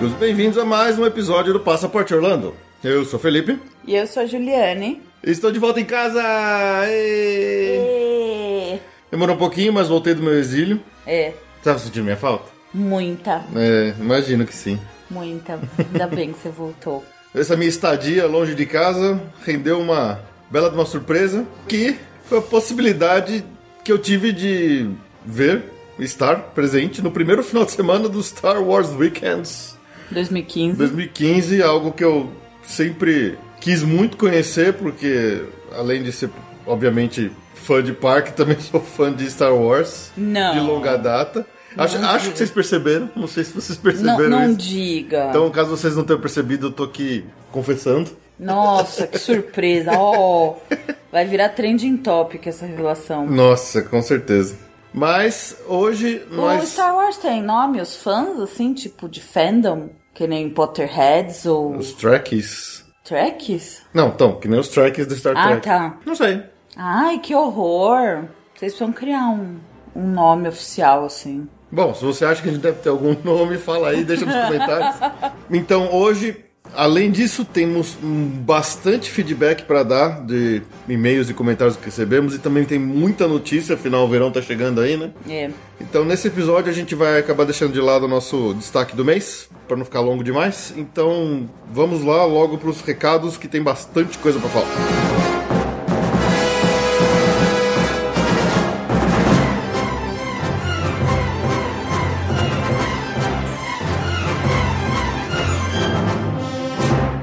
Amigos, bem-vindos a mais um episódio do Passaporte Orlando. Eu sou Felipe E eu sou a Juliane. estou de volta em casa! Demorou um pouquinho, mas voltei do meu exílio. É, Tava sentindo minha falta? muita, É, imagino que sim. muita. Ainda bem que você voltou. Essa minha estadia longe de casa rendeu uma bela de uma surpresa, que foi a possibilidade que eu tive de ver, estar presente no primeiro final de semana do Star Wars Weekends 2015. 2015, algo que eu sempre quis muito conhecer, porque além de ser, obviamente, fã de parque, também sou fã de Star Wars Não. de longa data. Acho, Não acho que vocês perceberam, não sei se vocês Não, perceberam não isso. diga. Então, caso vocês não tenham percebido, eu tô aqui confessando. Nossa, que surpresa. Ó, vai virar trending topic essa revelação. Nossa, com certeza. Mas hoje O nós. Star Wars tem nome, os fãs, assim, tipo de fandom? Que nem Potterheads ou Os Trekkies. Trekkies? Não, então, que nem os Trekkies do Star Ah, Trek. tá. Não sei. Ai, que horror. Vocês precisam criar um, um nome oficial, assim. Bom, se você acha que a gente deve ter algum nome, fala aí, deixa nos comentários. Então, hoje, além disso, temos bastante feedback para dar de e-mails e comentários que recebemos e também tem muita notícia, afinal o verão tá chegando aí, né? É. Então, nesse episódio a gente vai acabar deixando de lado o nosso destaque do mês, para não ficar longo demais. Então, vamos lá logo para os recados que tem bastante coisa para falar.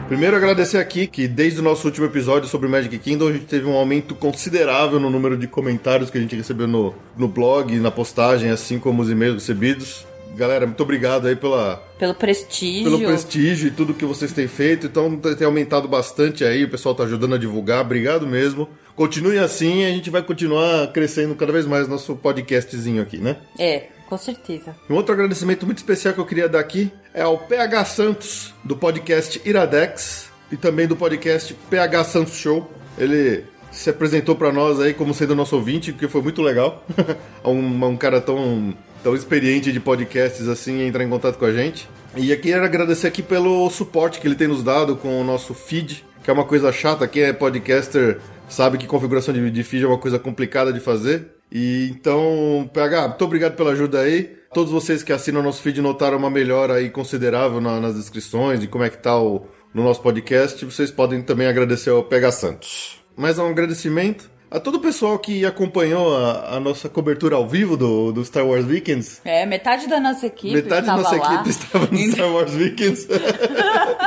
Primeiro agradecer aqui que desde o nosso último episódio sobre Magic Kingdom a gente teve um aumento considerável no número de comentários que a gente recebeu no, no blog, na postagem, assim como os e-mails recebidos. Galera, muito obrigado aí pela, Pelo prestígio. pelo prestígio e tudo que vocês têm feito. Então tem aumentado bastante aí, o pessoal tá ajudando a divulgar. Obrigado mesmo. Continue assim e a gente vai continuar crescendo cada vez mais nosso podcastzinho aqui, né? É, com certeza. Um outro agradecimento muito especial que eu queria dar aqui é ao PH Santos, do podcast Iradex e também do podcast PH Santos Show. Ele se apresentou para nós aí como sendo nosso ouvinte, que foi muito legal. um, um cara tão, tão experiente de podcasts assim entrar em contato com a gente. E aqui quero agradecer aqui pelo suporte que ele tem nos dado com o nosso feed, que é uma coisa chata, quem é podcaster sabe que configuração de, de feed é uma coisa complicada de fazer. E então, PH, muito obrigado pela ajuda aí. Todos vocês que assinam nosso feed notaram uma melhora aí considerável na- nas descrições de como é que tá o, no nosso podcast. Vocês podem também agradecer ao PH Santos. Mais um agradecimento a todo o pessoal que acompanhou a, a nossa cobertura ao vivo do, do Star Wars Weekends. É, metade da nossa equipe Metade da nossa lá. equipe estava no Star Wars Weekends.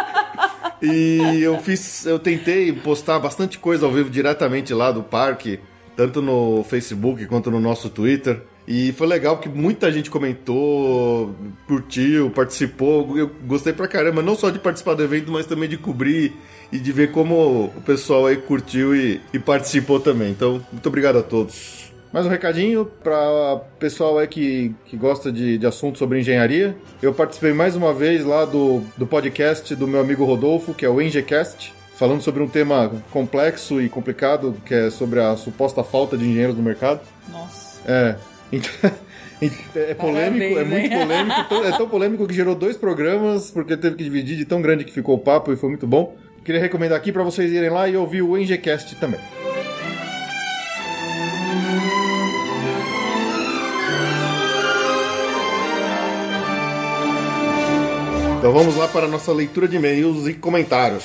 e eu fiz, eu tentei postar bastante coisa ao vivo diretamente lá do parque, tanto no Facebook quanto no nosso Twitter. E foi legal porque muita gente comentou, curtiu, participou. Eu gostei pra caramba, não só de participar do evento, mas também de cobrir e de ver como o pessoal aí curtiu e, e participou também. Então, muito obrigado a todos. Mais um recadinho para pessoal aí que, que gosta de, de assuntos sobre engenharia. Eu participei mais uma vez lá do, do podcast do meu amigo Rodolfo, que é o Engecast, falando sobre um tema complexo e complicado, que é sobre a suposta falta de engenheiros no mercado. Nossa. É. Então, É polêmico, Parabéns, é muito hein? polêmico. É tão polêmico que gerou dois programas, porque teve que dividir de tão grande que ficou o papo e foi muito bom. Queria recomendar aqui para vocês irem lá e ouvir o Engecast também. Então vamos lá para a nossa leitura de e-mails e comentários.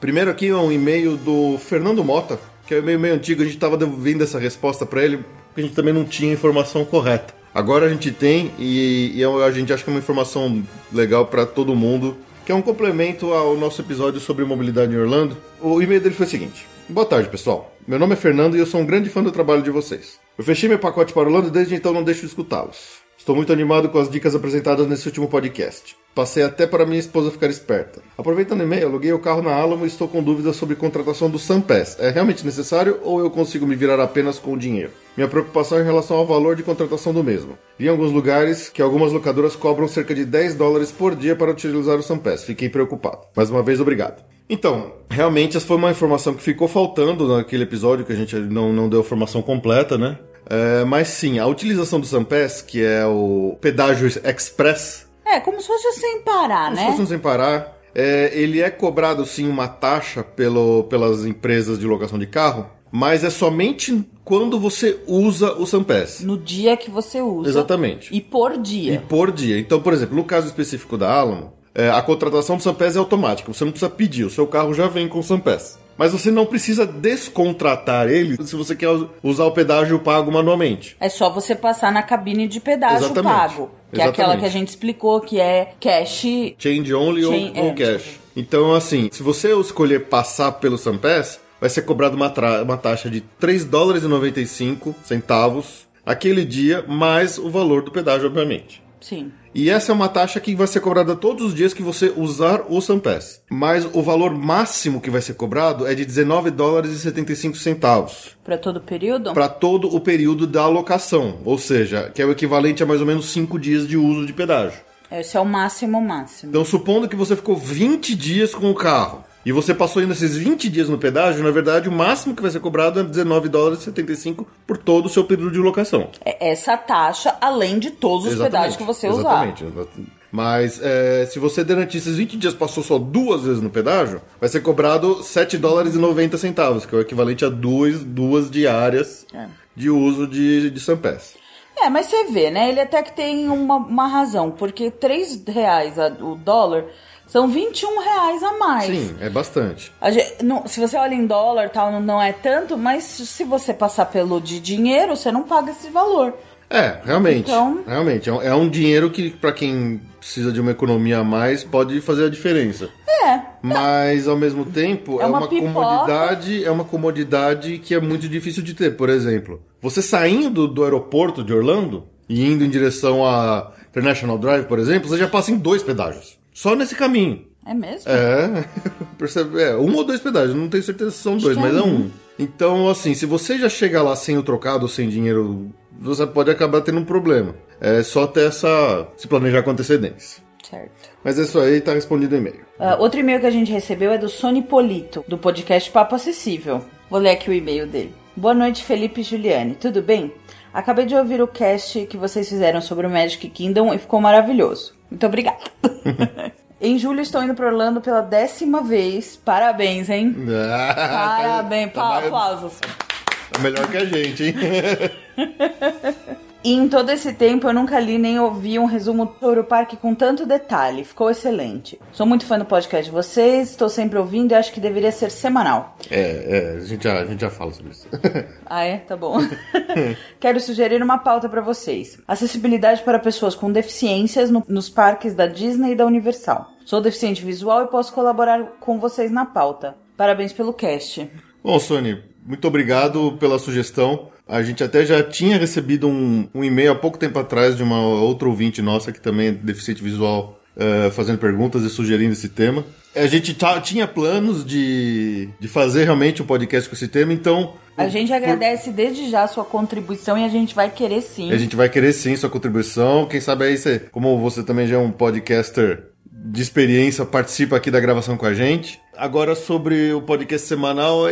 Primeiro aqui é um e-mail do Fernando Mota, que é um e-mail meio antigo, a gente estava devendo essa resposta para ele, porque a gente também não tinha informação correta. Agora a gente tem e, e é- a gente acha que é uma informação legal para todo mundo, que é um complemento ao nosso episódio sobre mobilidade em Orlando. O e-mail dele foi o seguinte: Boa tarde, pessoal. Meu nome é Fernando e eu sou um grande fã do trabalho de vocês. Eu fechei meu pacote para Orlando e desde então não deixo de escutá-los. Estou muito animado com as dicas apresentadas nesse último podcast. Passei até para minha esposa ficar esperta. Aproveitando o e-mail, aluguei o carro na Alamo e estou com dúvidas sobre contratação do SunPass. É realmente necessário ou eu consigo me virar apenas com o dinheiro? Minha preocupação é em relação ao valor de contratação do mesmo. Vi em alguns lugares que algumas locadoras cobram cerca de 10 dólares por dia para utilizar o SunPass. Fiquei preocupado. Mais uma vez, obrigado. Então, realmente essa foi uma informação que ficou faltando naquele episódio, que a gente não, não deu a formação completa, né? É, mas sim, a utilização do SunPass, que é o pedágio express, É, como se fosse sem parar, como né? se fosse um sem parar, é, ele é cobrado sim uma taxa pelo, pelas empresas de locação de carro, mas é somente quando você usa o SunPass. No dia que você usa. Exatamente. E por E dia. por dia. Então, por exemplo, no caso específico da Alamo, é, a contratação do SunPass é automática. Você não precisa pedir, o seu carro já vem com o SunPass. Mas você não precisa descontratar ele se você quer usar o pedágio pago manualmente. É só você passar na cabine de pedágio Exatamente. pago. Que é aquela Exatamente. que a gente explicou, que é cash. Change only ou- Change- ou, é. cash. Então, assim, se você escolher passar pelo SunPass, vai ser cobrado uma, uma taxa de 3 dólares e 95 centavos aquele dia, mais o valor do pedágio, obviamente. Sim. E essa é uma taxa que vai ser cobrada todos os dias que você usar o SunPass. Mas o valor máximo que vai ser cobrado é de 19 dólares e 75 centavos Pra todo o período? para todo o período da alocação, ou seja, que é o equivalente a mais ou menos 5 dias de uso de pedágio. Esse é o máximo máximo. Então, supondo que você ficou 20 dias com o carro e você passou ainda esses 20 dias no pedágio, na verdade, o máximo que vai ser cobrado é 19 dólares e 75 por todo o seu período de locação. É essa taxa, além de todos os pedágios que você usar. Exatamente. Mas é, se você durante esses 20 dias passou só duas vezes no pedágio, vai ser cobrado 7 dólares e 90 centavos, que é o equivalente a duas, duas diárias É. de uso de, de SunPass. É, mas você vê, né? Ele até que tem uma, uma razão, porque 3 reais a- o dólar são 21 reais a mais. Sim, é bastante. Gente- não- se você olha em dólar tal, não, não é tanto, mas se você passar pelo de dinheiro, você não paga esse valor. É, realmente. Então- Realmente. É um, é um dinheiro que, pra quem precisa de uma economia a mais, pode fazer a diferença. É, Mas ao mesmo tempo É é, uma uma, comodidade, é uma comodidade que é muito difícil de ter. Por exemplo, você saindo do aeroporto de Orlando e indo em direção a International Drive, por exemplo, você já passa em dois pedágios. Só nesse caminho. é mesmo? É, percebe? É, um ou dois pedágios, não tenho certeza se são dois, é mas é um. Então, assim, se você já chega lá sem o trocado, sem dinheiro, você pode acabar tendo um problema. É só ter essa. se planejar com antecedência. Certo. Mas é isso aí, tá respondido o e-mail. Ah, outro e-mail que a gente recebeu é do Sony Polito, do podcast Papo Acessível. Vou ler aqui o e-mail dele. Boa noite, Felipe e Juliane. Tudo bem? Acabei de ouvir o cast que vocês fizeram sobre o Magic Kingdom e ficou maravilhoso. Muito obrigada. em julho estou indo para Orlando pela décima vez. Parabéns, hein? Parabéns. Tá Pa- mais- Aplausos. Tá melhor que a gente, hein? E em todo esse tempo eu nunca li nem ouvi um resumo sobre o parque com tanto detalhe. Ficou excelente. Sou muito fã do podcast de vocês, estou sempre ouvindo e acho que deveria ser semanal. É, é, a gente já, a gente já fala sobre isso. Ah, é? Tá bom. Quero sugerir uma pauta para vocês: acessibilidade para pessoas com deficiências no- nos parques da Disney e da Universal. Sou deficiente visual e posso colaborar com vocês na pauta. Parabéns pelo cast. Bom, Sony, muito obrigado pela sugestão. A gente até já tinha recebido um, um e-mail há pouco tempo atrás de uma outra ouvinte nossa que também é deficiente visual, eh, fazendo perguntas e sugerindo esse tema. A gente tinha planos de, de fazer realmente um podcast com esse tema, então. A gente agradece desde já a sua contribuição e a gente vai querer sim. A gente vai querer sim sua contribuição. Quem sabe aí você, como você também já é um podcaster de experiência, participa aqui da gravação com a gente. Agora sobre o podcast semanal,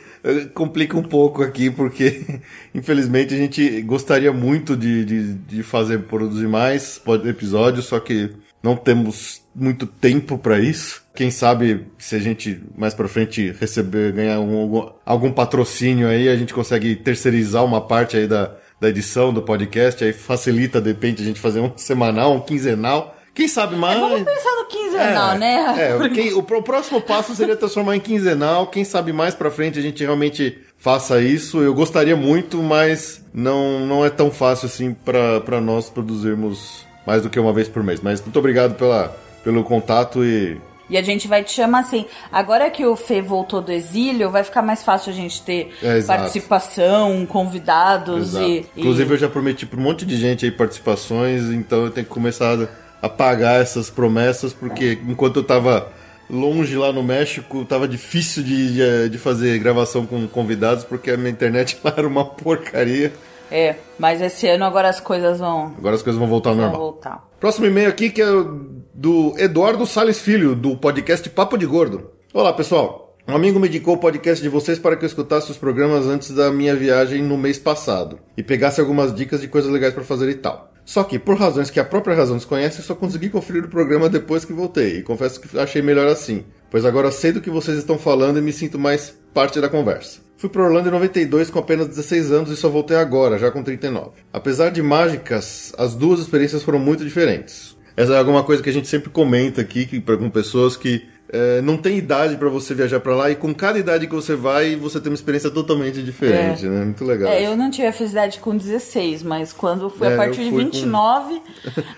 complica um pouco aqui, porque infelizmente a gente gostaria muito de, de, de fazer, produzir mais episódios, só que não temos muito tempo para isso. Quem sabe se a gente mais pra frente receber, ganhar um- algum, algum patrocínio aí, a gente consegue terceirizar uma parte aí da, da edição do podcast, aí facilita de repente a gente fazer um semanal, um quinzenal. Quem sabe mais. Vamos pensar no quinzenal, né? É, quem- o, o próximo passo seria transformar em quinzenal. Quem sabe mais pra frente a gente realmente faça isso. Eu gostaria muito, mas não, não é tão fácil assim pra pra nós produzirmos mais do que uma vez por mês. Mas muito obrigado pela, pelo contato e e a gente vai te chamar assim. Agora que o Fê voltou do exílio, vai ficar mais fácil a gente ter É, participação, convidados Exato. e. Inclusive, e... eu já prometi para um monte de gente aí participações, então eu tenho que começar a pagar essas promessas, porque enquanto eu tava longe lá no México, tava difícil de, de, de fazer gravação com convidados, porque a minha internet lá era uma porcaria. É, mas esse ano agora as coisas vão, Agora as coisas vão voltar ao normal. voltar. Próximo e-mail aqui que é do Eduardo Sales Filho, do podcast Papo de Gordo. Olá, pessoal. Um amigo me indicou o podcast de vocês para que eu escutasse os programas antes da minha viagem no mês passado e pegasse algumas dicas de coisas legais para fazer e tal. Só que, por razões que a própria razão desconhece, só consegui conferir o programa depois que voltei, e confesso que achei melhor assim, pois agora sei do que vocês estão falando e me sinto mais parte da conversa. Fui para Orlando em 92 com apenas 16 anos e só voltei agora, já com 39. Apesar de mágicas, as duas experiências foram muito diferentes. Essa é alguma coisa que a gente sempre comenta aqui que, com pessoas que é, não tem idade para você viajar para lá e com cada idade que você vai, você tem uma experiência totalmente diferente, É. né? Muito legal. É, eu não tive a felicidade com 16, mas quando fui É, a partir de fui com- 29,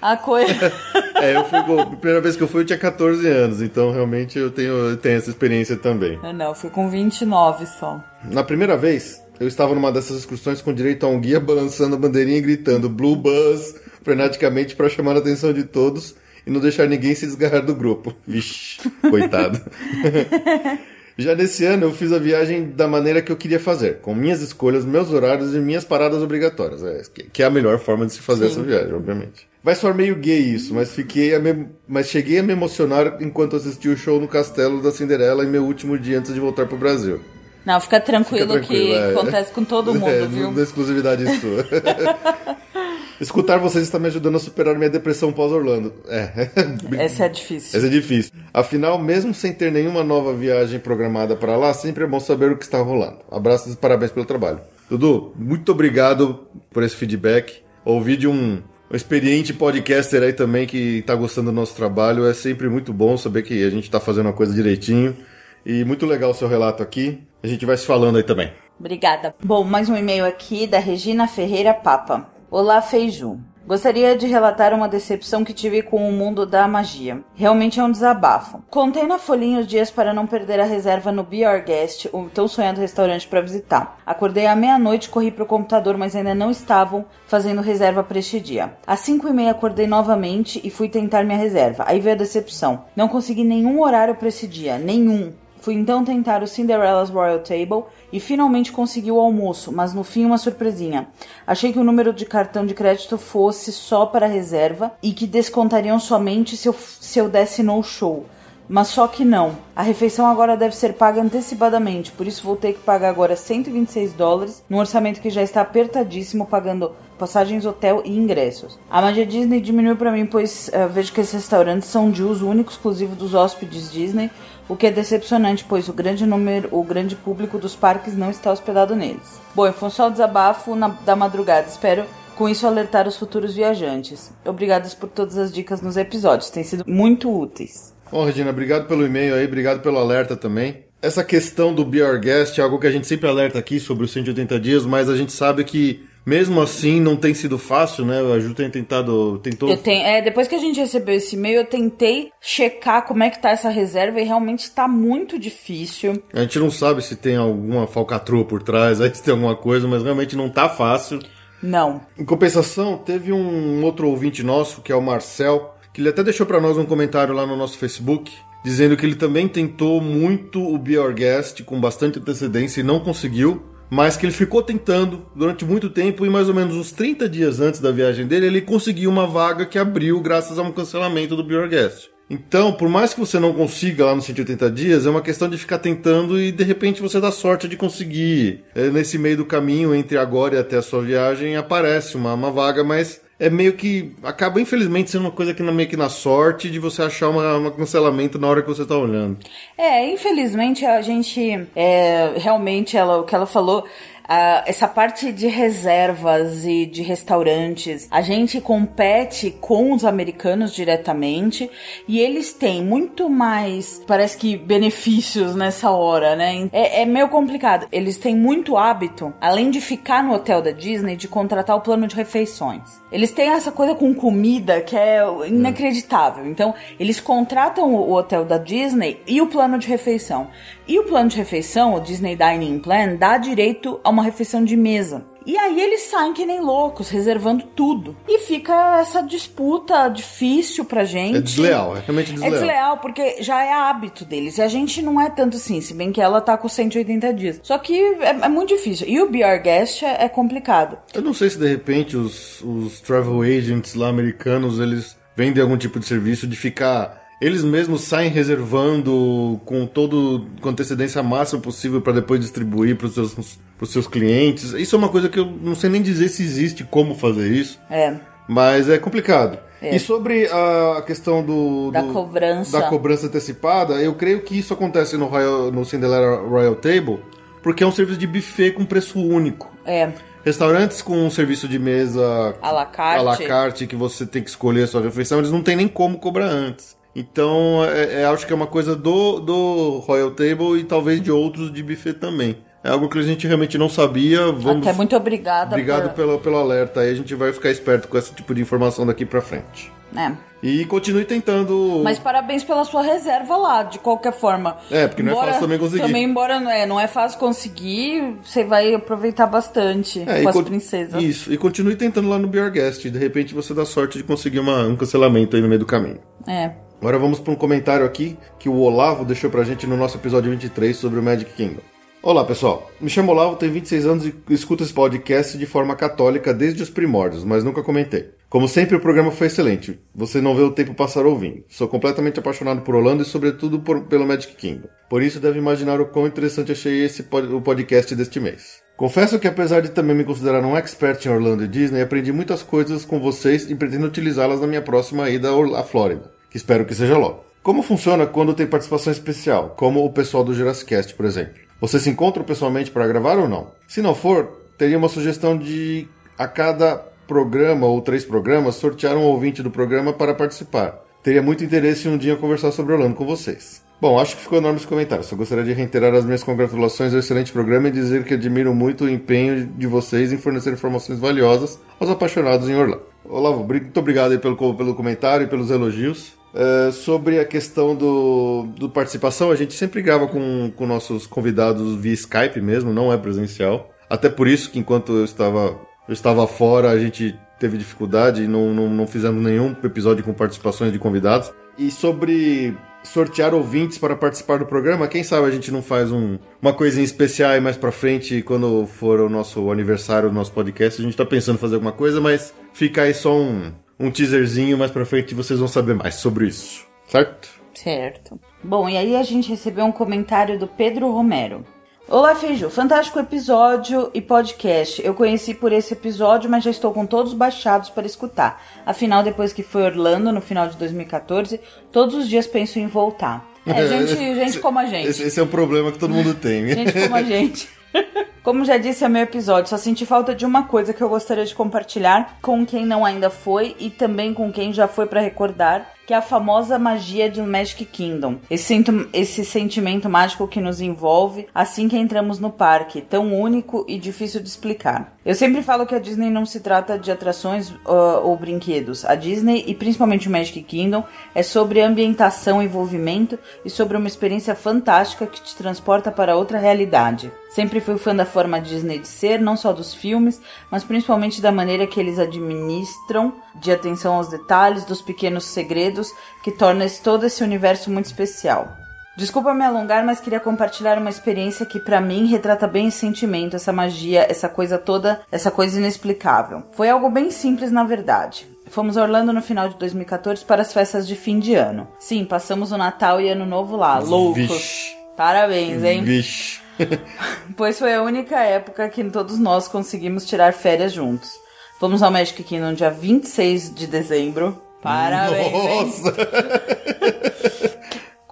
a coisa. É, eu fui, a primeira vez que eu fui eu tinha 14 anos, então realmente eu tenho, eu tenho essa experiência também. Eu não, eu fui com 29 só. Na primeira vez, eu estava numa dessas excursões com direito a um guia balançando a bandeirinha e gritando Blue Buzz freneticamente para chamar a atenção de todos e não deixar ninguém se desgarrar do grupo. Vixe, coitado. Já nesse ano eu fiz a viagem da maneira que eu queria fazer, com minhas escolhas, meus horários e minhas paradas obrigatórias, é, que- é a melhor forma de se fazer essa viagem, obviamente. Vai soar meio gay isso, mas fiquei a me- mas cheguei a me emocionar enquanto assisti o show no castelo da Cinderela em meu último dia antes de voltar pro Brasil. Não, fica tranquilo, Fica tranquilo, que é. acontece com todo mundo, É, viu? Da exclusividade sua. Escutar vocês está me ajudando a superar minha depressão pós-Orlando. É. Essa é difícil. Essa é difícil. Afinal, mesmo sem ter nenhuma nova viagem programada para lá, sempre é bom saber o que está rolando. Abraços e parabéns pelo trabalho. Dudu, muito obrigado por esse feedback. Ouvir de um, um experiente podcaster aí também que está gostando do nosso trabalho é sempre muito bom saber que a gente está fazendo a coisa direitinho. E muito legal o seu relato aqui. A gente vai se falando aí também. Obrigada. Bom, mais um e-mail aqui da Regina Ferreira Papa. Olá, Feiju. Gostaria de relatar uma decepção que tive com o mundo da magia. Realmente é um desabafo. Contei na folhinha os dias para não perder a reserva no Be Our Guest, o tão sonhado restaurante para visitar. Acordei à meia-noite, corri pro computador, mas ainda não estavam fazendo reserva para este dia. Às cinco e meia acordei novamente e fui tentar minha reserva. Aí veio a decepção. Não consegui nenhum horário para esse dia, nenhum. Fui então tentar o Cinderella's Royal Table e finalmente consegui o almoço, mas no fim uma surpresinha. Achei que o número de cartão de crédito fosse só para reserva e que descontariam somente se eu, se eu desse no show. Mas só que não. A refeição agora deve ser paga antecipadamente, por isso vou ter que pagar agora 126 dólares num orçamento que já está apertadíssimo, pagando passagens, hotel e ingressos. A magia Disney diminuiu para mim, pois eh, vejo que esses restaurantes são de uso único exclusivo dos hóspedes Disney, o que é decepcionante, pois o grande número, o grande público dos parques não está hospedado neles. Bom, foi só o desabafo na- da madrugada. Espero com isso alertar os futuros viajantes. Obrigadas por todas as dicas nos episódios, têm sido muito úteis. Bom, Regina, obrigado pelo e-mail aí, obrigado pelo alerta também. Essa questão do Be Our Guest é algo que a gente sempre alerta aqui sobre os 180 dias, mas a gente sabe que mesmo assim não tem sido fácil, né? A Ju tem tentado, tentou Eu tenho, é, depois que a gente recebeu esse e-mail, eu tentei checar como é que tá essa reserva e realmente tá muito difícil. A gente não sabe se tem alguma falcatrua por trás, aí se tem alguma coisa, mas realmente não tá fácil. Não. Em compensação, teve um outro ouvinte nosso, que é o Marcel, que ele até deixou pra nós um comentário lá no nosso Facebook, dizendo que ele também tentou muito o Be Our Guest com bastante antecedência e não conseguiu, mas que ele ficou tentando durante muito tempo e mais ou menos uns 30 dias antes da viagem dele, ele conseguiu uma vaga que abriu graças a um cancelamento do Be Our Guest. Então, por mais que você não consiga lá nos 180 dias, é uma questão de ficar tentando e de repente você dá sorte de conseguir. É, nesse meio do caminho, entre agora e até a sua viagem, aparece uma, uma vaga, mas é meio que. acaba infelizmente sendo uma coisa que na, meio que na sorte de você achar uma cancelamento na hora que você tá olhando. É, infelizmente a gente é, realmente ela, o que ela falou, Uh, essa parte de reservas e de restaurantes, a gente compete com os americanos diretamente e eles têm muito mais, parece que benefícios nessa hora, né? É, é meio complicado. Eles têm muito hábito, além de ficar no hotel da Disney, de contratar o plano de refeições. Eles têm essa coisa com comida que é inacreditável. Então, eles contratam o hotel da Disney e o plano de refeição. E o plano de refeição, o Disney Dining Plan, dá direito a uma refeição de mesa. E aí eles saem que nem loucos, reservando tudo. E fica essa disputa difícil pra gente. É desleal, é realmente desleal. É desleal, porque já é hábito deles. E a gente não é tanto assim, se bem que ela tá com 180 dias. Só que é, é muito difícil. E o BR Guest é, é, complicado. Eu não sei se de repente os, os travel agents lá americanos, eles vendem algum tipo de serviço de ficar eles mesmos saem reservando com todo com antecedência máxima possível para depois distribuir para os seus, seus clientes. Isso é uma coisa que eu não sei nem dizer se existe como fazer isso. É. Mas é complicado. É. E sobre a questão do, da cobrança da cobrança antecipada, eu creio que isso acontece no, Royal, no Cinderella Royal Table, porque é um serviço de buffet com preço único. É. Restaurantes com um serviço de mesa à la carte, à la carte que você tem que escolher a sua refeição, eles não tem nem como cobrar antes. Então, é, é, acho que é uma coisa do, do Royal Table e talvez de outros de buffet também. É algo que a gente realmente não sabia. Vamos... Até muito obrigada. Obrigado por... pelo, pelo alerta. Aí a gente vai ficar esperto com esse tipo de informação daqui pra frente. É. E continue tentando. Mas parabéns pela sua reserva lá, de qualquer forma. É, porque embora, não é fácil também conseguir. Também, embora não é, não é fácil conseguir, você vai aproveitar bastante é, com as princesas. Isso, e continue tentando lá no Beer Guest. De repente você dá sorte de conseguir uma, um cancelamento aí no meio do caminho. É. Agora vamos para um comentário aqui que o Olavo deixou pra gente no nosso episódio 23 sobre o Magic Kingdom. Olá pessoal, me chamo Olavo, tenho 26 anos e escuto esse podcast de forma católica desde os primórdios, mas nunca comentei. Como sempre, o programa foi excelente. Você não vê o tempo passar ouvindo. Sou completamente apaixonado por Orlando e, sobretudo, por, pelo Magic Kingdom. Por isso, deve imaginar o quão interessante achei esse pod, o podcast deste mês. Confesso que, apesar de também me considerar um expert em Orlando e Disney, aprendi muitas coisas com vocês e pretendo utilizá-las na minha próxima ida à Flórida espero que seja logo. Como funciona quando tem participação especial, como o pessoal do Jurassic por exemplo? Você se encontra pessoalmente para gravar ou não? Se não for, teria uma sugestão de a cada programa ou três programas sortear um ouvinte do programa para participar. Teria muito interesse em um dia conversar sobre Orlando com vocês. Bom, acho que ficou enorme esse comentário. Só gostaria de reiterar as minhas congratulações ao excelente programa e dizer que admiro muito o empenho de vocês em fornecer informações valiosas aos apaixonados em Orlando. Olavo, muito obrigado pelo, pelo comentário e pelos elogios. Uh, sobre a questão do, do participação, a gente sempre grava com, com nossos convidados via Skype mesmo, não é presencial. Até por isso que enquanto eu estava, eu estava fora, a gente teve dificuldade e não, não, não fizemos nenhum episódio com participações de convidados. E sobre sortear ouvintes para participar do programa. Quem sabe a gente não faz um, uma coisinha especial mais pra frente, quando for o nosso aniversário do nosso podcast. A gente tá pensando em fazer alguma coisa, mas fica aí só um, um teaserzinho mais pra frente e vocês vão saber mais sobre isso, certo? Certo. Bom, e aí a gente recebeu um comentário do Pedro Romero. Olá, Feiju. Fantástico episódio e podcast. Eu conheci por esse episódio, mas já estou com todos baixados para escutar. Afinal, depois que foi Orlando no final de 2014, todos os dias penso em voltar. É, gente, gente como a gente. Esse, esse é o problema que todo mundo tem. gente como a gente. Como já disse é meu episódio, só senti falta de uma coisa que eu gostaria de compartilhar com quem não ainda foi e também com quem já foi para recordar, que é a famosa magia de Magic Kingdom. Esse, esse sentimento mágico que nos envolve assim que entramos no parque, tão único e difícil de explicar. Eu sempre falo que a Disney não se trata de atrações uh, ou brinquedos. A Disney, e principalmente o Magic Kingdom, é sobre ambientação, envolvimento e sobre uma experiência fantástica que te transporta para outra realidade. Sempre fui fã da forma Disney de ser, não só dos filmes, mas principalmente da maneira que eles administram, de atenção aos detalhes, dos pequenos segredos, que torna todo esse universo muito especial. Desculpa me alongar, mas queria compartilhar uma experiência que para mim retrata bem esse sentimento, essa magia, essa coisa toda, essa coisa inexplicável. Foi algo bem simples na verdade. Fomos a Orlando no final de 2014 para as festas de fim de ano. Sim, passamos o Natal e Ano Novo lá, loucos. Vixe. Parabéns, hein? Vixe. pois foi a única época que todos nós conseguimos tirar férias juntos. Fomos ao Magic Kingdom dia 26 de dezembro. Parabéns! Nossa!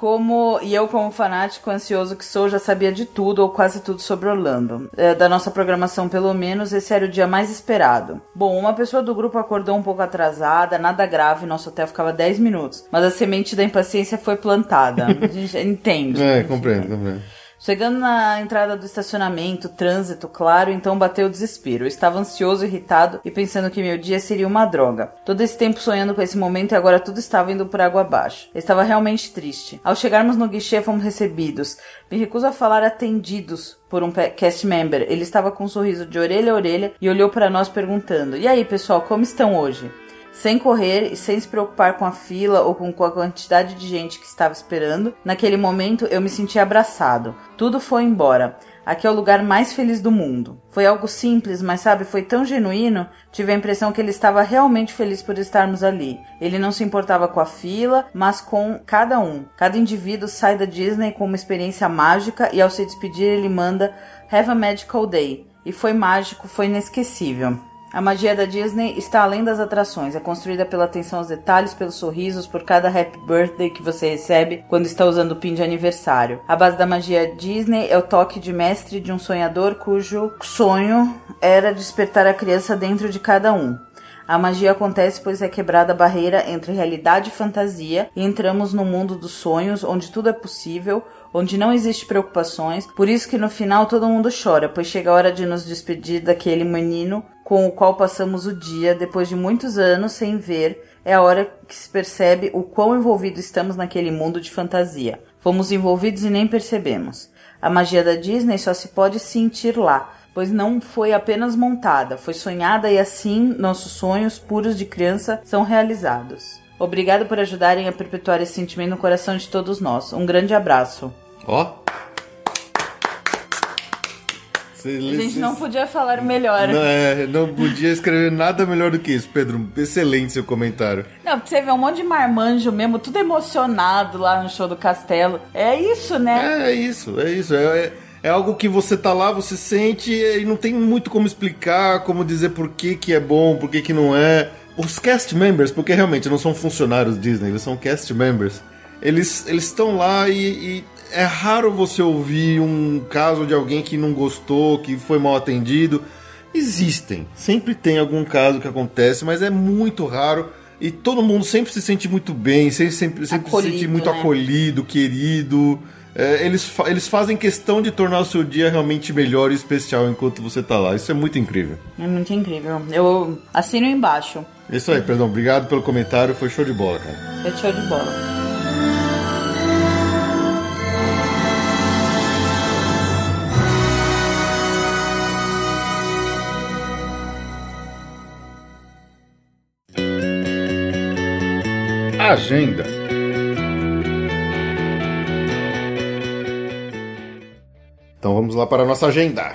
como e eu como fanático ansioso que sou já sabia de tudo ou quase tudo sobre Orlando. É, da nossa programação pelo menos esse era o dia mais esperado. Bom, uma pessoa do grupo acordou um pouco atrasada, nada grave, nosso hotel ficava 10 minutos, mas a semente da impaciência foi plantada. A gente entende. É, compreendo, compreendo. Chegando na entrada do estacionamento, trânsito, claro, então bateu o desespero. Eu estava ansioso, irritado e pensando que meu dia seria uma droga. Todo esse tempo sonhando com esse momento e agora tudo estava indo por água abaixo. Eu estava realmente triste. Ao chegarmos no guichê, fomos recebidos. Me recuso a falar atendidos por um cast member. Ele estava com um sorriso de orelha a orelha e olhou para nós perguntando: E aí, pessoal, como estão hoje? Sem correr e sem se preocupar com a fila ou com a quantidade de gente que estava esperando, naquele momento eu me senti abraçado. Tudo foi embora. Aqui é o lugar mais feliz do mundo. Foi algo simples, mas sabe, foi tão genuíno. Tive a impressão que ele estava realmente feliz por estarmos ali. Ele não se importava com a fila, mas com cada um. Cada indivíduo sai da Disney com uma experiência mágica e ao se despedir ele manda Have a Magical Day. E foi mágico, foi inesquecível. A magia da Disney está além das atrações, é construída pela atenção aos detalhes, pelos sorrisos, por cada happy birthday que você recebe quando está usando o pin de aniversário. A base da magia Disney é o toque de mestre de um sonhador cujo sonho era despertar a criança dentro de cada um. A magia acontece pois é quebrada a barreira entre realidade e fantasia e entramos no mundo dos sonhos, onde tudo é possível, onde não existe preocupações. Por isso que no final todo mundo chora, pois chega a hora de nos despedir daquele menino com o qual passamos o dia depois de muitos anos sem ver. É a hora que se percebe o quão envolvido estamos naquele mundo de fantasia. Fomos envolvidos e nem percebemos. A magia da Disney só se pode sentir lá, pois não foi apenas montada, foi sonhada e assim nossos sonhos puros de criança são realizados. Obrigado por ajudarem a perpetuar esse sentimento no coração de todos nós. Um grande abraço. Ó. A gente não podia falar melhor. Não, é, não podia escrever nada melhor do que isso, Pedro. Excelente seu comentário. Não, porque você vê um monte de marmanjo mesmo, tudo emocionado lá no show do castelo. É isso, né? É, é isso, é isso. É, é, é, algo que você tá lá, você sente e não tem muito como explicar, como dizer por que, que é bom, por que, que não é. Os cast members, porque realmente não são funcionários Disney, eles são cast members. Eles estão lá e, e é raro você ouvir um caso de alguém que não gostou, que foi mal atendido. Existem, sempre tem algum caso que acontece, mas é muito raro e todo mundo sempre se sente muito bem, sempre, sempre, sempre se sente muito né? acolhido, querido. É, eles, fa eles fazem questão de tornar o seu dia realmente melhor e especial enquanto você tá lá. Isso é muito incrível. É muito incrível. Eu assino embaixo. Isso aí, perdão. Obrigado pelo comentário. Foi show de bola, cara. Foi show de bola. Agenda. Então vamos lá para a nossa agenda.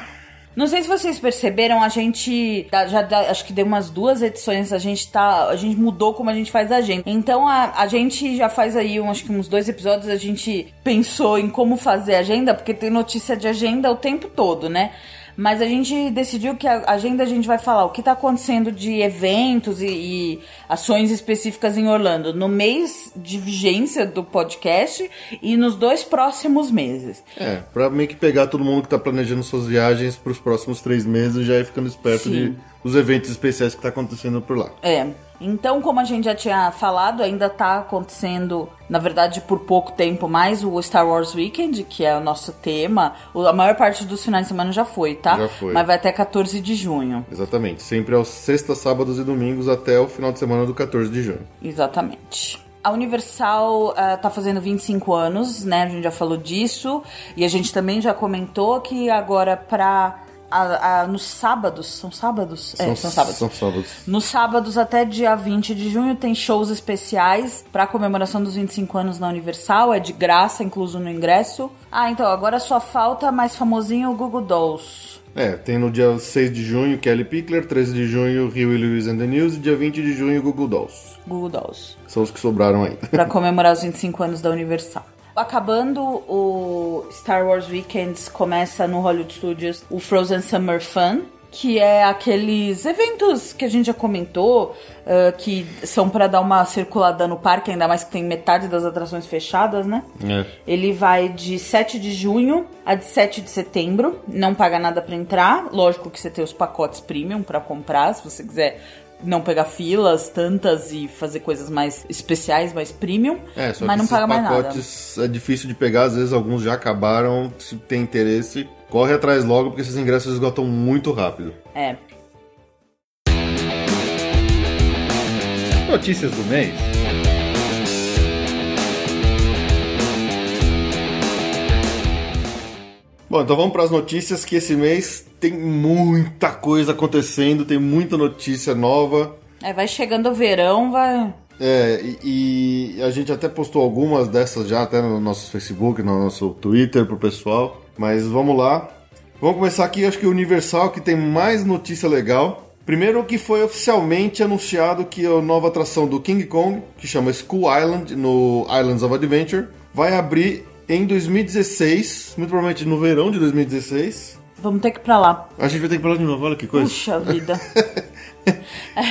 Não sei se vocês perceberam, a gente já acho que deu umas duas edições, a gente tá, a gente mudou como a gente faz a agenda. Então a, a gente já faz aí, um, acho que uns dois episódios a gente pensou em como fazer a agenda, porque tem notícia de agenda o tempo todo, né? Mas a gente decidiu que a agenda a gente vai falar o que está acontecendo de eventos e, e, ações específicas em Orlando no mês de vigência do podcast e nos dois próximos meses. É, para meio que pegar todo mundo que está planejando suas viagens para os próximos três meses já ir ficando esperto Sim. de os eventos especiais que está acontecendo por lá. É. Então, como a gente já tinha falado, ainda está acontecendo, na verdade, por pouco tempo mais, o Star Wars Weekend, que é o nosso tema. A maior parte dos finais de semana já foi, tá? Já foi. Mas vai até 14 de junho. Exatamente. Sempre aos sextas, sábados e domingos até o final de semana do 14 de junho. Exatamente. A Universal uh, tá fazendo 25 anos, né? A gente já falou disso. E a gente também já comentou que agora pra a, a, nos sábados, são sábados? São, é, são sábados. São sábados. Nos sábados até dia 20 de junho tem shows especiais para comemoração dos 25 anos na Universal, é de graça, incluso no ingresso. Ah, então agora só falta mais famosinho o Google Dolls. É, tem no dia 6 de junho Kelly Pickler, 13 de junho Rio e Lewis and the News e dia 20 de junho Google Dolls. Google Dolls. São os que sobraram aí. Para comemorar os 25 anos da Universal. Acabando o Star Wars Weekends, começa no Hollywood Studios o Frozen Summer Fun, que é aqueles eventos que a gente já comentou, uh, que são para dar uma circulada no parque, ainda mais que tem metade das atrações fechadas, né? É. Ele vai de 7 de junho a de 7 de setembro, não paga nada para entrar. Lógico que você tem os pacotes premium para comprar, se você quiser não pegar filas tantas e fazer coisas mais especiais, mais premium, É, só mas que não paga mais nada. pacotes é difícil de pegar, às vezes alguns já acabaram. Se tem interesse, corre atrás logo, porque esses ingressos esgotam muito rápido. É. Notícias do mês. Bom, então vamos para as notícias que esse mês tem muita coisa acontecendo, tem muita notícia nova. É, vai chegando o verão, vai. É, e, e a gente até postou algumas dessas já até no nosso Facebook, no nosso Twitter pro pessoal. Mas vamos lá. Vamos começar aqui, acho que o Universal que tem mais notícia legal. Primeiro que foi oficialmente anunciado que a nova atração do King Kong, que chama School Island, no Islands of Adventure, vai abrir em 2016, muito provavelmente no verão de 2016. Vamos ter que ir pra lá. A gente vai ter que ir pra lá de novo, olha que coisa. Puxa vida.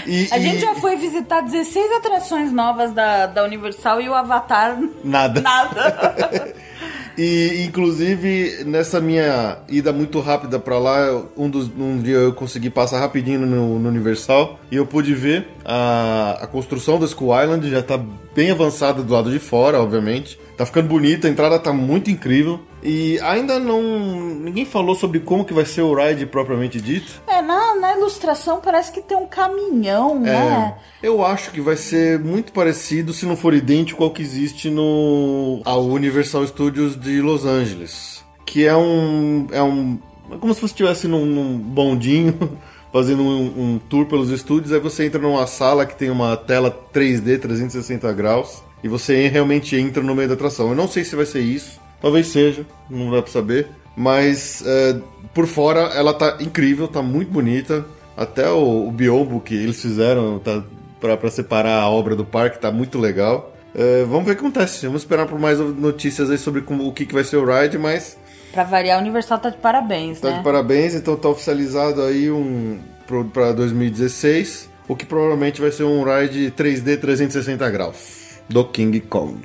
E- A e- gente já foi visitar 16 atrações novas da, da Universal e o Avatar. Nada. Nada. E inclusive nessa minha ida muito rápida pra lá, um, dos, um dia eu consegui passar rapidinho no, no Universal e eu pude ver a, a construção da School Island já tá bem avançada do lado de fora, obviamente. Tá ficando bonita, a entrada tá muito incrível. E ainda não. ninguém falou sobre como que vai ser o ride propriamente dito. É, na, na ilustração parece que tem um caminhão, né? É, eu acho que vai ser muito parecido, se não for idêntico ao que existe no ao Universal Studios de Los Angeles, que é um é um é como se você estivesse num, num bondinho fazendo um, um tour pelos estúdios, aí você entra numa sala que tem uma tela 3D 360 graus e você realmente entra no meio da atração. Eu não sei se vai ser isso, talvez seja, não dá pra saber. Mas é, por fora ela tá incrível, tá muito bonita. Até o, o biombo que eles fizeram tá, pra separar a obra do parque tá muito legal. É, vamos ver o que acontece. Vamos esperar por mais notícias aí sobre como, o que, que vai ser o ride, mas Pra variar, a Universal tá de parabéns, tá né? de parabéns. Então tá oficializado aí um pra 2016, o que provavelmente vai ser um ride 3D 360 graus do King Kong.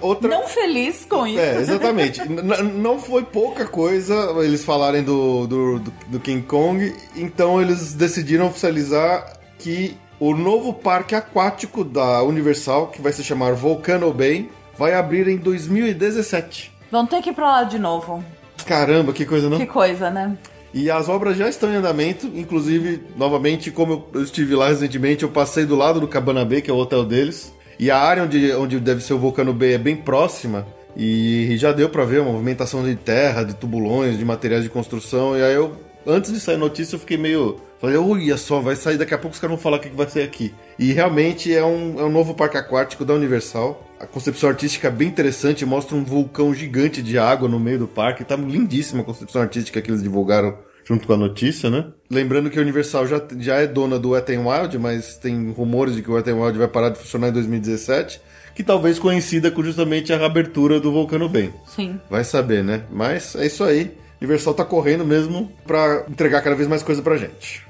Outra... Não feliz com isso. É, exatamente. Não foi pouca coisa eles falarem do, do, do- do King Kong, então eles decidiram oficializar que o novo parque aquático da Universal, que vai se chamar Volcano Bay, vai abrir em 2017. Vão ter que ir pra lá de novo. Caramba, que coisa, não? Que coisa, né? E as obras já estão em andamento, inclusive, novamente, como eu- estive lá recentemente, eu passei do lado do Cabana Bay, que é o hotel deles, e a área onde, onde deve ser o Vulcano Bay é bem próxima, e já deu pra ver uma movimentação de terra, de tubulões, de materiais de construção, e aí eu, antes de sair a notícia, eu fiquei meio... Falei, olha só, vai sair daqui a pouco os caras vão falar o que que vai ser aqui. E realmente é um, é um novo parque aquático da Universal. A concepção artística é bem interessante, mostra um vulcão gigante de água no meio do parque. Tá lindíssima a concepção artística que eles divulgaram junto com a notícia, né? Lembrando que a Universal já, já é dona do Wet n Wild, mas tem rumores de que o Wet n Wild vai parar de funcionar em 2017, que talvez coincida com justamente a abertura do Volcano Bay. Sim. Vai saber, né? Mas é isso aí. Universal tá correndo mesmo pra entregar cada vez mais coisa pra gente.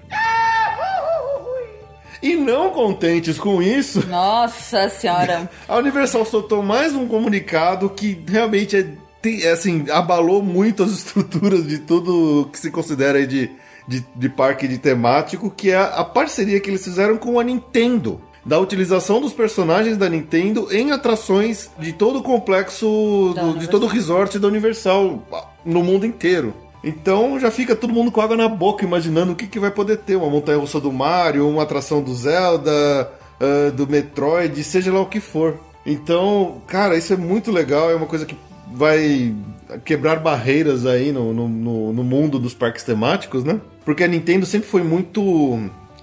E não contentes com isso, Nossa senhora. a Universal soltou mais um comunicado que realmente é, tem- é, assim, abalou muito as estruturas de tudo que se considera de, de, de parque de temático, que é a parceria que eles fizeram com a Nintendo. Da utilização dos personagens da Nintendo em atrações de todo o complexo, do- de todo o resort da Universal no mundo inteiro. Então já fica todo mundo com água na boca imaginando o que, que vai poder ter. Uma montanha russa do Mario, uma atração do Zelda, ah, do Metroid, seja lá o que for. Então, cara, isso é muito legal, é uma coisa que vai quebrar barreiras aí no, no, no- mundo dos parques temáticos, né? Porque a Nintendo sempre foi muito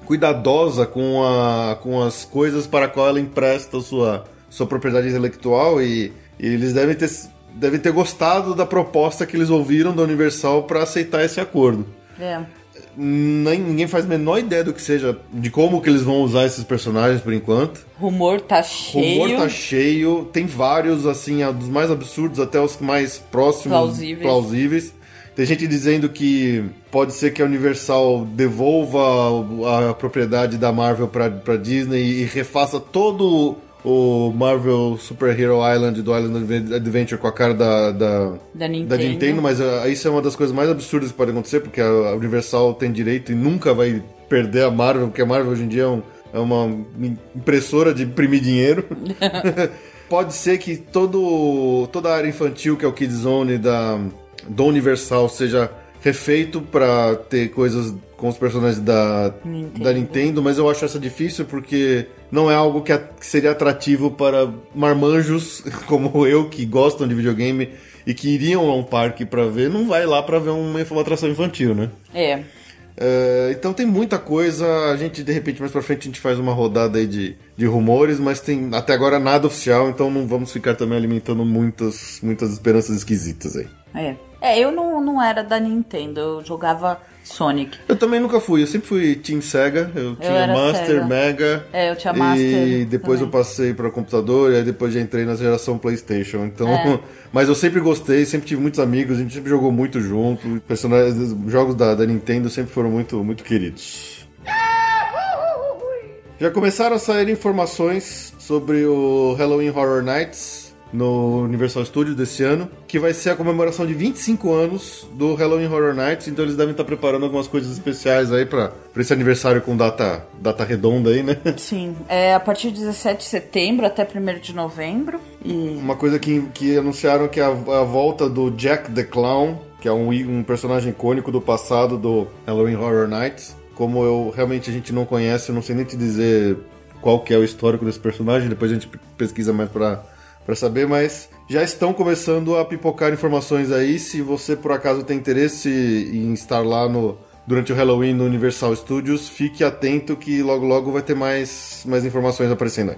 cuidadosa com, a, com as coisas para qual ela empresta sua, sua propriedade intelectual e, e eles devem ter, devem ter gostado da proposta que eles ouviram da Universal para aceitar esse acordo É. ninguém faz a menor ideia do que seja, de como que eles vão usar esses personagens por enquanto. Rumor tá cheio. rumor tá cheio, tem vários, assim, dos mais absurdos até os mais próximos, Plausíveis. plausíveis, Tem gente dizendo que pode ser que a Universal devolva a, propriedade da Marvel para Disney e refaça todo o Marvel Super Hero Island do Island Adventure com a cara da, da, da, Nintendo. da Nintendo, mas uh, isso é uma das coisas mais absurdas que pode acontecer, porque a Universal tem direito e nunca vai perder a Marvel, porque a Marvel hoje em dia é, um, é uma impressora de imprimir dinheiro. pode ser que todo, toda a área infantil, que é o Kids Zone da, do Universal, seja refeito para ter coisas com os personagens da Nintendo. da Nintendo, mas eu acho essa difícil porque não é algo que, seria atrativo para marmanjos como eu que gostam de videogame e que iriam a um parque para ver, não vai lá para ver uma, uma atração infantil, né? É. Uh, então tem muita coisa, a gente de repente mais pra frente a gente faz uma rodada aí de, de rumores, mas tem até agora nada oficial, então não vamos ficar também alimentando muitas, muitas esperanças esquisitas aí. É. É, eu não, não era da Nintendo, eu jogava Sonic. Eu também nunca fui, eu sempre fui Team Sega, eu, eu tinha Master, Sega. Mega. É, eu tinha Master. E depois também. eu passei para computador e aí depois já entrei na geração PlayStation. Então, é. mas eu sempre gostei, sempre tive muitos amigos, a gente sempre jogou muito junto. Personagens, jogos da, da Nintendo sempre foram muito, muito queridos. Já começaram a sair informações sobre o Halloween Horror Nights no Universal Studios desse ano, que vai ser a comemoração de 25 anos do Halloween Horror Nights, então eles devem estar preparando algumas coisas especiais aí para esse aniversário com data, data redonda aí, né? Sim, é a partir de 17 de setembro até 1 de novembro. E... Uma coisa que, que anunciaram que é a, a volta do Jack the Clown, que é um, um personagem icônico do passado do Halloween Horror Nights. Como eu realmente a gente não conhece, eu não sei nem te dizer qual que é o histórico desse personagem, depois a gente pesquisa mais para para saber, mas já estão começando a pipocar informações aí. Se você por acaso tem interesse em estar lá no durante o Halloween no Universal Studios, fique atento que logo logo vai ter mais, mais informações aparecendo aí.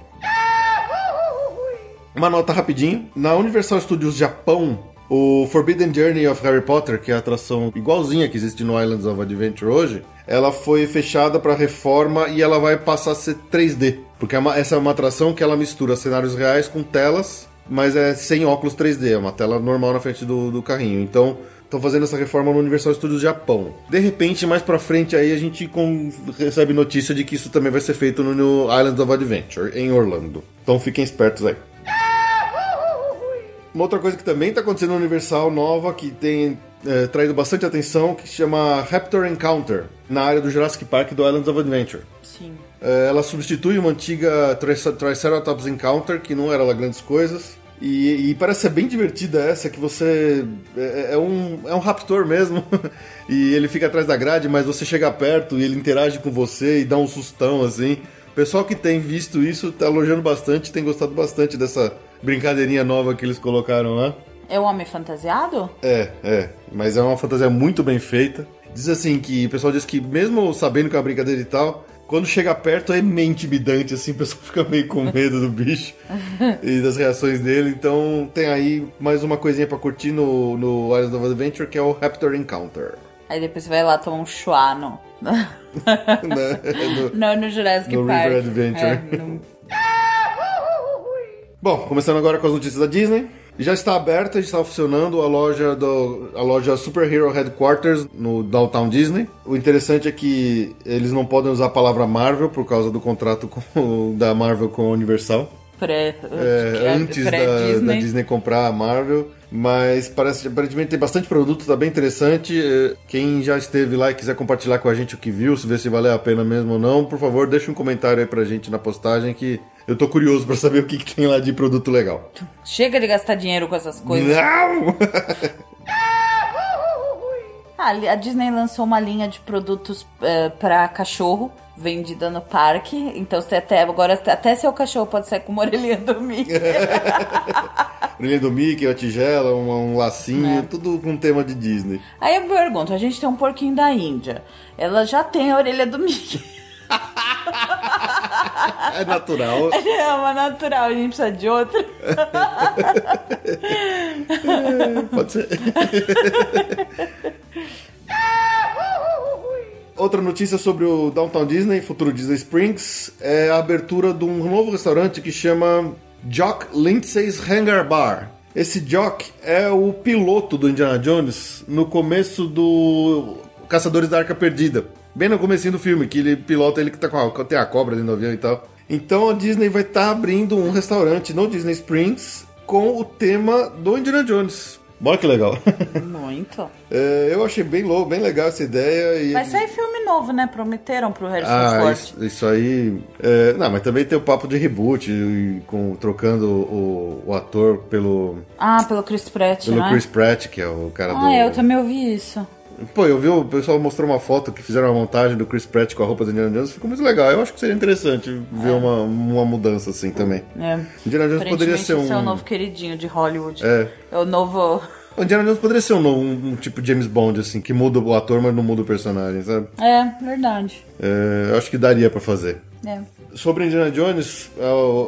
Uma nota rapidinho. Na Universal Studios Japão, o Forbidden Journey of Harry Potter, que é a atração igualzinha que existe no Islands of Adventure hoje, ela foi fechada para reforma e ela vai passar a ser 3D. Porque é uma, essa é uma atração que ela mistura cenários reais com telas, mas é sem óculos 3D, é uma tela normal na frente do, do carrinho. Então, estão fazendo essa reforma no Universal Studios Japão. De repente, mais pra frente aí, a gente com, recebe notícia de que isso também vai ser feito no, no Islands of Adventure, em Orlando. Então fiquem espertos aí. Uma outra coisa que também está acontecendo no Universal nova, que tem é, traído bastante atenção, que se chama Raptor Encounter, na área do Jurassic Park do Islands of Adventure. Sim. É, ela substitui uma antiga Triceratops Encounter, que não era lá grandes coisas. E, e, parece ser bem divertida essa, que você. É, é, um, é um raptor mesmo. e ele fica atrás da grade, mas você chega perto e ele interage com você e dá um sustão assim. O pessoal que tem visto isso tá elogiando bastante, tem gostado bastante dessa brincadeirinha nova que eles colocaram lá. É o homem fantasiado? É, é. Mas é uma fantasia muito bem feita. Diz assim que o pessoal diz que, mesmo sabendo que é uma brincadeira e tal, quando chega perto é meio intimidante, assim, o pessoal fica meio com medo do bicho e das reações dele. Então tem aí mais uma coisinha pra curtir no, no Islands of Adventure, que é o Raptor Encounter. Aí depois você vai lá tomar um chua no... no, no, no Jurassic no Park. River Adventure. É, no... Bom, começando agora com as notícias da Disney. Já está aberta, está funcionando a loja do a loja Super Hero Headquarters no Downtown Disney. O interessante é que eles não podem usar a palavra Marvel por causa do contrato com, da Marvel com a Universal. Pré, é, antes pré da, Disney. da Disney comprar a Marvel. Mas parece aparentemente tem bastante produto, tá bem interessante. É, quem já esteve lá e quiser compartilhar com a gente o que viu, se ver se valeu a pena mesmo ou não, por favor, deixa um comentário aí pra gente na postagem que eu tô curioso para saber o que, que, tem lá de produto legal. Chega de gastar dinheiro com essas coisas. Não! ah, a Disney lançou uma linha de produtos uh, eh, para cachorro vendida no parque. Então você até agora até seu cachorro pode sair com uma orelhinha do Mickey. orelhinha do Mickey, uma tigela, um, um lacinho, é. tudo com tema de Disney. Aí eu pergunto, a gente tem um porquinho da Índia. Ela já tem a orelha do Mickey. É natural. É uma natural, a gente precisa de outra. É, pode ser. Outra notícia sobre o Downtown Disney, futuro Disney Springs, é a abertura de um novo restaurante que chama Jock Lindsay's Hangar Bar. Esse Jock é o piloto do Indiana Jones no começo do Caçadores da Arca Perdida. Bem no comecinho do filme, que ele pilota ele que tá com a, tem a cobra dentro do avião e tal. Então a Disney vai estar tá abrindo um restaurante no Disney Springs com o tema do Indiana Jones. Bora que legal. Muito. é, eu achei bem louco, bem legal essa ideia. E Vai sair filme novo, né? Prometeram pro Harrison ah, Ford. isso, isso aí. é, não, mas também tem o papo de reboot, e com, trocando o, o ator pelo, Ah, pelo Chris Pratt, pelo não é? Chris Pratt, que é o cara do. Ah, eu também ouvi isso. Pô, eu vi o pessoal mostrou uma foto que fizeram uma montagem do Chris Pratt com a roupa do Indiana Jones, ficou muito legal. Eu acho que seria interessante ver uma, uma mudança assim também. É. Indiana Jones poderia ser um. esse é o novo queridinho de Hollywood. É. É o novo... O Indiana Jones poderia ser um, novo- um, um tipo James Bond, assim, que muda o ator, mas não muda o personagem, sabe? É, verdade. É, eu acho que daria pra fazer. É. Sobre Indiana Jones,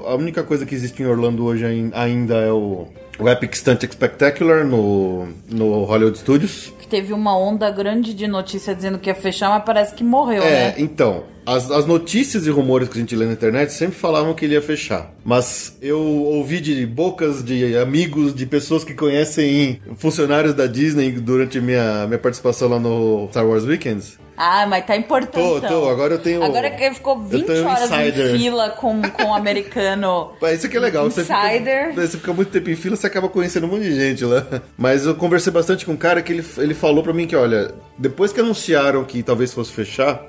a, única coisa que existe em Orlando hoje ain- ainda é o, o Epic Stunt Spectacular no, no Hollywood Studios. Teve uma onda grande de notícia dizendo que ia fechar, mas parece que morreu, É, né? então, as, as notícias e rumores que a gente lê na internet sempre falavam que ele ia fechar. Mas eu ouvi de bocas de amigos, de pessoas que conhecem funcionários da Disney durante minha, minha participação lá no Star Wars Weekends. Ah, mas tá importante. Tô, tô, agora eu tenho- Agora que ficou eu 20 tenho horas insider. em fila com, com o americano. Isso aqui é legal. Você fica, Insider. você fica muito tempo em fila, você acaba conhecendo um monte de gente lá. Mas eu conversei bastante com um cara que ele, ele falou pra mim que, olha, depois que anunciaram que talvez fosse fechar,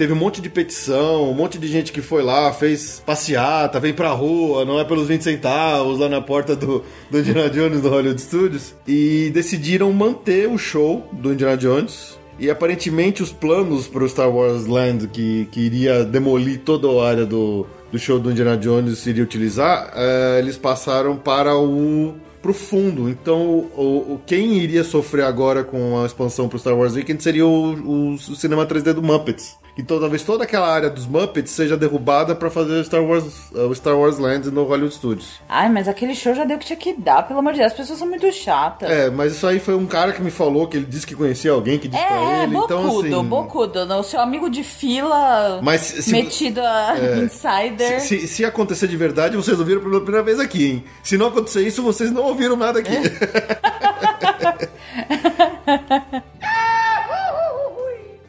teve um monte de petição, um monte de gente que foi lá, fez passeata, vem pra rua, não é pelos 20 centavos, lá na porta do, do Indiana Jones do Hollywood Studios. E decidiram manter o show do Indiana Jones. E aparentemente os planos para o Star Wars Land, que, que iria demolir toda a área do, do show do Indiana Jones, iria utilizar, eh, eles passaram para o pro fundo. Então, o, o- quem iria sofrer agora com a expansão para o Star Wars Weekend seria o, o, o cinema 3D do Muppets. Então, talvez toda aquela área dos Muppets seja derrubada para fazer o Star Wars, o Star Wars Land no Hollywood Studios. Ai, mas aquele show já deu o que tinha que dar, pelo amor de Deus. As pessoas são muito chatas. É, mas isso aí foi um cara que me falou que ele disse que conhecia alguém que disse pra É, ele. bocudo, então, assim, bocudo. O seu amigo de fila Mas se- metido a insider. Se, se acontecer de verdade, vocês ouviram pela primeira vez aqui, hein? Se não acontecer isso, vocês não ouviram nada aqui.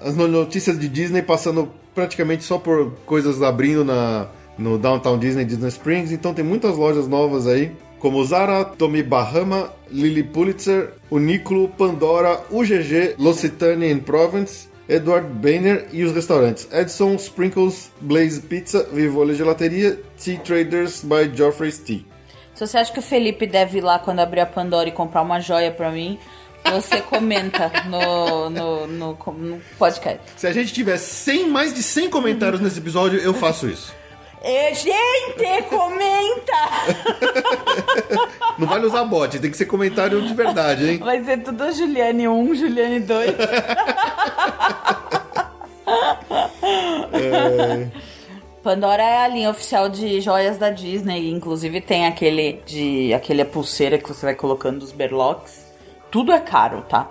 As no- notícias de Disney passando praticamente só por coisas abrindo na, no Downtown Disney, Disney Springs. Então tem muitas lojas novas aí. Como Zara, Tommy Bahama, Lily Pulitzer, Uniqlo, Pandora, UGG, L'Occitane and Provence, Edward Bainer e os restaurantes Edson, Sprinkles, Blaze Pizza, Vivole Gelateria, Tea Traders by Geoffrey's Tea. Se você acha que o Felipe deve ir lá quando abrir a Pandora e comprar uma joia pra mim, você comenta no, no, no, no podcast. Se a gente tiver 100, mais de 100 comentários nesse episódio, eu faço isso. E, gente, comenta! Não vale usar bot, tem que ser comentário de verdade, hein? Vai ser tudo Juliane 1, Juliane 2. Pandora é a linha oficial de joias da Disney. Inclusive tem aquele de aquele pulseira que você vai colocando dos berlocks. Tudo é caro, tá?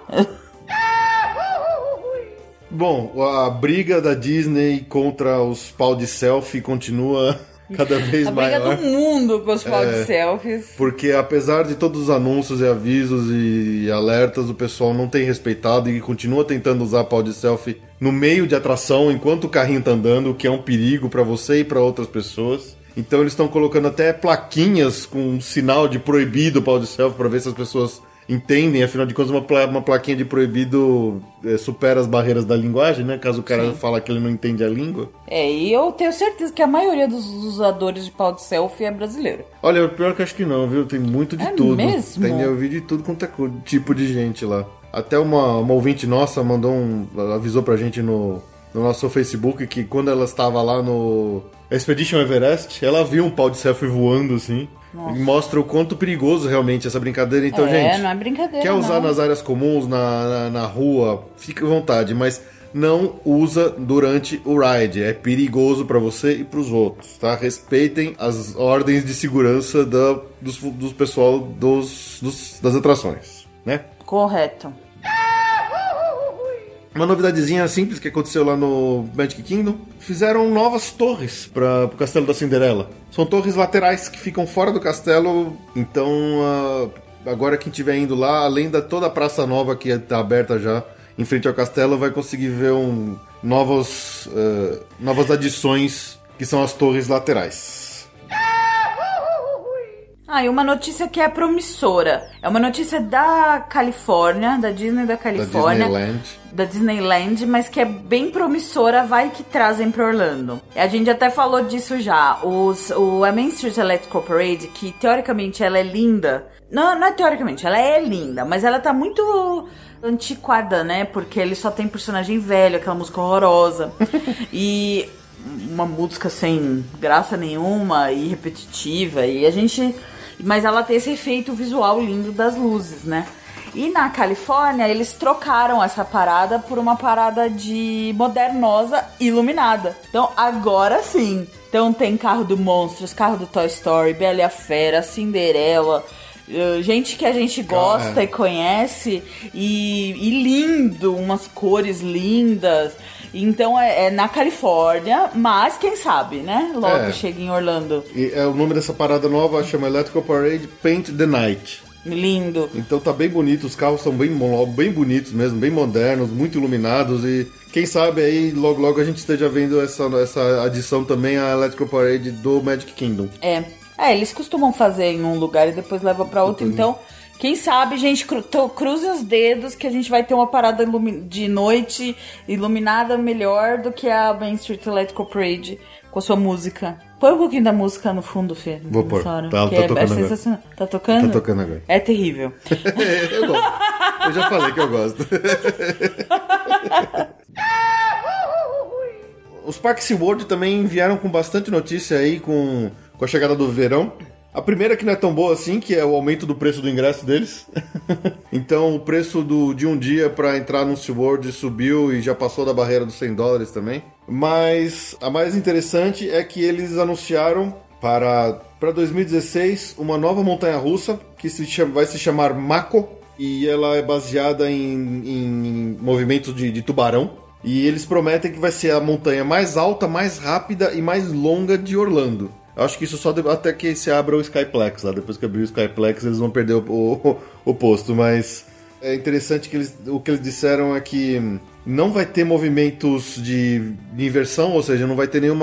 Bom, a briga da Disney contra os pau de selfie continua cada vez A briga maior. do mundo com os pau É. de selfies. Porque apesar de todos os anúncios e avisos e alertas, o pessoal não tem respeitado e continua tentando usar pau de selfie no meio de atração enquanto o carrinho tá andando, o que é um perigo pra você e pra outras pessoas. Então eles estão colocando até plaquinhas com um sinal de proibido pau de selfie pra ver se as pessoas entendem. Afinal de contas, uma, pla- uma plaquinha de proibido eh, supera as barreiras da linguagem, né? Caso o cara Sim. fala que ele não entende a língua. É, e eu tenho certeza que a maioria dos usadores de pau de selfie é brasileiro. Olha, pior que acho que não, viu? Tem muito de É tudo. mesmo? Tem eu vi de tudo quanto é tipo de gente lá. Até uma, uma ouvinte nossa mandou um. avisou pra gente no, no nosso Facebook que quando ela estava lá no Expedition Everest, ela viu um pau de selfie voando assim. E mostra o quanto perigoso realmente essa brincadeira. Então, é, gente. não é brincadeira. Quer usar não. nas áreas comuns, na, na, na rua, fique à vontade, mas não usa durante o ride. É perigoso pra você e pros outros, tá? Respeitem as ordens de segurança da, dos, dos pessoal dos, dos- das atrações, né? Correto. Uma novidadezinha simples que aconteceu lá no Magic Kingdom. Fizeram novas torres para o Castelo da Cinderela. São torres laterais que ficam fora do castelo, então ah, agora quem estiver indo lá, além da toda a Praça Nova que está aberta já, em frente ao castelo, vai conseguir ver um, novos, uh, novas adições que são as torres laterais. Ah, e uma notícia que é promissora. É uma notícia da Califórnia, da Disney da Califórnia. Da Disneyland. Da Disneyland, mas que é bem promissora, vai que trazem pra Orlando. A gente até falou disso já. Os, o a Main Street Electrical Parade, que teoricamente ela é linda. Não, não é teoricamente, ela é linda, mas ela tá muito antiquada, né? Porque ele só tem personagem velho, aquela música horrorosa. e uma música sem graça nenhuma e repetitiva. E a gente mas ela tem esse efeito visual lindo das luzes, né? E na Califórnia eles trocaram essa parada por uma parada de modernosa iluminada. Então agora sim. Então tem carro do Monstros, carro do Toy Story, Bela e a Fera, Cinderela, eh, gente que a gente gosta e conhece e, e lindo, umas cores lindas. Então é, é, na Califórnia, mas quem sabe, né? Logo é. chega em Orlando. E é, o nome dessa parada nova chama Electrical Parade Paint the Night. Lindo. Então tá bem bonito, os carros são bem, bem bonitos mesmo, bem modernos, muito iluminados e quem sabe aí logo logo a gente esteja vendo essa, essa adição também à Electrical Parade do Magic Kingdom. É. É, eles costumam fazer em um lugar e depois levam para outro, então quem sabe, gente, cru cruze os dedos que a gente vai ter uma parada de noite iluminada melhor do que a Main Street Electrical Parade com a sua música. Põe um pouquinho da música no fundo, Fê. Vou pôr. Tá, tá, é, tocando é sensacional. Tá tocando? Tá tocando agora. É terrível. eu gosto. Eu já falei que eu gosto. Os Parques SeaWorld também vieram com bastante notícia aí com, com a chegada do verão. A primeira que não é tão boa assim, que é o aumento do preço do ingresso deles. então o preço do, de um dia para entrar no SeaWorld subiu e já passou da barreira dos 100 dólares também. Mas a mais interessante é que eles anunciaram para, para 2016 uma nova montanha russa que se chama, vai se chamar Mako e ela é baseada em, em movimentos de, de tubarão. E eles prometem que vai ser a montanha mais alta, mais rápida e mais longa de Orlando. Acho que isso só até que se abra o Skyplex lá. Depois que abrir o Skyplex, eles vão perder o, o, o posto. Mas é interessante que eles, o que eles disseram é que não vai ter movimentos de, inversão, ou seja, não vai ter nenhum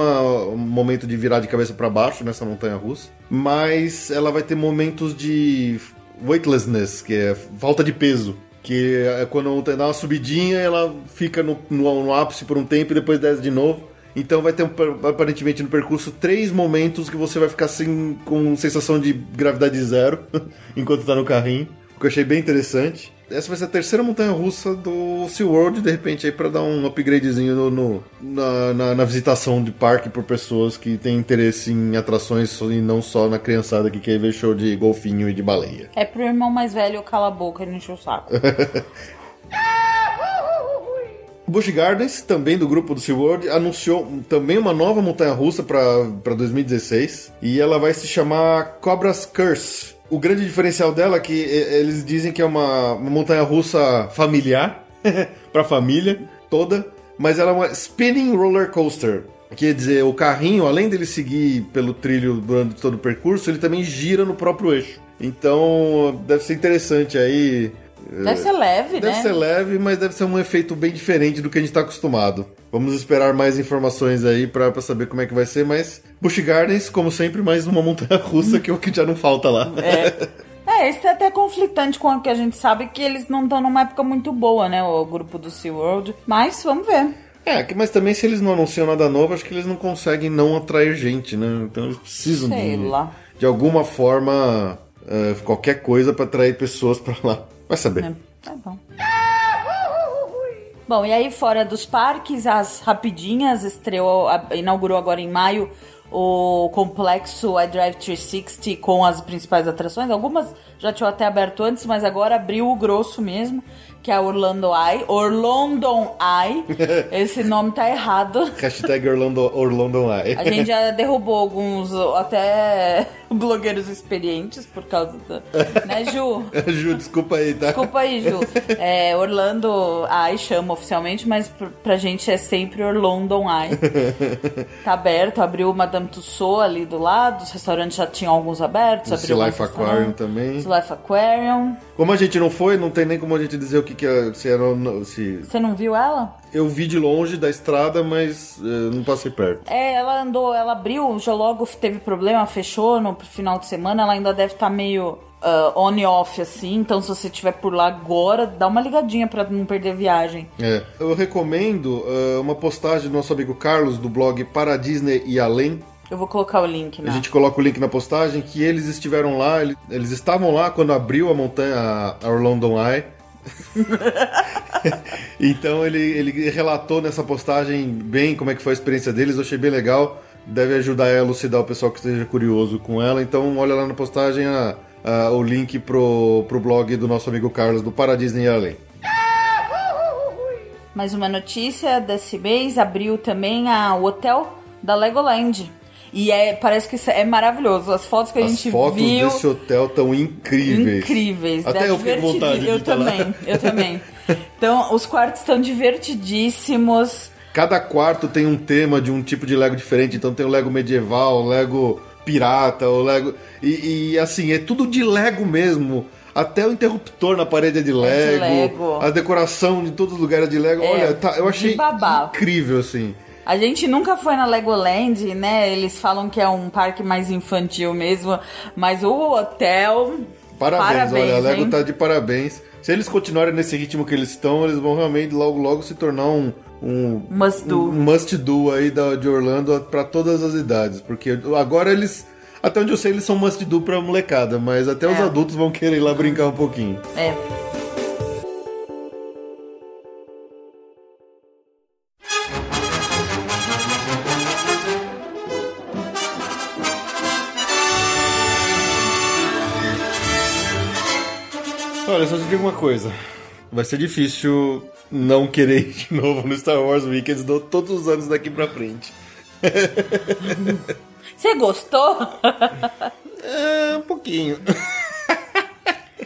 momento de virar de cabeça para baixo nessa montanha russa, mas ela vai ter momentos de weightlessness, que é falta de peso. Que é quando dá uma subidinha, ela fica no, no, no ápice por um tempo e depois desce de novo. Então vai ter aparentemente no percurso três momentos que você vai ficar assim com sensação de gravidade zero enquanto tá no carrinho. O que eu achei bem interessante. Essa vai ser a terceira montanha russa do SeaWorld, de repente, aí para dar um upgradezinho no, no na, na, na, visitação de parque por pessoas que têm interesse em atrações e não só na criançada que quer ver show de golfinho e de baleia. É pro irmão mais velho cala a boca e não enche o saco. Busch Gardens, também do grupo do SeaWorld, anunciou também uma nova montanha-russa para 2016 e ela vai se chamar Cobra's Curse. O grande diferencial dela é que eles dizem que é uma, uma montanha-russa familiar para família toda, mas ela é uma spinning roller coaster. Quer dizer, o carrinho, além dele seguir pelo trilho durante todo o percurso, ele também gira no próprio eixo. Então, deve ser interessante aí Deve ser leve, deve né? Deve ser leve, mas deve ser um efeito bem diferente do que a gente está acostumado. Vamos esperar mais informações aí para saber como é que vai ser, mas Busch Gardens, como sempre, mais uma montanha russa que é o que já não falta lá. É. É, isso é até conflitante com o que a gente sabe que eles não estão numa época muito boa, né? O grupo do SeaWorld. Mas vamos ver. É, mas também se eles não anunciam nada novo, acho que eles não conseguem não atrair gente, né? Então eles precisam Sei de, lá. de alguma forma, uh, qualquer coisa para atrair pessoas para lá. Vai saber. É, tá bom. Bom, e aí fora dos parques, as rapidinhas estreou, inaugurou agora em maio o complexo iDrive 360 com as principais atrações. Algumas já tinham até aberto antes, mas agora abriu o grosso mesmo, que é Orlando Eye. Orlando Eye. Esse nome tá errado. Hashtag Orlando, Orlando Eye. A gente já derrubou alguns, até blogueiros experientes por causa da. Né, Ju? Ju, desculpa aí, tá? Desculpa aí, Ju. É, Orlando Eye chama oficialmente, mas pr- pra gente é sempre Orlando Eye. Tá aberto, abriu o Madame Tussauds ali do lado, os restaurantes já tinham alguns abertos. O Sea Life Aquarium também. Sea Life Aquarium. Como a gente não foi, não tem nem como a gente dizer o que, que é. Se era. Se... Você não viu ela? Eu vi de longe da estrada, mas eh, não passei perto. É, ela andou, ela abriu, o geólogo teve problema, fechou no final de semana, ela ainda deve estar meio ah, on e off assim, então se você estiver por lá agora, dá uma ligadinha pra não perder a viagem. É. Eu recomendo eh, uma postagem do nosso amigo Carlos do blog Para Disney e Além. Eu vou colocar o link A na. gente coloca o link na postagem que eles estiveram lá, ele- eles estavam lá quando abriu a montanha, a Orlando Eye. então ele, ele relatou nessa postagem bem como é que foi a experiência deles, eu achei bem legal. Deve ajudar a elucidar o pessoal que esteja curioso com ela. Então olha lá na postagem a- a- o link pro, pro blog do nosso amigo Carlos do Para Disney e Além. Mais uma notícia desse mês, abriu também a, o hotel da Legoland. E é, parece que é maravilhoso. As fotos que a As gente fotos viu. desse hotel estão incríveis. Incríveis. Até dá eu fiquei vontade de Eu tá lá. também, eu também. Então, os quartos estão divertidíssimos. Cada quarto tem um tema de um tipo de Lego diferente. Então tem o Lego medieval, o Lego pirata, o Lego. E, e, assim, é tudo de Lego mesmo. Até o interruptor na parede é de Lego. Lego. A decoração de todos os lugares é de Lego. É, Olha, tá- eu de achei incrível, assim. A gente nunca foi na Legoland, né? Eles falam que é um parque mais infantil mesmo, mas o hotel. Parabéns, olha, a Lego hein? tá de parabéns. Se eles continuarem nesse ritmo que eles estão, eles vão realmente logo logo se tornar um, um Must do. um must do aí da, de Orlando pra todas as idades, porque agora eles até onde eu sei eles são must do pra molecada, mas até os É. adultos vão querer ir lá brincar um pouquinho. É. Olha, só te digo uma coisa. Vai ser difícil não querer ir de novo no Star Wars Weekends do- todos os anos daqui pra frente. Você gostou? É, um pouquinho.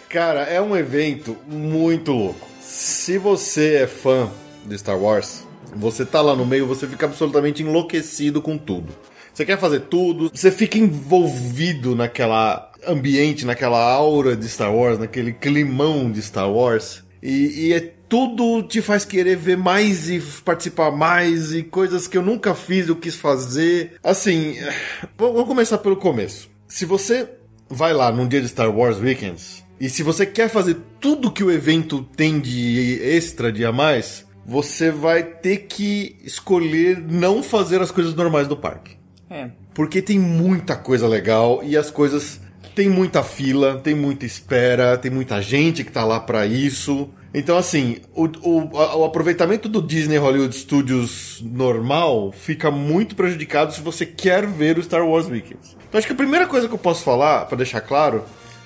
Cara, é um evento muito louco. Se você é fã de Star Wars, você tá lá no meio, você fica absolutamente enlouquecido com tudo. Você quer fazer tudo, você fica envolvido naquela ambiente, naquela aura de Star Wars, naquele climão de Star Wars. E, e é tudo te faz querer ver mais e participar mais e coisas que eu nunca fiz, eu quis fazer. Assim, vamos começar pelo começo. Se você vai lá num dia de Star Wars Weekends e se você quer fazer tudo que o evento tem de extra, de a mais, você vai ter que escolher não fazer as coisas normais do parque. É. Porque tem muita coisa legal e as coisas. Tem muita fila, tem muita espera, tem muita gente que tá lá pra isso. Então, assim, o, o, o aproveitamento do Disney Hollywood Studios normal fica muito prejudicado se você quer ver o Star Wars Weekends. Então, acho que a primeira coisa que eu posso falar, pra deixar claro,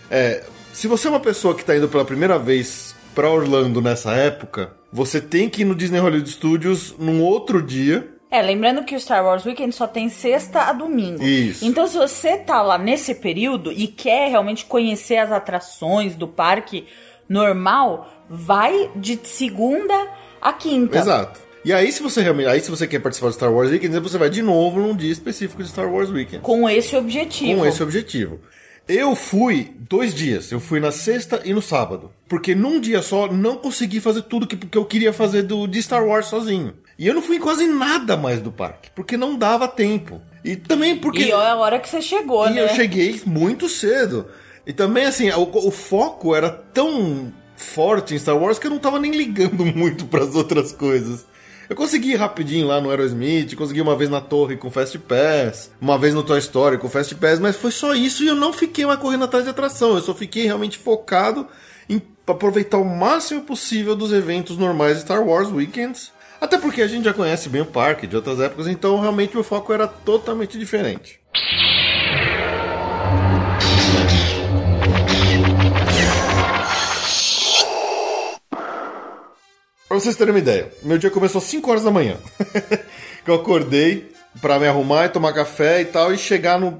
é: se você é uma pessoa que tá indo pela primeira vez pra Orlando nessa época, você tem que ir no Disney Hollywood Studios num outro dia. É, lembrando que o Star Wars Weekend só tem sexta a domingo. Isso. Então, se você tá lá nesse período e quer realmente conhecer as atrações do parque normal, vai de segunda a quinta. Exato. E aí, se você realmente. Aí, se você quer participar do Star Wars Weekend, você vai de novo num dia específico de Star Wars Weekend. Com esse objetivo. Com esse objetivo. Eu fui dois dias. Eu fui na sexta e no sábado. Porque num dia só não consegui fazer tudo que, que eu queria fazer do, de Star Wars sozinho. E eu não fui em quase nada mais do parque. Porque não dava tempo. E também porque. E olha a hora que você chegou, E né? eu cheguei muito cedo. E também, assim, o, o foco era tão forte em Star Wars que eu não tava nem ligando muito pras outras coisas. Eu consegui ir rapidinho lá no Aerosmith, consegui uma vez na torre com Fast Pass, uma vez no Toy Story com Fast Pass, mas foi só isso e eu não fiquei mais correndo atrás de atração. Eu só fiquei realmente focado em aproveitar o máximo possível dos eventos normais de Star Wars Weekends. Até porque a gente já conhece bem o parque de outras épocas, então realmente o foco era totalmente diferente. Pra vocês terem uma ideia, meu dia começou às 5 horas da manhã. que eu acordei para me arrumar e tomar café e tal, e chegar no,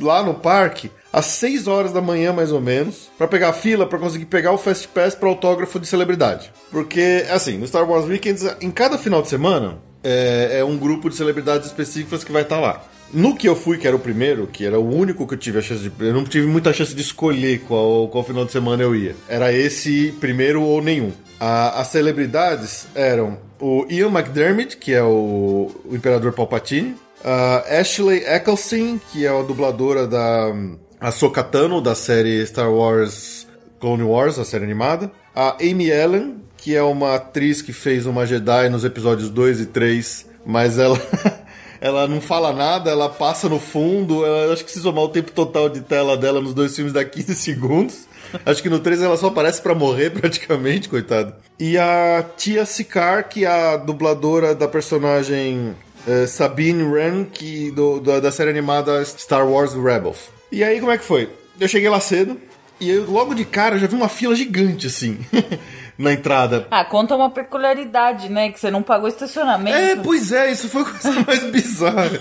lá no parque às 6 horas da manhã, mais ou menos, para pegar fila para conseguir pegar o Fast Pass para autógrafo de celebridade. Porque, assim, no Star Wars Weekends, em cada final de semana, é, é um grupo de celebridades específicas que vai estar tá lá. No que eu fui, que era o primeiro, que era o único que eu tive a chance de. Eu não tive muita chance de escolher qual, qual final de semana eu ia. Era esse primeiro ou nenhum. A, as celebridades eram o Ian McDermott, que é o, o Imperador Palpatine, a Ashley Eccleston, que é a dubladora da Ahsoka Tano, da série Star Wars Clone Wars, a série animada, a Amy Ellen, que é uma atriz que fez uma Jedi nos episódios 2 e 3, mas ela ela não fala nada, ela passa no fundo, ela, acho que se somar o tempo total de tela dela nos dois filmes dá 15 segundos. Acho que no 3 ela só aparece para morrer praticamente, coitado. E a Tia Sicard, que é a dubladora da personagem uh, Sabine Wren, que, do, do, da série animada Star Wars Rebels. E aí, como é que foi? Eu cheguei lá cedo, e eu, logo de cara já vi uma fila gigante, assim, na entrada. Ah, conta uma peculiaridade, né? Que você não pagou estacionamento. É, pois é, isso foi a coisa mais bizarra.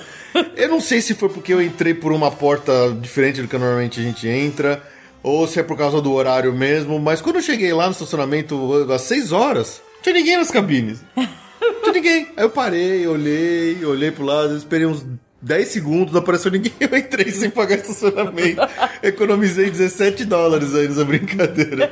Eu não sei se foi porque eu entrei por uma porta diferente do que normalmente a gente entra, ou se é por causa do horário mesmo, mas quando eu cheguei lá no estacionamento às 6 horas, não tinha ninguém nas cabines. Não tinha ninguém. Aí eu parei, olhei, olhei pro lado, esperei uns 10 segundos, não apareceu ninguém, eu entrei sem pagar estacionamento. Economizei 17 dólares aí nessa brincadeira.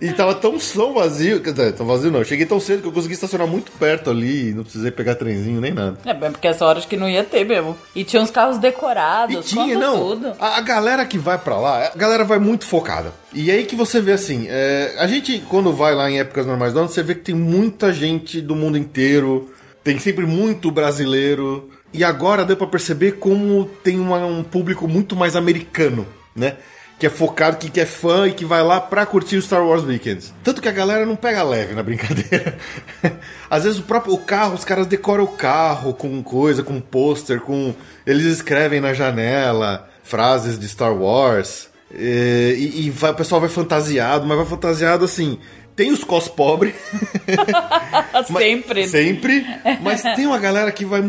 E tava tão, tão vazio, quer dizer, tão vazio não, eu cheguei tão cedo que eu consegui estacionar muito perto ali, não precisei pegar trenzinho nem nada. É bem porque essa hora acho que não ia ter mesmo. E tinha uns carros decorados, e tinha, não, tudo. A, a, galera que vai para lá, a galera vai muito focada. E aí que você vê assim, é, a gente quando vai lá em épocas normais do ano, você vê que tem muita gente do mundo inteiro, tem sempre muito brasileiro, e agora deu para perceber como tem uma, um público muito mais americano, né? Que é focado, que, que é fã e que vai lá pra curtir o Star Wars Weekends. Tanto que a galera não pega leve na brincadeira. Às vezes o próprio o carro, os caras decoram o carro com coisa, com pôster, com. Eles escrevem na janela frases de Star Wars. E, e, e vai, o pessoal vai fantasiado, mas vai fantasiado assim. Tem os cos pobre. sempre. sempre. Mas tem uma galera que vai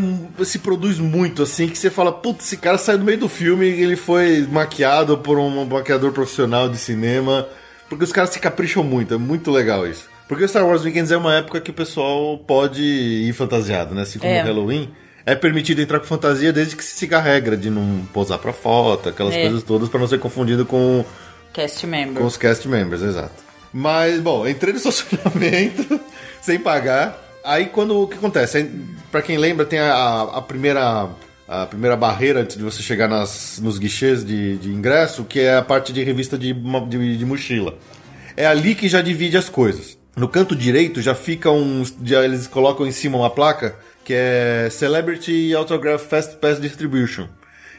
se produz muito, assim, que você fala, putz, esse cara saiu do meio do filme e ele foi maquiado por um maquiador profissional de cinema. Porque os caras se capricham muito, é muito legal isso. Porque o Star Wars Weekends é uma época que o pessoal pode ir fantasiado, né? Assim como é. o Halloween. É permitido entrar com fantasia desde que se siga a regra de não posar pra foto, aquelas é. coisas todas, para não ser confundido com. Cast members. Com os cast members, exato. Mas, bom, entrei no estacionamento sem pagar. Aí quando o que acontece? Para quem lembra, tem a, a, primeira a primeira barreira antes de você chegar nas, nos guichês de, de ingresso, que é a parte de revista de, de, de, mochila. É ali que já divide as coisas. No canto direito já fica um. Já eles colocam em cima uma placa que é Celebrity Autograph Fast Pass Distribution.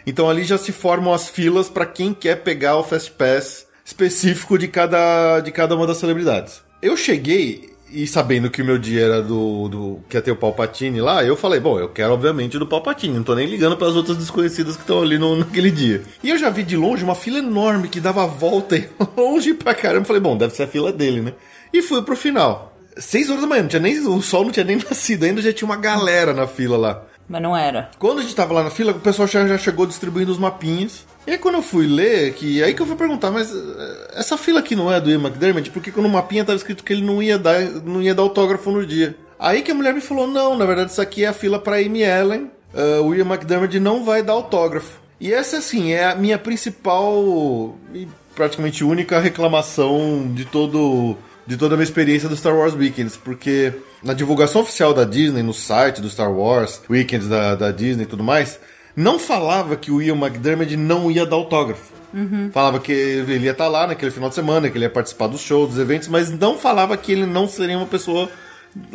Então ali já se formam as filas para quem quer pegar o Fast Pass específico de cada, de cada uma das celebridades. Eu cheguei e sabendo que o meu dia era do, do que ia ter o Palpatine lá, eu falei, bom, eu quero obviamente do Palpatine, não tô nem ligando para as outras desconhecidas que estão ali no, naquele dia. E eu já vi de longe uma fila enorme que dava volta e longe pra caramba. Falei, bom, deve ser a fila dele, né? E fui pro final. Seis horas da manhã, não tinha nem, o sol não tinha nem nascido ainda, já tinha uma galera na fila lá. Mas não era. Quando a gente tava lá na fila, o pessoal já, já chegou distribuindo os mapinhas. E aí quando eu fui ler, que aí que eu fui perguntar, mas eh, essa fila aqui não é do Ian McDermott? Porque no mapinha tava escrito que ele não ia dar, não ia dar autógrafo no dia. Aí que a mulher me falou, não, na verdade isso aqui é a fila para Amy Ellen. Uh, o Ian McDermott não vai dar autógrafo. E essa, assim, é a minha principal e praticamente única reclamação de todo de toda a minha experiência do Star Wars Weekends, porque na divulgação oficial da Disney, no site do Star Wars Weekends da, da Disney e tudo mais, não falava que o Ian McDermott não ia dar autógrafo. Uhum. Falava que ele ia estar lá naquele final de semana, que ele ia participar dos shows, dos eventos, mas não falava que ele não seria uma pessoa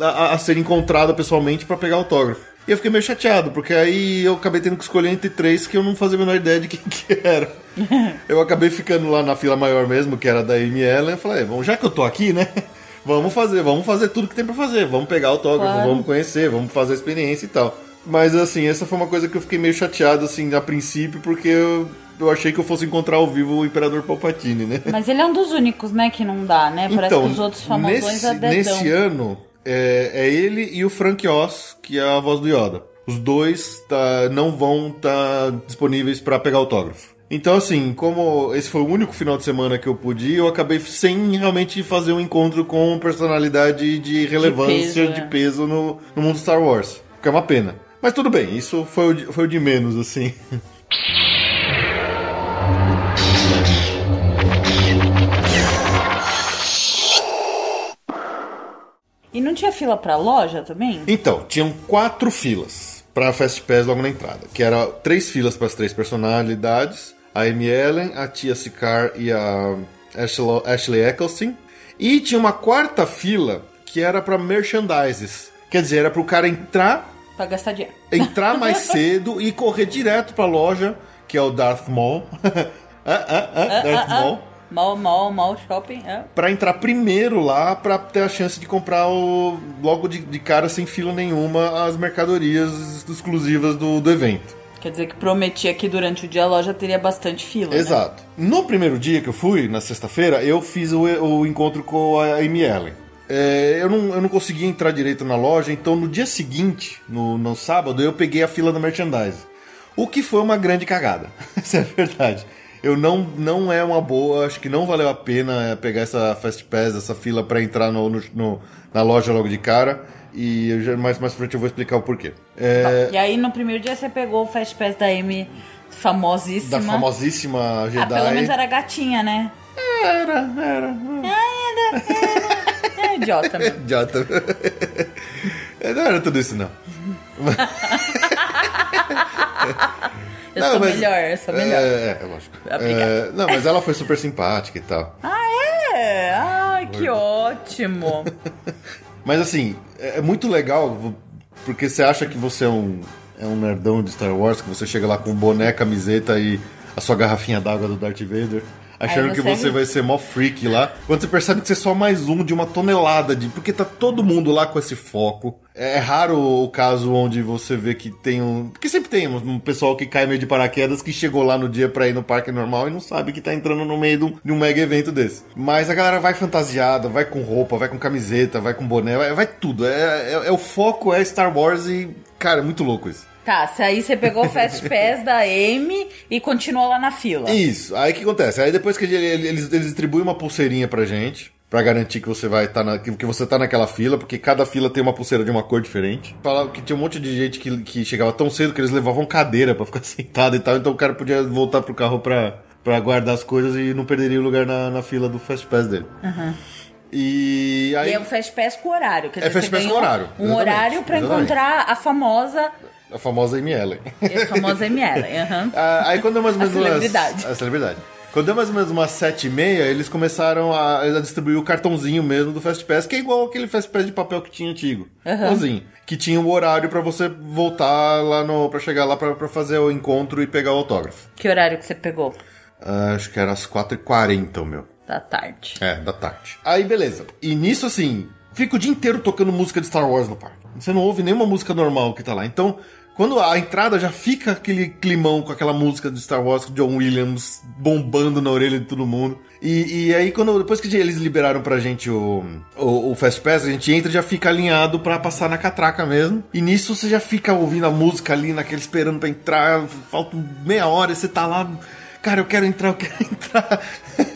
a, a ser encontrada pessoalmente para pegar autógrafo. E eu fiquei meio chateado, porque aí eu acabei tendo que escolher entre três que eu não fazia a menor ideia de quem que era. eu acabei ficando lá na fila maior mesmo, que era da Amy Ellen. Eu falei, bom, já que eu tô aqui, né? Vamos fazer, vamos fazer tudo que tem para fazer. Vamos pegar autógrafo, claro. vamos conhecer, vamos fazer a experiência e tal. Mas assim, essa foi uma coisa que eu fiquei meio chateado, assim, a princípio, porque eu, eu achei que eu fosse encontrar ao vivo o Imperador Palpatine, né? Mas ele é um dos únicos, né, que não dá, né? Parece então, que os outros famosões nesse, é. Nesse ano, é, é ele e o Frank Oz, que é a voz do Yoda. Os dois tá, não vão estar tá disponíveis para pegar autógrafo. Então, assim, como esse foi o único final de semana que eu pude eu acabei sem realmente fazer um encontro com personalidade de relevância, de peso, de peso no, no mundo Star Wars. Que é uma pena. Mas tudo bem, isso foi o de, foi o de menos, assim. E não tinha fila pra loja também? Então, tinham quatro filas pra Fast Pass logo na entrada. Que era três filas para as três personalidades. A Amy Ellen, a Tia Sicar e a Ashley, Ashley Eccleston. E tinha uma quarta fila que era para merchandises. Quer dizer, era pro cara entrar... Pra gastar dinheiro. Entrar mais cedo e correr direto pra loja, que é o Darth Maul. ah, ah, ah, Darth Maul Mall, mall, mall, shopping. É. Pra entrar primeiro lá, pra ter a chance de comprar o, logo de, de cara, sem fila nenhuma, as mercadorias exclusivas do, do evento. Quer dizer que prometia que durante o dia a loja teria bastante fila. Né? Exato. Né? No primeiro dia que eu fui, na sexta-feira, eu fiz o, o, encontro com a Amy Ellen. É, eu, não, eu não consegui entrar direito na loja, então no dia seguinte, no, no sábado, eu peguei a fila da merchandise. O que foi uma grande cagada. Isso é verdade eu não, não é uma boa, acho que não valeu a pena pegar essa Fast Pass, essa fila para entrar no, no, no, na loja logo de cara. E eu já, mais, mais frente eu vou explicar o porquê. É... E aí no primeiro dia você pegou o Fast Pass da Amy famosíssima. Da famosíssima Jedi. Ah, pelo menos era gatinha, né? Era, era. Ah, era, era. É idiota mesmo. idiota. Não era tudo isso, não. Eu não, sou mas, melhor, eu sou melhor. É, é lógico. É, não, mas ela foi super simpática e tal. Ah, é? Ai, que ótimo. mas assim, é, é muito legal, porque você acha que você é um, é um nerdão de Star Wars, que você chega lá com boné, camiseta e a sua garrafinha d'água do Darth Vader achando você que você é... vai ser mó freak lá. Quando você percebe que você é só mais um de uma tonelada de. Porque tá todo mundo lá com esse foco. É, é raro o caso onde você vê que tem um. Porque sempre tem um pessoal que cai meio de paraquedas que chegou lá no dia pra ir no parque normal e não sabe que tá entrando no meio de um, de um mega evento desse. Mas a galera vai fantasiada, vai com roupa, vai com camiseta, vai com boné, vai, vai tudo. É, é, é o foco é Star Wars e. Cara, é muito louco isso. Tá, aí você pegou o Fast Pass da Amy e continuou lá na fila. Isso, aí o que acontece? Aí depois que eles, eles distribuem uma pulseirinha pra gente, para garantir que você vai estar tá que você tá naquela fila, porque cada fila tem uma pulseira de uma cor diferente. Falava que tinha um monte de gente que, que chegava tão cedo que eles levavam cadeira para ficar sentado e tal, então o cara podia voltar pro carro pra, pra guardar as coisas e não perderia o lugar na, na fila do Fast Pass dele. Uhum. E aí. E é um Fast Pass com horário. Quer é Fast Pass com horário. Um exatamente, horário para encontrar a famosa a famosa Amy Ellen. A famosa Amy Ellen, aham. Uhum. aí quando deu mais ou menos a celebridade. Umas, a celebridade. Quando deu mais ou menos umas sete e meia, eles começaram a, a, distribuir o cartãozinho mesmo do Fast Pass, que é igual aquele Fast Pass de papel que tinha antigo. Uhum. que tinha o um horário para você voltar lá no. para chegar lá para fazer o encontro e pegar o autógrafo. Que horário que você pegou? Uh, acho que era às 4h40 o meu. Da tarde. É, da tarde. Aí beleza. E nisso assim, fica o dia inteiro tocando música de Star Wars no parque. Você não ouve nenhuma música normal que tá lá. Então, quando a entrada já fica aquele climão com aquela música de Star Wars John Williams bombando na orelha de todo mundo. E, e aí, quando depois que eles liberaram pra gente o, o, o, Fast Pass, a gente entra e já fica alinhado pra passar na catraca mesmo. E nisso você já fica ouvindo a música ali, naquele esperando pra entrar. Falta meia hora e você tá lá. Cara, eu quero entrar, eu quero entrar.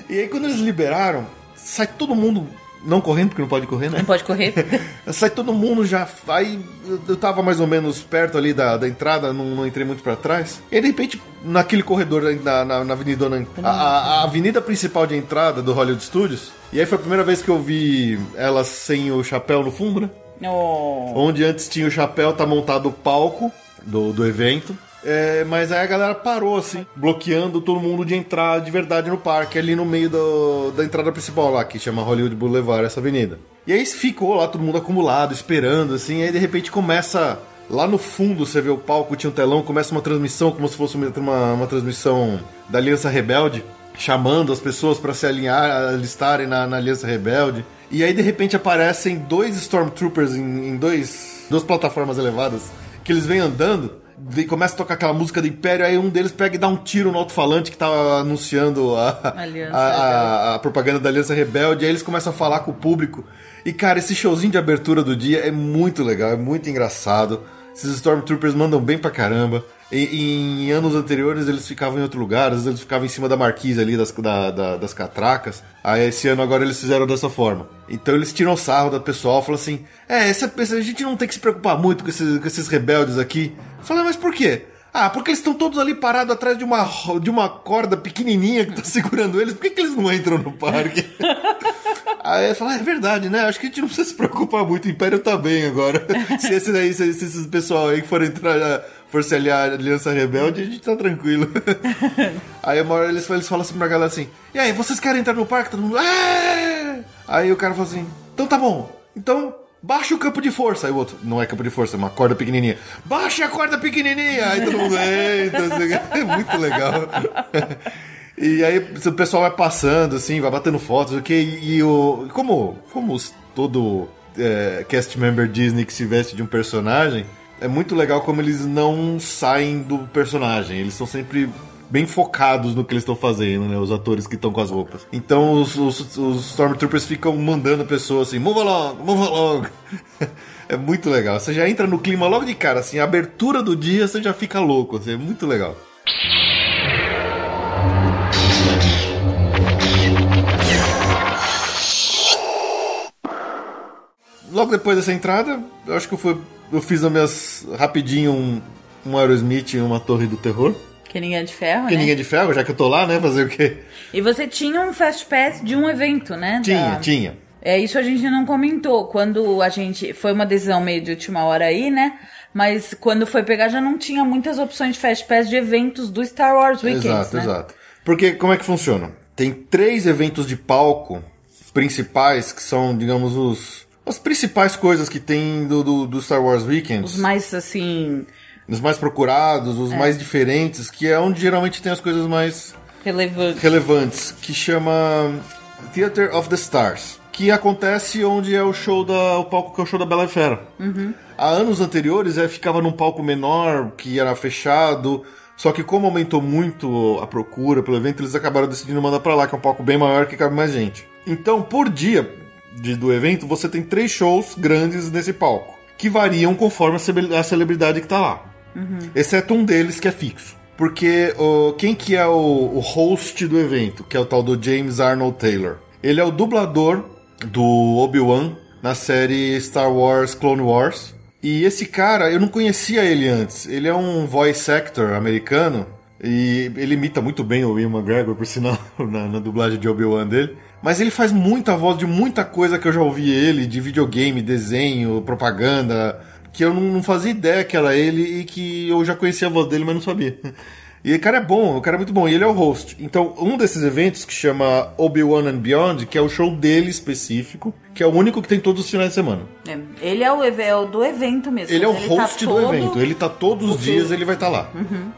e aí, quando eles liberaram, sai todo mundo não correndo, porque não pode correr, né? Não pode correr. Sai todo mundo já. Aí eu tava mais ou menos perto ali da, da entrada, não, não entrei muito para trás. E de repente, naquele corredor na, na, na avenida, na, a, a, avenida principal de entrada do Hollywood Studios. E aí foi a primeira vez que eu vi ela sem o chapéu no fundo, né? Oh. Onde antes tinha o chapéu, tá montado o palco do, do evento. É, mas aí a galera parou, assim, bloqueando todo mundo de entrar de verdade no parque, ali no meio do, da entrada principal lá, que chama Hollywood Boulevard, essa avenida. E aí ficou lá todo mundo acumulado, esperando, assim, aí de repente começa. Lá no fundo você vê o palco, tinha um telão, começa uma transmissão, como se fosse uma, uma transmissão da Aliança Rebelde, chamando as pessoas para se alinhar, alistarem na, na Aliança Rebelde. E aí de repente aparecem dois Stormtroopers em, em dois, duas plataformas elevadas, que eles vêm andando começa a tocar aquela música do Império, aí um deles pega e dá um tiro no alto-falante que tá anunciando a, a- a propaganda da Aliança Rebelde, aí eles começam a falar com o público. E, cara, esse showzinho de abertura do dia é muito legal, é muito engraçado. Esses Stormtroopers mandam bem pra caramba. Em anos anteriores eles ficavam em outro lugar, às vezes eles ficavam em cima da marquise ali das, da- da- das catracas. Aí esse ano agora eles fizeram dessa forma. Então eles tiram sarro do pessoal, falam assim: É, essa, essa- a gente não tem que se preocupar muito com esses, com esses rebeldes aqui. Fala, mas por quê? Ah, porque eles estão todos ali parados atrás de uma, de uma corda pequenininha que tá segurando eles. Por que, que eles não entram no parque? Aí ele fala, ah, é verdade, né? Acho que a gente não precisa se preocupar muito, o Império tá bem agora. se esse daí, se, se esses pessoal aí que for entrar, for se aliar à Aliança Rebelde, a gente tá tranquilo. aí uma hora eles, eles falam assim pra galera assim, e aí, vocês querem entrar no parque? Todo mundo, é! Aí o cara fala assim, então tá bom, então baixa o campo de força. Aí o outro, não é campo de força, é uma corda pequenininha. Baixa a corda pequenininha! Aí todo mundo, eita, é muito legal. E aí o pessoal vai passando, assim, vai batendo fotos, o que e, o como como todo é, cast member Disney que se veste de um personagem, é muito legal como eles não saem do personagem, eles estão sempre bem focados no que eles estão fazendo, né, os atores que estão com as roupas. Então os, os, os Stormtroopers ficam mandando a pessoa assim, move along, move along. É muito legal. Você já entra no clima logo de cara, assim, a abertura do dia você já fica louco, assim, é muito legal. Logo depois dessa entrada, eu acho que fui, eu fiz as minhas rapidinho um, um Aerosmith e uma Torre do Terror. Que ninguém é de ferro, Que né? ninguém é de ferro, já que eu tô lá, né? Fazer o quê? E você tinha um Fast Pass de um evento, né? Tinha, Da- tinha. É, isso a gente não comentou. Quando a gente. Foi uma decisão meio de última hora aí, né? Mas quando foi pegar já não tinha muitas opções de Fast Pass de eventos do Star Wars Weekends, Exato, né? exato. Porque como é que funciona? Tem três eventos de palco principais que são, digamos, os as principais coisas que tem do, do, do Star Wars Weekends. Os mais, assim, Os mais procurados, É. os mais diferentes, que é onde geralmente tem as coisas mais relevantes. relevantes, que chama Theater of the Stars, que acontece onde é o show da o palco que é o show da Bela e Fera. Há anos anteriores é, ficava num palco menor, que era fechado, só que como aumentou muito a procura pelo evento, eles acabaram decidindo mandar pra lá, que é um palco bem maior que cabe mais gente. Então, por dia de- do evento, você tem três shows grandes nesse palco, que variam conforme a cele- a celebridade que tá lá. Exceto um deles que é fixo. Porque o, quem que é o, o host do evento, que é o tal do James Arnold Taylor? Ele é o dublador do Obi-Wan na série Star Wars Clone Wars. E esse cara, eu não conhecia ele antes. Ele é um voice actor americano. E ele imita muito bem o Ian McGregor, por sinal, na, na dublagem de Obi-Wan dele. Mas ele faz muita voz de muita coisa que eu já ouvi ele, de videogame, desenho, propaganda, que eu não, não fazia ideia que era ele e que eu já conhecia a voz dele, mas não sabia. E o cara é bom, o cara é muito bom, e ele é o host. Então, um desses eventos que chama Obi-Wan and Beyond, que é o show dele específico, que é o único que tem todos os finais de semana. É, Ele é o, é o do evento mesmo. Ele é o tá host do todo- evento. Ele tá todos os dias, ele vai estar lá.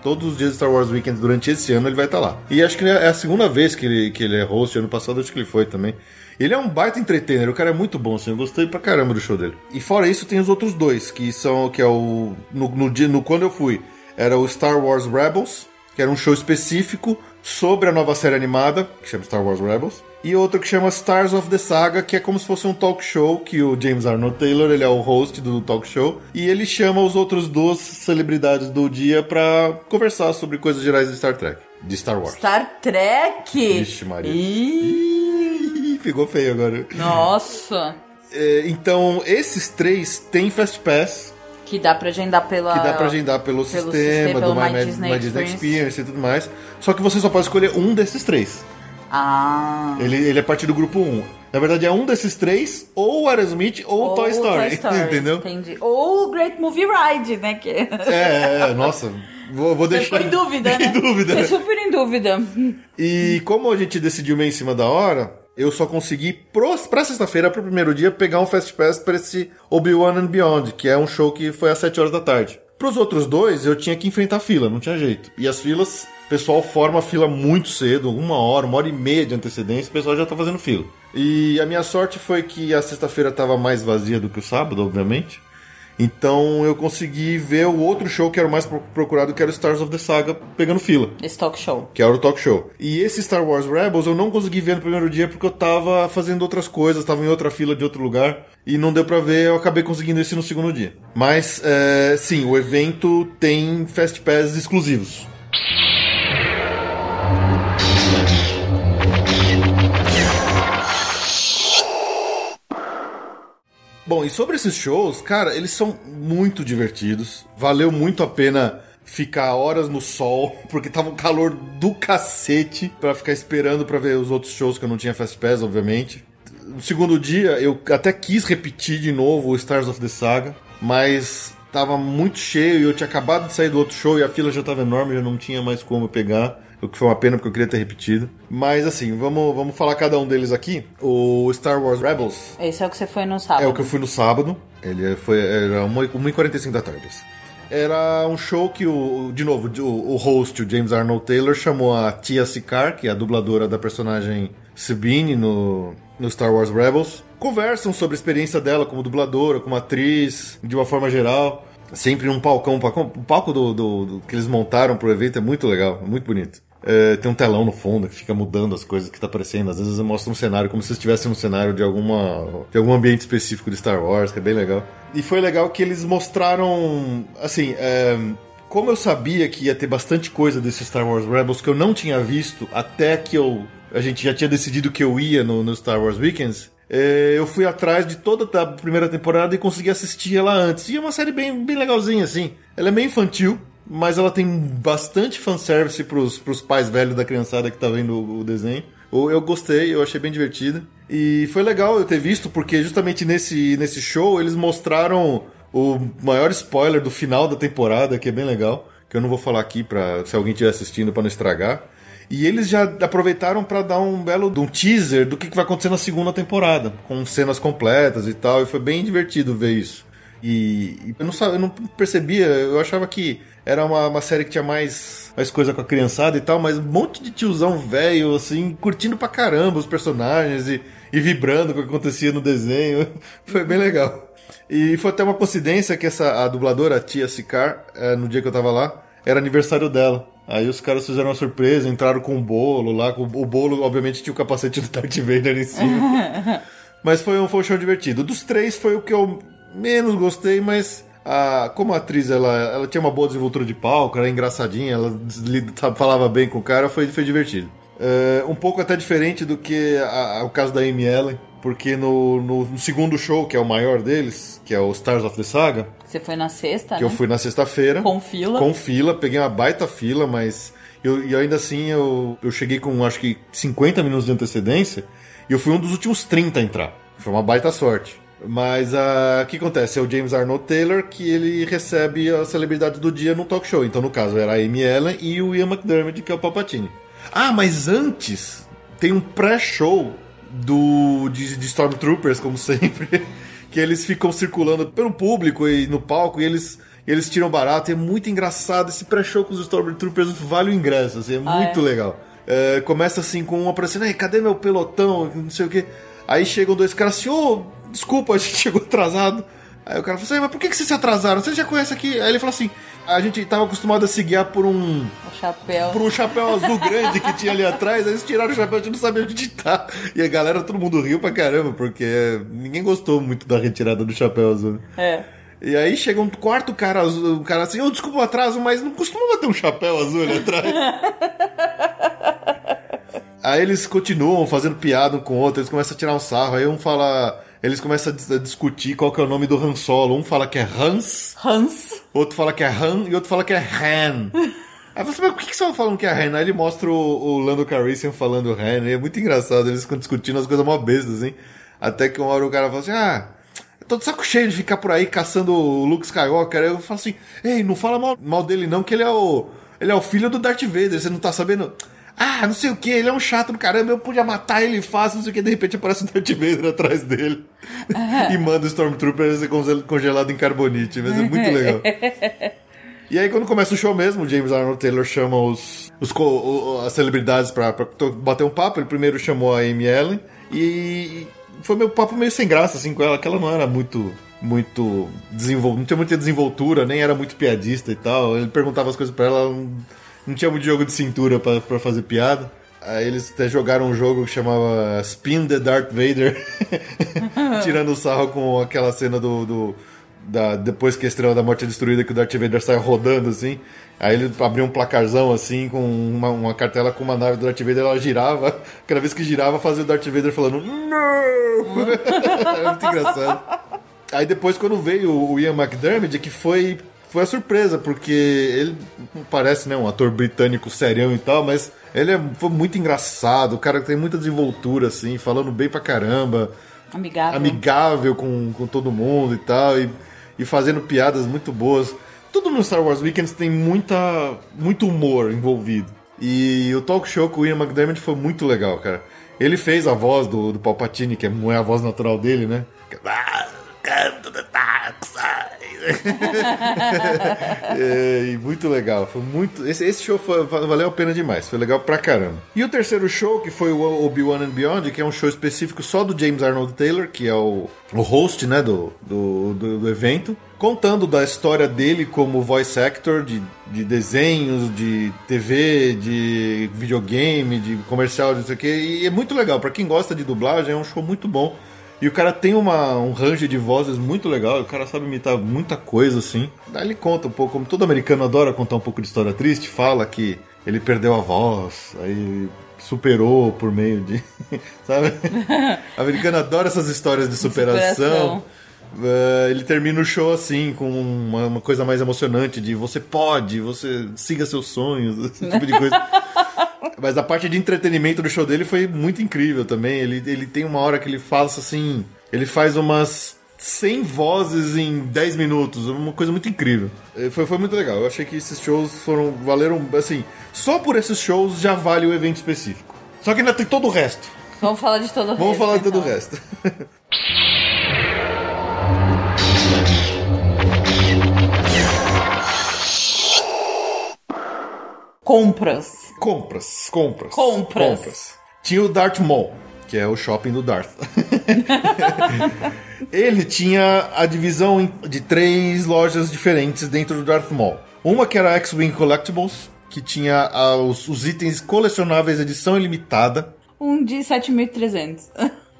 Todos os dias Star Wars Weekend durante esse ano ele vai estar lá. E acho que é a segunda vez que ele, que ele é host. Ano passado acho que ele foi também. Ele é um baita entertainer, o cara é muito bom, assim, eu gostei pra caramba do show dele. E fora isso, tem os outros dois, que são, que é o... No, no dia, no, quando eu fui, era o Star Wars Rebels, que era um show específico sobre a nova série animada, que chama Star Wars Rebels. E outro que chama Stars of the Saga, que é como se fosse um talk show, que o James Arnold Taylor, ele é o host do talk show, e ele chama os outros duas celebridades do dia pra conversar sobre coisas gerais de Star Trek, de Star Wars. Star Trek! Vixe, Maria. Ih, Ih, ficou feio agora. nossa! É, então, esses três têm Fast Pass, Que dá pra agendar pela... que dá pra agendar pelo, pelo sistema, sistema, do My, My Disney My Disney Experience. Experience e tudo mais. Só que você só pode escolher um desses três. Ah... Ele, ele é parte do grupo 1. Na verdade, é um desses três, ou o Aerosmith ou, o Toy Story. Entendeu? Entendi. Ou o Great Movie Ride, né? Que... É, é, é, nossa. Vou, vou deixar. ficou em dúvida, né? em dúvida. Super em dúvida. E como a gente decidiu meio em cima da hora, eu só consegui pro, pra sexta-feira, pro primeiro dia, pegar um Fast Pass pra esse Obi-Wan and Beyond, que é um show que foi às 7 horas da tarde. Pros outros dois, eu tinha que enfrentar fila, não tinha jeito. E as filas, o pessoal forma fila muito cedo, uma hora, uma hora e meia de antecedência, o pessoal já tá fazendo fila. E a minha sorte foi que a sexta-feira tava mais vazia do que o sábado, obviamente. Então eu consegui ver o outro show que era o mais procurado, que era o Stars of the Saga, pegando fila. Esse talk show. Que era o talk show. E esse Star Wars Rebels eu não consegui ver no primeiro dia porque eu tava fazendo outras coisas, tava em outra fila de outro lugar e não deu pra ver, eu acabei conseguindo esse no segundo dia. Mas, é, sim, o evento tem Fast Pass exclusivos. Bom, e sobre esses shows, cara, eles são muito divertidos. Valeu muito a pena ficar horas no sol, porque tava um calor do cacete para ficar esperando para ver os outros shows que eu não tinha Fast Pass, obviamente. No segundo dia, eu até quis repetir de novo o Stars of the Saga, mas tava muito cheio e eu tinha acabado de sair do outro show e a fila já tava enorme, já não tinha mais como pegar o que foi uma pena porque eu queria ter repetido. Mas assim, vamos, vamos falar cada um deles aqui. O Star Wars Rebels. Esse é o que você foi no sábado. É o que eu fui no sábado. Ele foi, era 1h45 da tarde. Era um show que o, de novo, o, o host, o James Arnold Taylor, chamou a Tia Sicard, que é a dubladora da personagem Sabine no, no Star Wars Rebels. Conversam sobre a experiência dela como dubladora, como atriz, de uma forma geral. Sempre um palcão, um palco, o palco do, do, do, que eles montaram pro evento é muito legal, é muito bonito. É, tem um telão no fundo que fica mudando as coisas que tá aparecendo. Às vezes mostra um cenário como se estivesse num cenário de alguma de algum ambiente específico de Star Wars, que é bem legal. E foi legal que eles mostraram, assim, é, como eu sabia que ia ter bastante coisa desse Star Wars Rebels que eu não tinha visto até que eu a gente já tinha decidido que eu ia no, no Star Wars Weekends. É, eu fui atrás de toda a primeira temporada e consegui assistir ela antes. E é uma série bem, bem legalzinha, assim. Ela é meio infantil, mas ela tem bastante fanservice pros, pros pais velhos da criançada que tá vendo o, desenho. Eu gostei, eu achei bem divertida. E foi legal eu ter visto, porque justamente nesse, nesse show eles mostraram o maior spoiler do final da temporada, que é bem legal. Que eu não vou falar aqui pra se alguém estiver assistindo para não estragar. E eles já aproveitaram para dar um belo um teaser do que vai acontecer na segunda temporada, com cenas completas e tal. E foi bem divertido ver isso. E, eu, não, eu não percebia, eu achava que era uma, uma série que tinha mais, mais coisa com a criançada e tal, mas um monte de tiozão velho, assim, curtindo pra caramba os personagens e, e vibrando com o que acontecia no desenho. Foi bem legal. E foi até uma coincidência que essa a dubladora, a Tia Sicar, é, no dia que eu tava lá, era aniversário dela. Aí os caras fizeram uma surpresa, entraram com um bolo lá. Com, o bolo, obviamente, tinha o capacete do Darth Vader em cima. mas foi um, foi um show divertido. Dos três foi o que eu menos gostei, mas a, como a atriz ela, ela tinha uma boa desenvoltura de palco, era engraçadinha, ela falava bem com o cara, foi, foi divertido. É, um pouco até diferente do que a, a, o caso da Amy Ellen, porque no, no, no, segundo show, que é o maior deles, que é o Stars of the Saga. Você foi na sexta, Que né? eu fui na sexta-feira. Com fila. Com fila, peguei uma baita fila, mas. Eu, e ainda assim eu, eu cheguei com acho que 50 minutos de antecedência e eu fui um dos últimos 30 a entrar. Foi uma baita sorte. Mas uh, o que acontece? É o James Arnold Taylor que ele recebe a celebridade do dia no talk show. Então, no caso, era a Amy Ellen e o Ian McDermott, que é o Palpatine. Ah, mas antes tem um pré-show do de, de, Stormtroopers, como sempre, que eles ficam circulando pelo público e no palco e eles eles tiram barato. E é muito engraçado esse pré-show com os Stormtroopers vale o ingresso, assim, é ah, muito é? legal. É, começa assim com um aparecendo, cadê meu pelotão? Não sei o que. Aí chegam dois caras assim, ô, oh, desculpa, a gente chegou atrasado. Aí o cara falou assim, mas por que, que vocês se atrasaram? Vocês já conhecem aqui? Aí ele falou assim, a gente tava acostumado a se guiar por um... O chapéu. Por um chapéu azul grande que tinha ali atrás, aí eles tiraram o chapéu, a gente não sabia onde tá. E a galera, todo mundo riu pra caramba, porque ninguém gostou muito da retirada do chapéu azul. É. E aí chega um quarto cara azul, um cara assim, eu oh, desculpa o atraso, mas não costumava ter um chapéu azul ali atrás. aí eles continuam fazendo piada um com o outro, eles começam a tirar um sarro, aí um fala eles começam a discutir qual que é o nome do Han Solo. Um fala que é Hans. Hans. Outro fala que é Han e outro fala que é Han. Aí você, mas por que, que você falando que é Han? Aí ele mostra o, o Lando Calrissian falando Han. E é muito engraçado, eles ficam discutindo as coisas mó bestas, assim. Até que uma hora o cara fala assim, ah... Eu tô de saco cheio de ficar por aí caçando o Luke Skywalker. Aí eu falo assim, ei, não fala mal, mal dele não, que ele é o... Ele é o filho do Darth Vader, você não tá sabendo? Ah, não sei o que, ele é um chato do caramba, eu podia matar ele fácil, não sei o que, de repente aparece um Darth Vader atrás dele e manda o Stormtrooper ser congelado em carbonite, mas é muito legal. E aí, quando começa o show mesmo, o James Arnold Taylor chama os, os as celebridades pra, pra bater um papo. Ele primeiro chamou a Amy Ellen e foi meu papo meio sem graça, assim, com ela, que ela não era muito muito desenvol... não tinha muita desenvoltura, nem era muito piadista e tal. Ele perguntava as coisas pra ela, não, não tinha muito jogo de cintura pra fazer piada. Aí eles até jogaram um jogo que chamava Spin the Darth Vader, tirando sarro com aquela cena do, do da, depois que a Estrela da Morte é destruída, que o Darth Vader sai rodando assim. Aí ele abriu um placarzão assim, com uma, uma cartela com uma nave do Darth Vader, ela girava. Cada vez que girava, fazia o Darth Vader falando Não! é muito engraçado. Aí depois, quando veio o Ian McDermott, que foi, foi a surpresa, porque ele parece né, um ator britânico serião e tal, mas ele é, foi muito engraçado, o cara tem muita desenvoltura, assim, falando bem pra caramba. Amigável. Amigável com, com todo mundo e tal, e, e fazendo piadas muito boas. Tudo no Star Wars Weekends tem muita, muito humor envolvido. E o talk show com o Ian McDermott foi muito legal, cara. Ele fez a voz do, do Palpatine, que não é a voz natural dele, né? Ah, come to the dark side. é, e muito legal. Foi muito. Esse, esse show foi, valeu a pena demais. Foi legal pra caramba. E o terceiro show, que foi o Obi-Wan and Beyond, que é um show específico só do James Arnold Taylor, que é o, o host né, do, do, do, do evento contando da história dele como voice actor de, de desenhos, de TV, de videogame, de comercial, não sei o. E é muito legal. para quem gosta de dublagem, é um show muito bom. E o cara tem uma, um range de vozes muito legal, o cara sabe imitar muita coisa, assim. Daí ele conta um pouco, como todo americano adora contar um pouco de história triste, fala que ele perdeu a voz, aí superou por meio de. Sabe? o americano adora essas histórias de superação. superação. Uh, ele termina o show assim, com uma, uma, coisa mais emocionante de você pode, você siga seus sonhos, esse tipo de coisa. Mas a parte de entretenimento do show dele foi muito incrível também. Ele, ele tem uma hora que ele fala assim. Ele faz umas 100 vozes em 10 minutos. Uma coisa muito incrível. Eh, foi, foi muito legal. Eu achei que esses shows foram. valeram. Assim, só por esses shows já vale o evento específico. Só que ainda tem todo o resto. Vamos falar de todo o Vamos resto. Vamos falar de todo então. o resto. Compras. Compras, compras. Compras. Compras. Tinha o Darth Mall, que é o shopping do Darth. Ele tinha a divisão de três lojas diferentes dentro do Darth Mall. Uma que era X-Wing Collectibles, que tinha os, os itens colecionáveis edição ilimitada. Um de 7.300.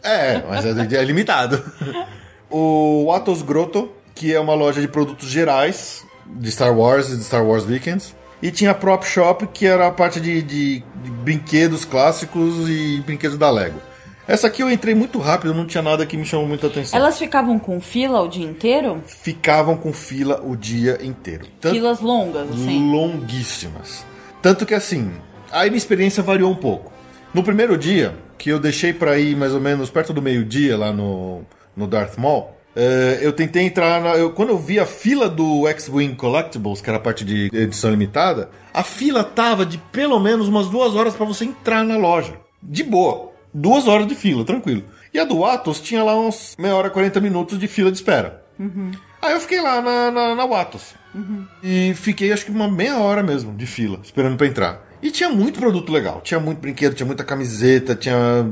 É, mas é, é limitado. O Atos Grotto, que é uma loja de produtos gerais de Star Wars e de Star Wars Weekends. E tinha a Prop Shop, que era a parte de, de, de, brinquedos clássicos e brinquedos da Lego. Essa aqui eu entrei muito rápido, não tinha nada que me chamou muita atenção. Elas ficavam com fila o dia inteiro? Ficavam com fila o dia inteiro. Tanto, Filas longas, assim? Longuíssimas. Tanto que assim, aí minha experiência variou um pouco. No primeiro dia, que eu deixei para ir mais ou menos perto do meio-dia lá no, no Darth Maul, Uh, eu tentei entrar na. Eu, quando eu vi a fila do X-Wing Collectibles, que era a parte de edição limitada, a fila tava de pelo menos umas duas horas para você entrar na loja. De boa. Duas horas de fila, tranquilo. E a do Atos tinha lá uns meia hora, 40 minutos de fila de espera. Uhum. Aí eu fiquei lá na, na, na Atos. Uhum. E fiquei acho que uma meia hora mesmo de fila, esperando para entrar. E tinha muito produto legal. Tinha muito brinquedo, tinha muita camiseta, tinha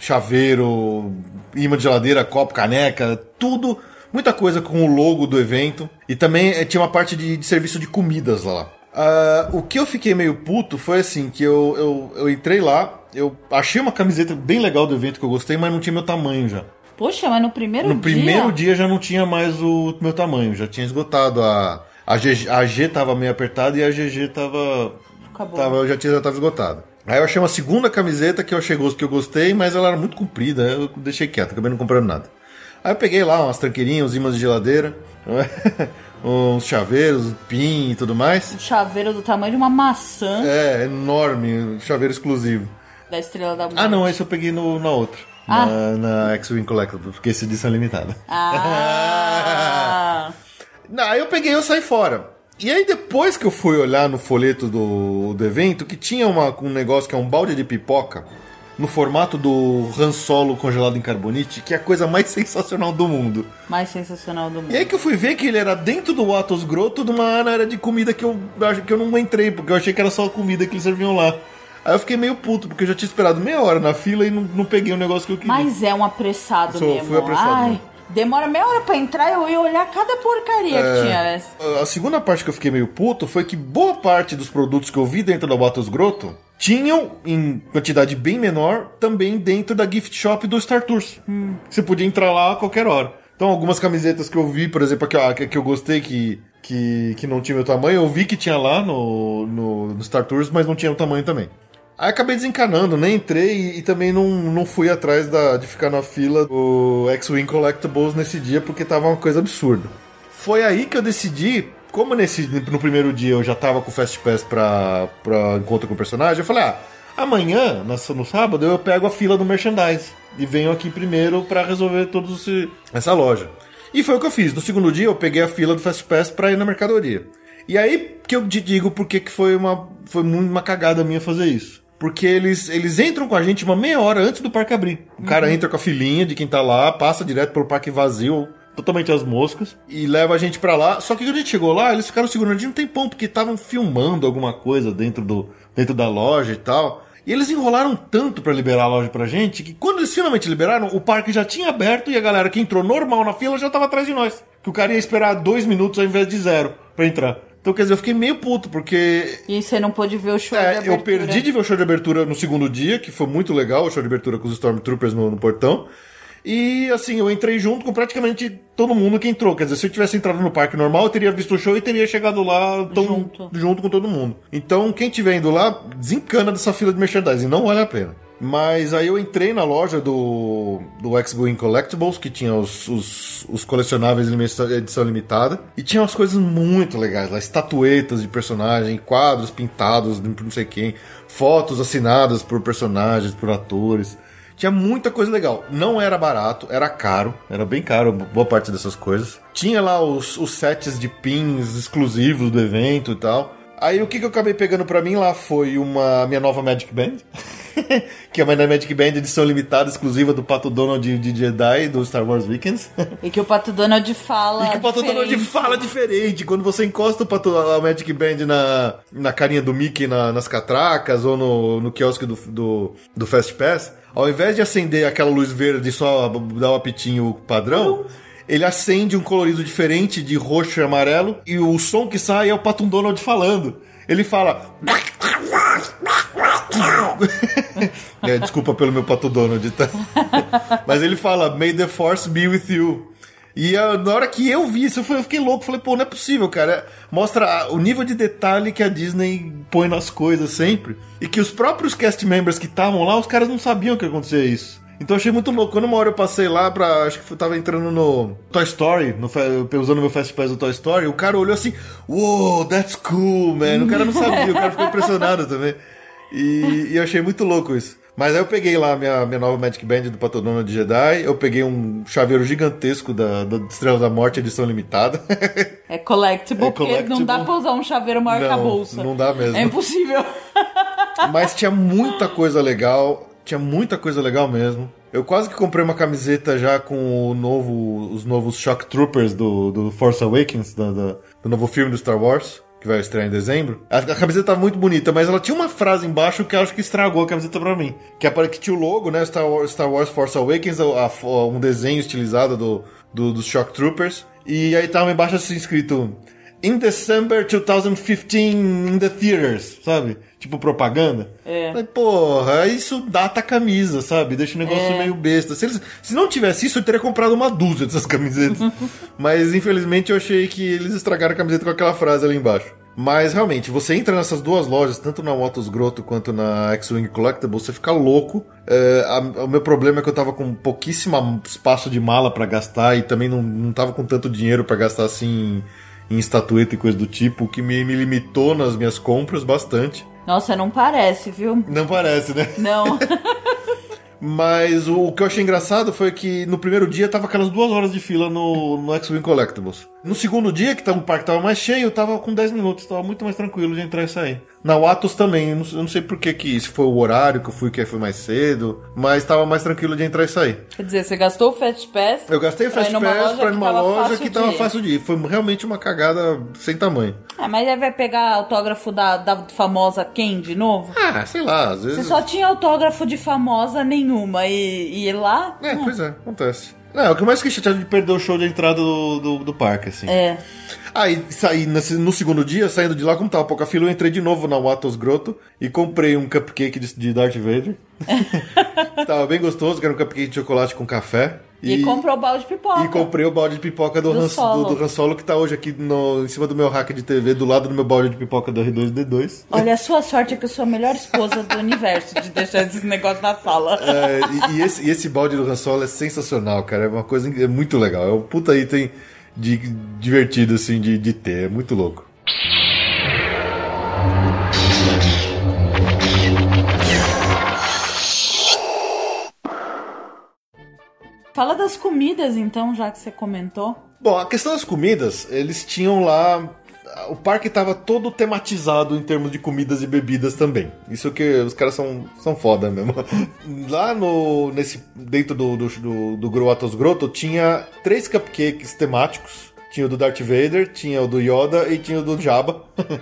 chaveiro, imã de geladeira, copo, caneca, tudo. Muita coisa com o logo do evento. E também eh, tinha uma parte de, de serviço de comidas lá. Uh, o que eu fiquei meio puto foi assim, que eu, eu, eu entrei lá, eu achei uma camiseta bem legal do evento que eu gostei, mas não tinha meu tamanho já. Poxa, mas no primeiro no dia... No primeiro dia já não tinha mais o meu tamanho, já tinha esgotado. A, a, G, a G tava meio apertada e a GG tava... Acabou. tava já, tinha, já tava esgotado. Aí eu achei uma segunda camiseta que eu achei que eu gostei, mas ela era muito comprida, eu deixei quieto, acabei não comprando nada. Aí eu peguei lá umas tranqueirinhas, uns imãs de geladeira, uns chaveiros, pin e tudo mais. Um chaveiro do tamanho de uma maçã. É, enorme, chaveiro exclusivo. Da Estrela da Morte. Ah, não, esse eu peguei no, na outra. Ah. Na, na X-Wing Collectible, porque esse edição é limitada. Ah! Aí eu peguei e eu saí fora. E aí depois que eu fui olhar no folheto do, do evento, que tinha uma, um negócio que é um balde de pipoca, no formato do Han Solo congelado em carbonite, que é a coisa mais sensacional do mundo. Mais sensacional do mundo. E aí que eu fui ver que ele era dentro do Atos Grotto, de uma área de comida que eu, que eu não entrei, porque eu achei que era só a comida que eles serviam lá. Aí eu fiquei meio puto, porque eu já tinha esperado meia hora na fila e não, não peguei o negócio que eu queria. Mas é um apressado Sou, mesmo. Fui apressado. Ai, mesmo. Demora meia hora pra entrar, eu ia olhar cada porcaria É. que tinha. A segunda parte que eu fiquei meio puto foi que boa parte dos produtos que eu vi dentro da Batos Grotto tinham, em quantidade bem menor, também dentro da gift shop do Star Tours. Você podia entrar lá a qualquer hora. Então, algumas camisetas que eu vi, por exemplo, que, a que, que eu gostei que, que, que não tinha meu tamanho, eu vi que tinha lá no, no, no Star Tours, mas não tinha o tamanho também. Aí acabei desencanando, nem entrei e, e também não, não fui atrás da, de ficar na fila do X-Wing Collectibles nesse dia, porque tava uma coisa absurda. Foi aí que eu decidi, como nesse, no primeiro dia eu já tava com o Fast Pass pra, pra encontro com o personagem, eu falei, ah, amanhã, no sábado, eu pego a fila do merchandise e venho aqui primeiro pra resolver esse, essa loja. E foi o que eu fiz. No segundo dia eu peguei a fila do Fast Pass pra ir na mercadoria. E aí que eu te digo porque que foi uma, foi uma cagada minha fazer isso. Porque eles, eles entram com a gente uma meia hora antes do parque abrir. O cara entra com a filinha de quem tá lá, passa direto pelo parque vazio, totalmente as moscas, e leva a gente pra lá. Só que quando a gente chegou lá, eles ficaram segurando a gente um tempão, porque estavam filmando alguma coisa dentro, do, dentro da loja e tal. E eles enrolaram tanto pra liberar a loja pra gente, que quando eles finalmente liberaram, o parque já tinha aberto e a galera que entrou normal na fila já tava atrás de nós. Que o cara ia esperar dois minutos ao invés de zero pra entrar. Então, quer dizer, eu fiquei meio puto, porque E você não pôde ver o show de é, abertura. eu perdi de ver o show de abertura no segundo dia, que foi muito legal, o show de abertura com os Stormtroopers no, no portão. E assim, eu entrei junto com praticamente todo mundo que entrou. Quer dizer, se eu tivesse entrado no parque normal, eu teria visto o show e teria chegado lá tão, Junto. junto com todo mundo. Então, quem tiver indo lá, desencana dessa fila de merchandising, não vale a pena. Mas aí eu entrei na loja do, do X-Wing Collectibles, que tinha os, os, os colecionáveis edição limitada. E tinha umas coisas muito legais lá, estatuetas de personagem, quadros pintados de não sei quem, fotos assinadas por personagens, por atores. Tinha muita coisa legal. Não era barato, era caro. Era bem caro, boa parte dessas coisas. Tinha lá os, os sets de pins exclusivos do evento e tal. Aí o que, que eu acabei pegando pra mim lá foi uma minha nova Magic Band. que é uma Magic Band edição limitada, exclusiva do Pato Donald de, Jedi do Star Wars Weekends. E que o Pato Donald fala. E que o Pato Donald diferente. fala diferente. Quando você encosta o Pato, a Magic Band na, na carinha do Mickey na- nas catracas ou no, no quiosque do, do, do Fast Pass, ao invés de acender aquela luz verde e só dar o apitinho padrão, ele acende um colorido diferente de roxo e amarelo e o som que sai é o Pato Donald falando. Ele fala. É, desculpa pelo meu Pato Donald, tá? Mas ele fala, May the Force be with you. E ah, na hora que eu vi isso, eu, fiquei louco. Falei, pô, não é possível, cara. Mostra o nível de detalhe que a Disney põe nas coisas sempre. E que os próprios cast members que estavam lá, os caras não sabiam que acontecia isso. Então eu achei muito louco. Quando uma hora eu passei lá pra. Acho que eu tava entrando no Toy Story, no, usando meu Fast Pass do Toy Story, o cara olhou assim, wow, that's cool, man. O cara não sabia, o cara ficou impressionado também. E, e eu achei muito louco isso. Mas aí eu peguei lá minha, minha nova Magic Band do Pato Donald de Jedi, eu peguei um chaveiro gigantesco da, da Estrela da Morte, edição limitada. É collectible, É porque não dá collectible. pra usar um chaveiro maior que a Não, bolsa. não dá mesmo. É impossível. Mas tinha muita coisa legal, tinha muita coisa legal mesmo. Eu quase que comprei uma camiseta já com novo, os novos Shock Troopers do, do Force Awakens, da- da- do novo filme do Star Wars, que vai estrear em dezembro. A, a camiseta tava muito bonita, mas ela tinha uma frase embaixo que acho que estragou a camiseta pra mim. Que, é que tinha o logo, né? Star Wars, Star Wars Force Awakens, a- a- um desenho estilizado do, do, dos Shock Troopers. E aí tava embaixo assim escrito. In December 2015 in the theaters, sabe? Tipo propaganda. É. Mas, porra, isso data a camisa, sabe? Deixa o negócio É. meio besta. Se, eles- se não tivesse isso, eu teria comprado uma dúzia dessas camisetas. Mas infelizmente eu achei que eles estragaram a camiseta com aquela frase ali embaixo. Mas realmente, você entra nessas duas lojas, tanto na Motos Grotto quanto na X-Wing Collectible, você fica louco. É, a- o meu problema é que eu tava com pouquíssimo espaço de mala pra gastar e também não, não tava com tanto dinheiro pra gastar assim em estatueta e coisa do tipo, o que me, me limitou nas minhas compras bastante. Nossa, não parece, viu? Não parece, né? Não. Mas o, o que eu achei engraçado foi que no primeiro dia tava aquelas duas horas de fila no, no X-Wing Collectibles. No segundo dia, que o parque tava mais cheio, eu tava com 10 minutos, tava muito mais tranquilo de entrar e sair. Na Atos também, eu não, eu não sei por que que, se foi o horário que eu fui, que foi mais cedo, mas tava mais tranquilo de entrar e sair. Quer dizer, você gastou o Fast Pass? Eu gastei o pra ir Fast numa Pass loja pra ir que numa tava loja fácil que de tava ir. fácil de ir. Foi realmente uma cagada sem tamanho. Ah, mas aí vai pegar autógrafo da, da famosa Ken de novo? Ah, sei lá, às Você vezes... só tinha autógrafo de famosa nenhuma e, e lá? É, hum, pois é, acontece. Não, o que mais fiquei chateado de perder o show de entrada do, do, do parque, assim. É. Aí saí no segundo dia, saindo de lá, como tava pouca fila, eu entrei de novo na Watos Grotto e comprei um cupcake de, Darth Vader. tava bem gostoso, que era um cupcake de chocolate com café. E, comprou o balde de pipoca. E comprei o balde de pipoca do, Do Han, Solo. do, do Han Solo, que tá hoje aqui no, em cima do meu rack de TV, do lado do meu balde de pipoca do R2D2. Olha, a sua sorte é que eu sou a melhor esposa do universo de deixar esses negócios na sala. É, e, e esse, e esse balde do Han Solo é sensacional, cara. É uma coisa é muito legal. É um puta item de, divertido, assim, de, de ter. É muito louco. Fala das comidas, então, já que você comentou. Bom, a questão das comidas, eles tinham lá. O parque estava todo tematizado em termos de comidas e bebidas também. Isso que os caras são, são foda mesmo. Lá no. Nesse, dentro do, do, do, do Groatos Grotto tinha três cupcakes temáticos. Tinha o do Darth Vader, tinha o do Yoda e tinha o do Jabba.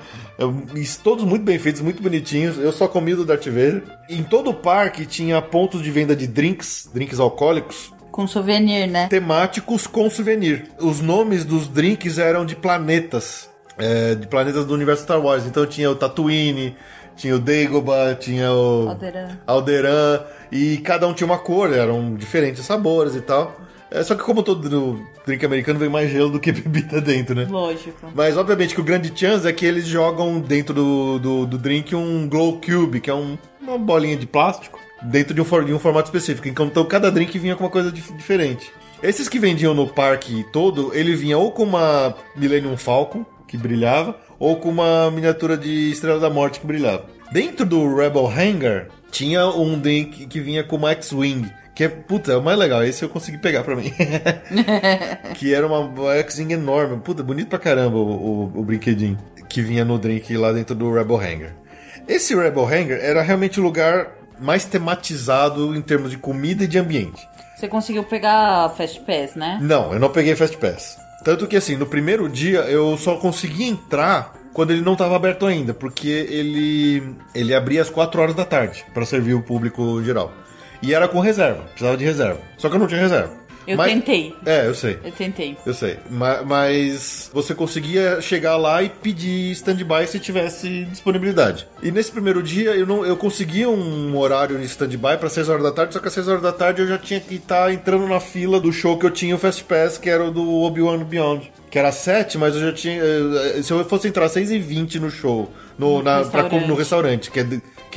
E todos muito bem feitos, muito bonitinhos. Eu só comi o do Darth Vader. Em todo o parque tinha pontos de venda de drinks, drinks alcoólicos, Com souvenir, né? temáticos com souvenir. Os nomes dos drinks eram de planetas, é, de planetas do universo Star Wars. Então tinha o Tatooine, tinha o Dagobah, tinha o Alderan. Alderan, e cada um tinha uma cor, eram diferentes sabores e tal. É, só que como todo drink americano vem mais gelo do que bebida dentro, né? Lógico. Mas obviamente que o grande chance é que eles jogam dentro do, do, do drink um Glow Cube, que é um- uma bolinha de plástico, dentro de um, de um formato específico. Então cada drink vinha com uma coisa dif- diferente. Esses que vendiam no parque todo, ele vinha ou com uma Millennium Falcon, que brilhava, ou com uma miniatura de Estrela da Morte que brilhava. Dentro do Rebel Hangar, tinha um drink que vinha com uma X-Wing. Que é, puta, é o mais legal. Esse eu consegui pegar pra mim. que era uma, X-Wing enorme. Puta, bonito pra caramba o, o, o brinquedinho. Que vinha no drink lá dentro do Rebel Hangar. Esse Rebel Hangar era realmente o lugar mais tematizado em termos de comida e de ambiente. Você conseguiu pegar Fast Pass, né? Não, eu não peguei Fast Pass. Tanto que assim, no primeiro dia eu só consegui entrar quando ele não estava aberto ainda, porque ele ele abria às 4 horas da tarde para servir o público geral. E era com reserva, precisava de reserva. Só que eu não tinha reserva. Eu Mas- tentei. É, eu sei. Eu tentei. Eu sei, Ma- mas você conseguia chegar lá e pedir stand-by se tivesse disponibilidade. E nesse primeiro dia eu não eu conseguia um horário de stand-by para 6 horas da tarde, só que às 6 horas da tarde eu já tinha que estar entrando na fila do show que eu tinha o Fast Pass, que era o do Obi-Wan Beyond. Que era 7, mas eu já tinha. eh, Se eu fosse entrar às 6 e 20 no show, no, No na, pra- restaurante. no restaurante, que é,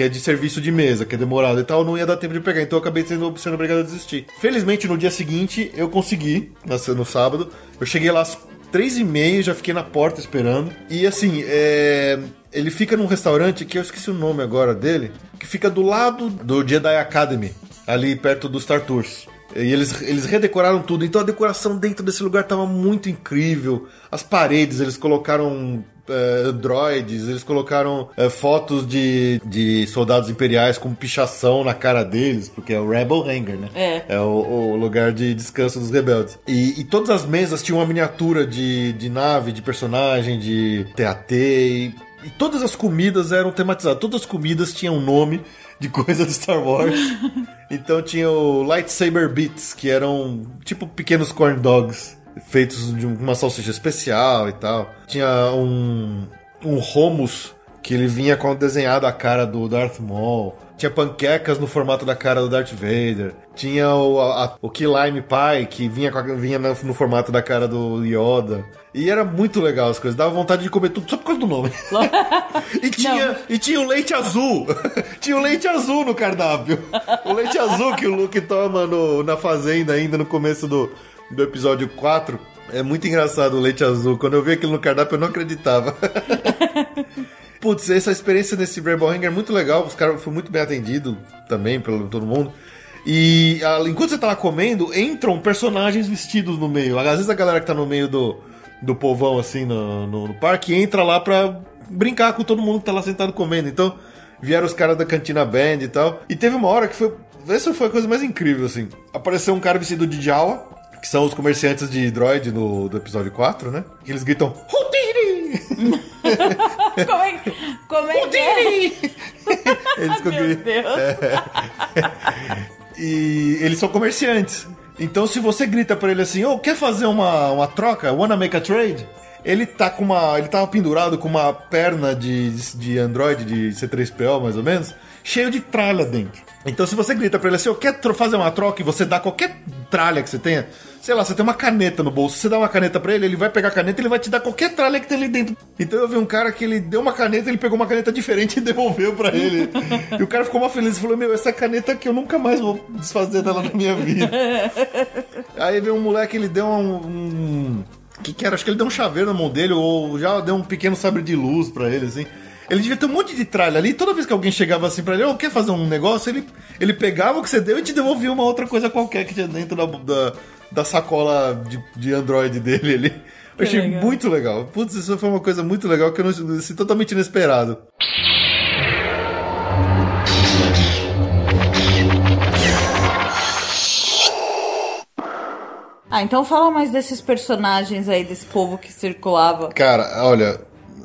que é de serviço de mesa, que é demorado e tal, não ia dar tempo de pegar. Então eu acabei sendo, sendo obrigado a desistir. Felizmente, no dia seguinte, eu consegui, no sábado. Eu cheguei lá às três e meia, já fiquei na porta esperando. E assim, é, ele fica num restaurante que eu esqueci o nome agora dele, que fica do lado do Jedi Academy, ali perto do Star Tours. E eles, eles redecoraram tudo, então a decoração dentro desse lugar tava muito incrível. As paredes, eles colocaram é, droids, eles colocaram é, fotos de, de soldados imperiais com pichação na cara deles, porque é o Rebel Hangar, né? É. É o, o lugar de descanso dos rebeldes. E, e todas as mesas tinham uma miniatura de, de nave, de personagem, de TAT. E, e todas as comidas eram tematizadas. Todas as comidas tinham um nome de coisa do Star Wars. então tinha o Lightsaber Bits, que eram tipo pequenos corn dogs. Feitos de uma salsicha especial e tal. Tinha um, um hummus que ele vinha com desenhado a cara do Darth Maul. Tinha panquecas no formato da cara do Darth Vader. Tinha o, a- o Key Lime Pie, que vinha, com a- vinha no, no formato da cara do Yoda. E era muito legal as coisas. Dava vontade de comer tudo só por causa do nome. e, tinha, e tinha o leite azul. tinha o leite azul no cardápio. O leite azul que o Luke toma no- na fazenda ainda no começo do, do episódio 4. É muito engraçado o leite azul. Quando eu vi aquilo no cardápio, eu não acreditava. Putz, essa experiência nesse Rebel Hangar é muito legal. Os caras foram muito bem atendidos também pelo todo mundo. E enquanto você tá lá comendo, entram personagens vestidos no meio. Às vezes a galera que tá no meio do, do povão, assim, no, no, no parque, entra lá pra brincar com todo mundo que tá lá sentado comendo. Então, vieram os caras da Cantina Band e tal. E teve uma hora que foi. Essa foi a coisa mais incrível, assim. Apareceu um cara vestido de Jawa, que são os comerciantes de droid no, do episódio 4, né? Que eles gritam. Houdini! Como é, como é que é? Eles ficam Meu Deus. E eles são comerciantes. Então se você grita pra ele assim, ô, quer fazer uma, uma troca? Wanna make a trade? Ele tá com uma. Ele tava pendurado com uma perna de, de Android de C3PO, mais ou menos, cheio de tralha dentro. Então, se você grita pra ele assim, eu quero fazer uma troca e você dá qualquer tralha que você tenha, sei lá, você tem uma caneta no bolso, você dá uma caneta pra ele, ele vai pegar a caneta e ele vai te dar qualquer tralha que tem ali dentro. Então eu vi um cara que ele deu uma caneta, ele pegou uma caneta diferente e devolveu pra ele. e o cara ficou mais feliz e falou: Meu, essa caneta aqui eu nunca mais vou desfazer dela na minha vida. Aí veio um moleque, ele deu um. um que, que era? Acho que ele deu um chaveiro na mão dele, ou já deu um pequeno sabre de luz pra ele, assim. Ele devia ter um monte de tralha ali. Toda vez que alguém chegava assim pra ele, oh, quer fazer um negócio, ele, ele pegava o que você deu e te devolvia uma outra coisa qualquer que tinha dentro da, da, da sacola de, de Android dele ali. Eu achei legal. muito legal. Putz, isso foi uma coisa muito legal que eu não assim, totalmente inesperado. Ah, então fala mais desses personagens aí, desse povo que circulava. Cara, olha,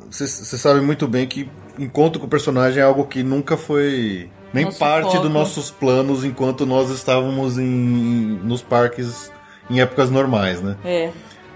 você sabe muito bem que encontro com o personagem é algo que nunca foi nem Nosso parte foco. dos nossos planos enquanto nós estávamos em, nos parques em épocas normais, né? É.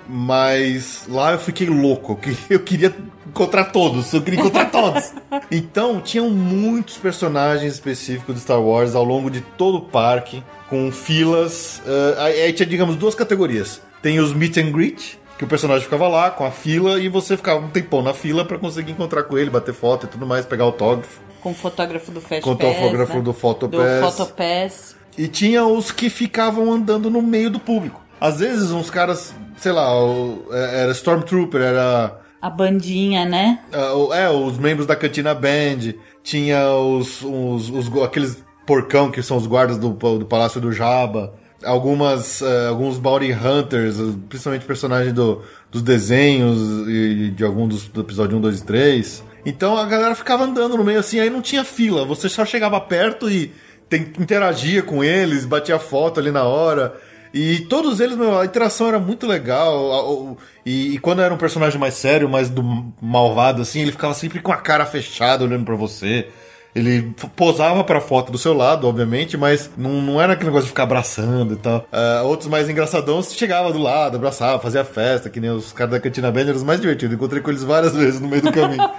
Mas lá eu fiquei louco, eu queria encontrar todos, eu queria encontrar todos. Então, tinham muitos personagens específicos de Star Wars ao longo de todo o parque com filas. Uh, aí tinha, digamos, duas categorias. Tem os meet and greet, que o personagem ficava lá com a fila e você ficava um tempão na fila para conseguir encontrar com ele, bater foto e tudo mais, pegar autógrafo. Com o fotógrafo do Fast Com o fotógrafo né? do Photopass. Do Photopass. E tinha os que ficavam andando no meio do público. Às vezes uns caras, sei lá, é, era Stormtrooper, era... A bandinha, né? É, os membros da Cantina Band. Tinha os, os, os aqueles porcão, que são os guardas do, do Palácio do Jabba. Algumas, uh, alguns Bounty Hunters, principalmente personagens do, dos desenhos e de algum dos do episódio 1, 2 e 3. Então a galera ficava andando no meio assim, aí não tinha fila, você só chegava perto e tem, interagia com eles, batia foto ali na hora. E todos eles, meu, a interação era muito legal. E, e, quando era um personagem mais sério, mais do malvado, assim, ele ficava sempre com a cara fechada olhando para você. Ele posava pra foto do seu lado, obviamente, mas não, não era aquele negócio de ficar abraçando e tal. Uh, outros mais engraçadões chegava do lado, abraçava, fazia festa, que nem os caras da Cantina Band eram os mais divertidos. Encontrei com eles várias vezes no meio do caminho.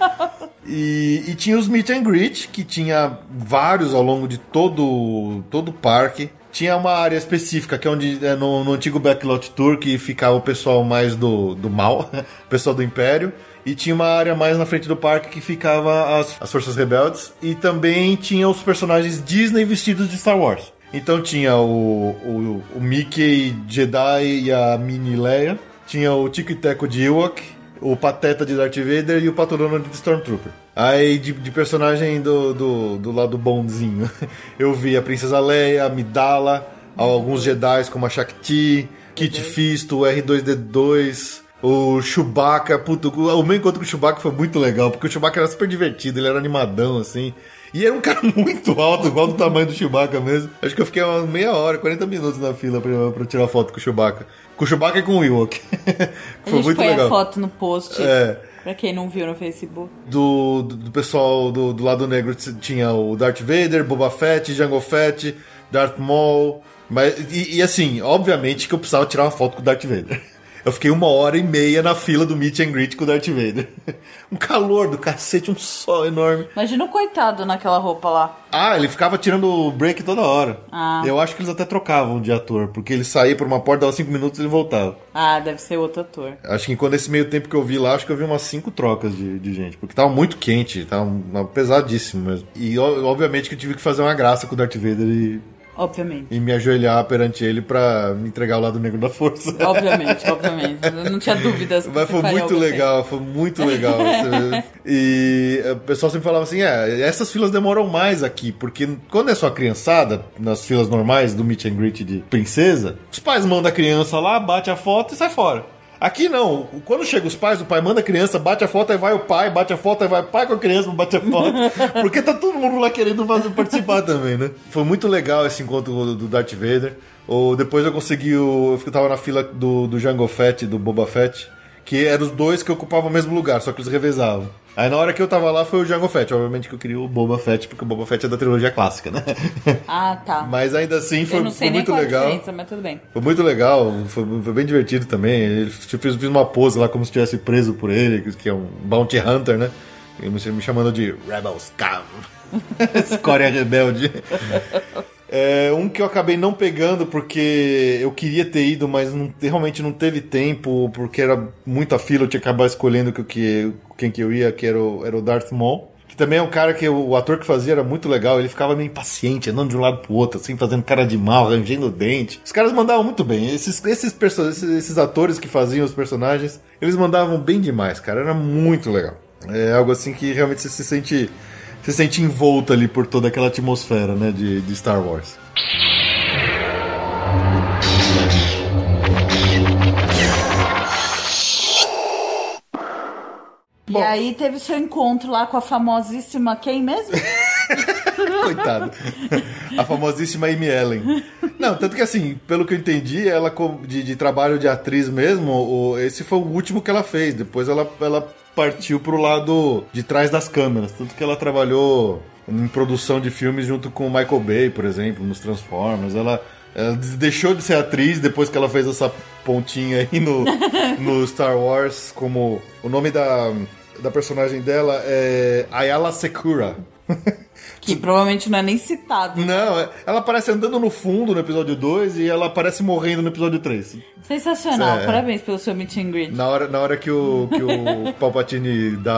E, e, tinha os meet and greet, que tinha vários ao longo de todo, todo o parque. Tinha uma área específica, que é onde é no, no antigo Backlot Tour, que ficava o pessoal mais do, do mal, o pessoal do Império. E tinha uma área mais na frente do parque que ficava as, as Forças Rebeldes. E também tinha os personagens Disney vestidos de Star Wars. Então tinha o, o, o Mickey Jedi e a Mini Leia. Tinha o Tico e Teco de Ewok. O Pateta de Darth Vader e o Pato Donald de Stormtrooper. Aí de, de personagem do, do, do, lado bonzinho, eu vi a Princesa Leia, a Midala, alguns Jedi como a Shakti, Kit Fisto, o R2D2, o Chewbacca, puto, o meu encontro com o Chewbacca foi muito legal, porque o Chewbacca era super divertido, ele era animadão, assim. E era um cara muito alto, igual do tamanho do Chewbacca mesmo. Acho que eu fiquei uma meia hora, 40 minutos na fila pra, pra tirar foto com o Chewbacca. Com o Chewbacca e com o Ewok. foi a muito põe legal. a foto no post. É. Pra quem não viu no Facebook. Do, do, do pessoal do, do lado negro tinha o Darth Vader, Boba Fett, Jango Fett, Darth Maul. Mas, e, e assim, obviamente que eu precisava tirar uma foto com o Darth Vader. Eu fiquei uma hora e meia na fila do meet and greet com o Darth Vader. um calor do cacete, um sol enorme. Imagina o coitado naquela roupa lá. Ah, ele ficava tirando o break toda hora. Ah. Eu acho que eles até trocavam de ator, porque ele saía por uma porta, dava cinco minutos e ele voltava. Ah, deve ser outro ator. Acho que quando esse meio tempo que eu vi lá, acho que eu vi umas cinco trocas de, de gente, porque tava muito quente, tava pesadíssimo mesmo. E obviamente que eu tive que fazer uma graça com o Darth Vader e Obviamente. E me ajoelhar perante ele para me entregar o lado negro da força. Obviamente, obviamente. Eu não tinha dúvidas. Mas foi muito legal, assim. foi muito legal. e o pessoal sempre falava assim: é, essas filas demoram mais aqui, porque quando é só criançada, nas filas normais do meet and greet de princesa, os pais mandam a criança lá, bate a foto e sai fora. Aqui não. Quando chega os pais, o pai manda a criança, bate a foto, aí vai o pai, bate a foto, aí vai o pai com a criança, bate a foto. porque tá todo mundo lá querendo participar também, né? Foi muito legal esse encontro do Darth Vader. Ou depois eu consegui o. Eu tava na fila do, do Jango Fett, do Boba Fett. Que eram os dois que ocupavam o mesmo lugar, só que eles revezavam. Aí na hora que eu tava lá foi o Jango Fett. Obviamente que eu queria o Boba Fett, porque o Boba Fett é da trilogia clássica, né? Ah, tá. Mas ainda assim foi, eu não sei foi nem muito legal. mas tudo bem. Foi muito legal, foi, foi bem divertido também. Ele tipo, fez, fez uma pose lá como se estivesse preso por ele, que é um bounty hunter, né? E Me me chamando de Rebel Scum. Escória rebelde. É, um que eu acabei não pegando porque eu queria ter ido, mas não- realmente não teve tempo, porque era muita fila, eu tinha que acabar escolhendo que, que, quem que eu ia, que era o, era o Darth Maul. Que também é um cara que o, ator que fazia era muito legal, ele ficava meio impaciente, andando de um lado pro outro, assim, fazendo cara de mal, rangendo o dente. Os caras mandavam muito bem. Esses, esses, esses, esses atores que faziam os personagens, eles mandavam bem demais, cara. Era muito legal. É algo assim que realmente você se sente se sente envolto ali por toda aquela atmosfera, né, de, de Star Wars. E Bom. aí teve seu encontro lá com a famosíssima quem mesmo? Coitado. A famosíssima Amy Ellen. Não, tanto que assim, pelo que eu entendi, ela de, de trabalho de atriz mesmo, o- esse foi o último que ela fez. Depois ela, ela partiu pro lado de trás das câmeras. Tanto que ela trabalhou em produção de filmes junto com o Michael Bay, por exemplo, nos Transformers. Ela, ela deixou de ser atriz depois que ela fez essa pontinha aí no, no Star Wars, como o nome da, da personagem dela é Ayala Secura. Que provavelmente não é nem citado. Não, é- ela aparece andando no fundo no episódio 2 e ela aparece morrendo no episódio 3. Sensacional, É. parabéns pelo seu meet and greet. Na hora, na hora que o, que o Palpatine dá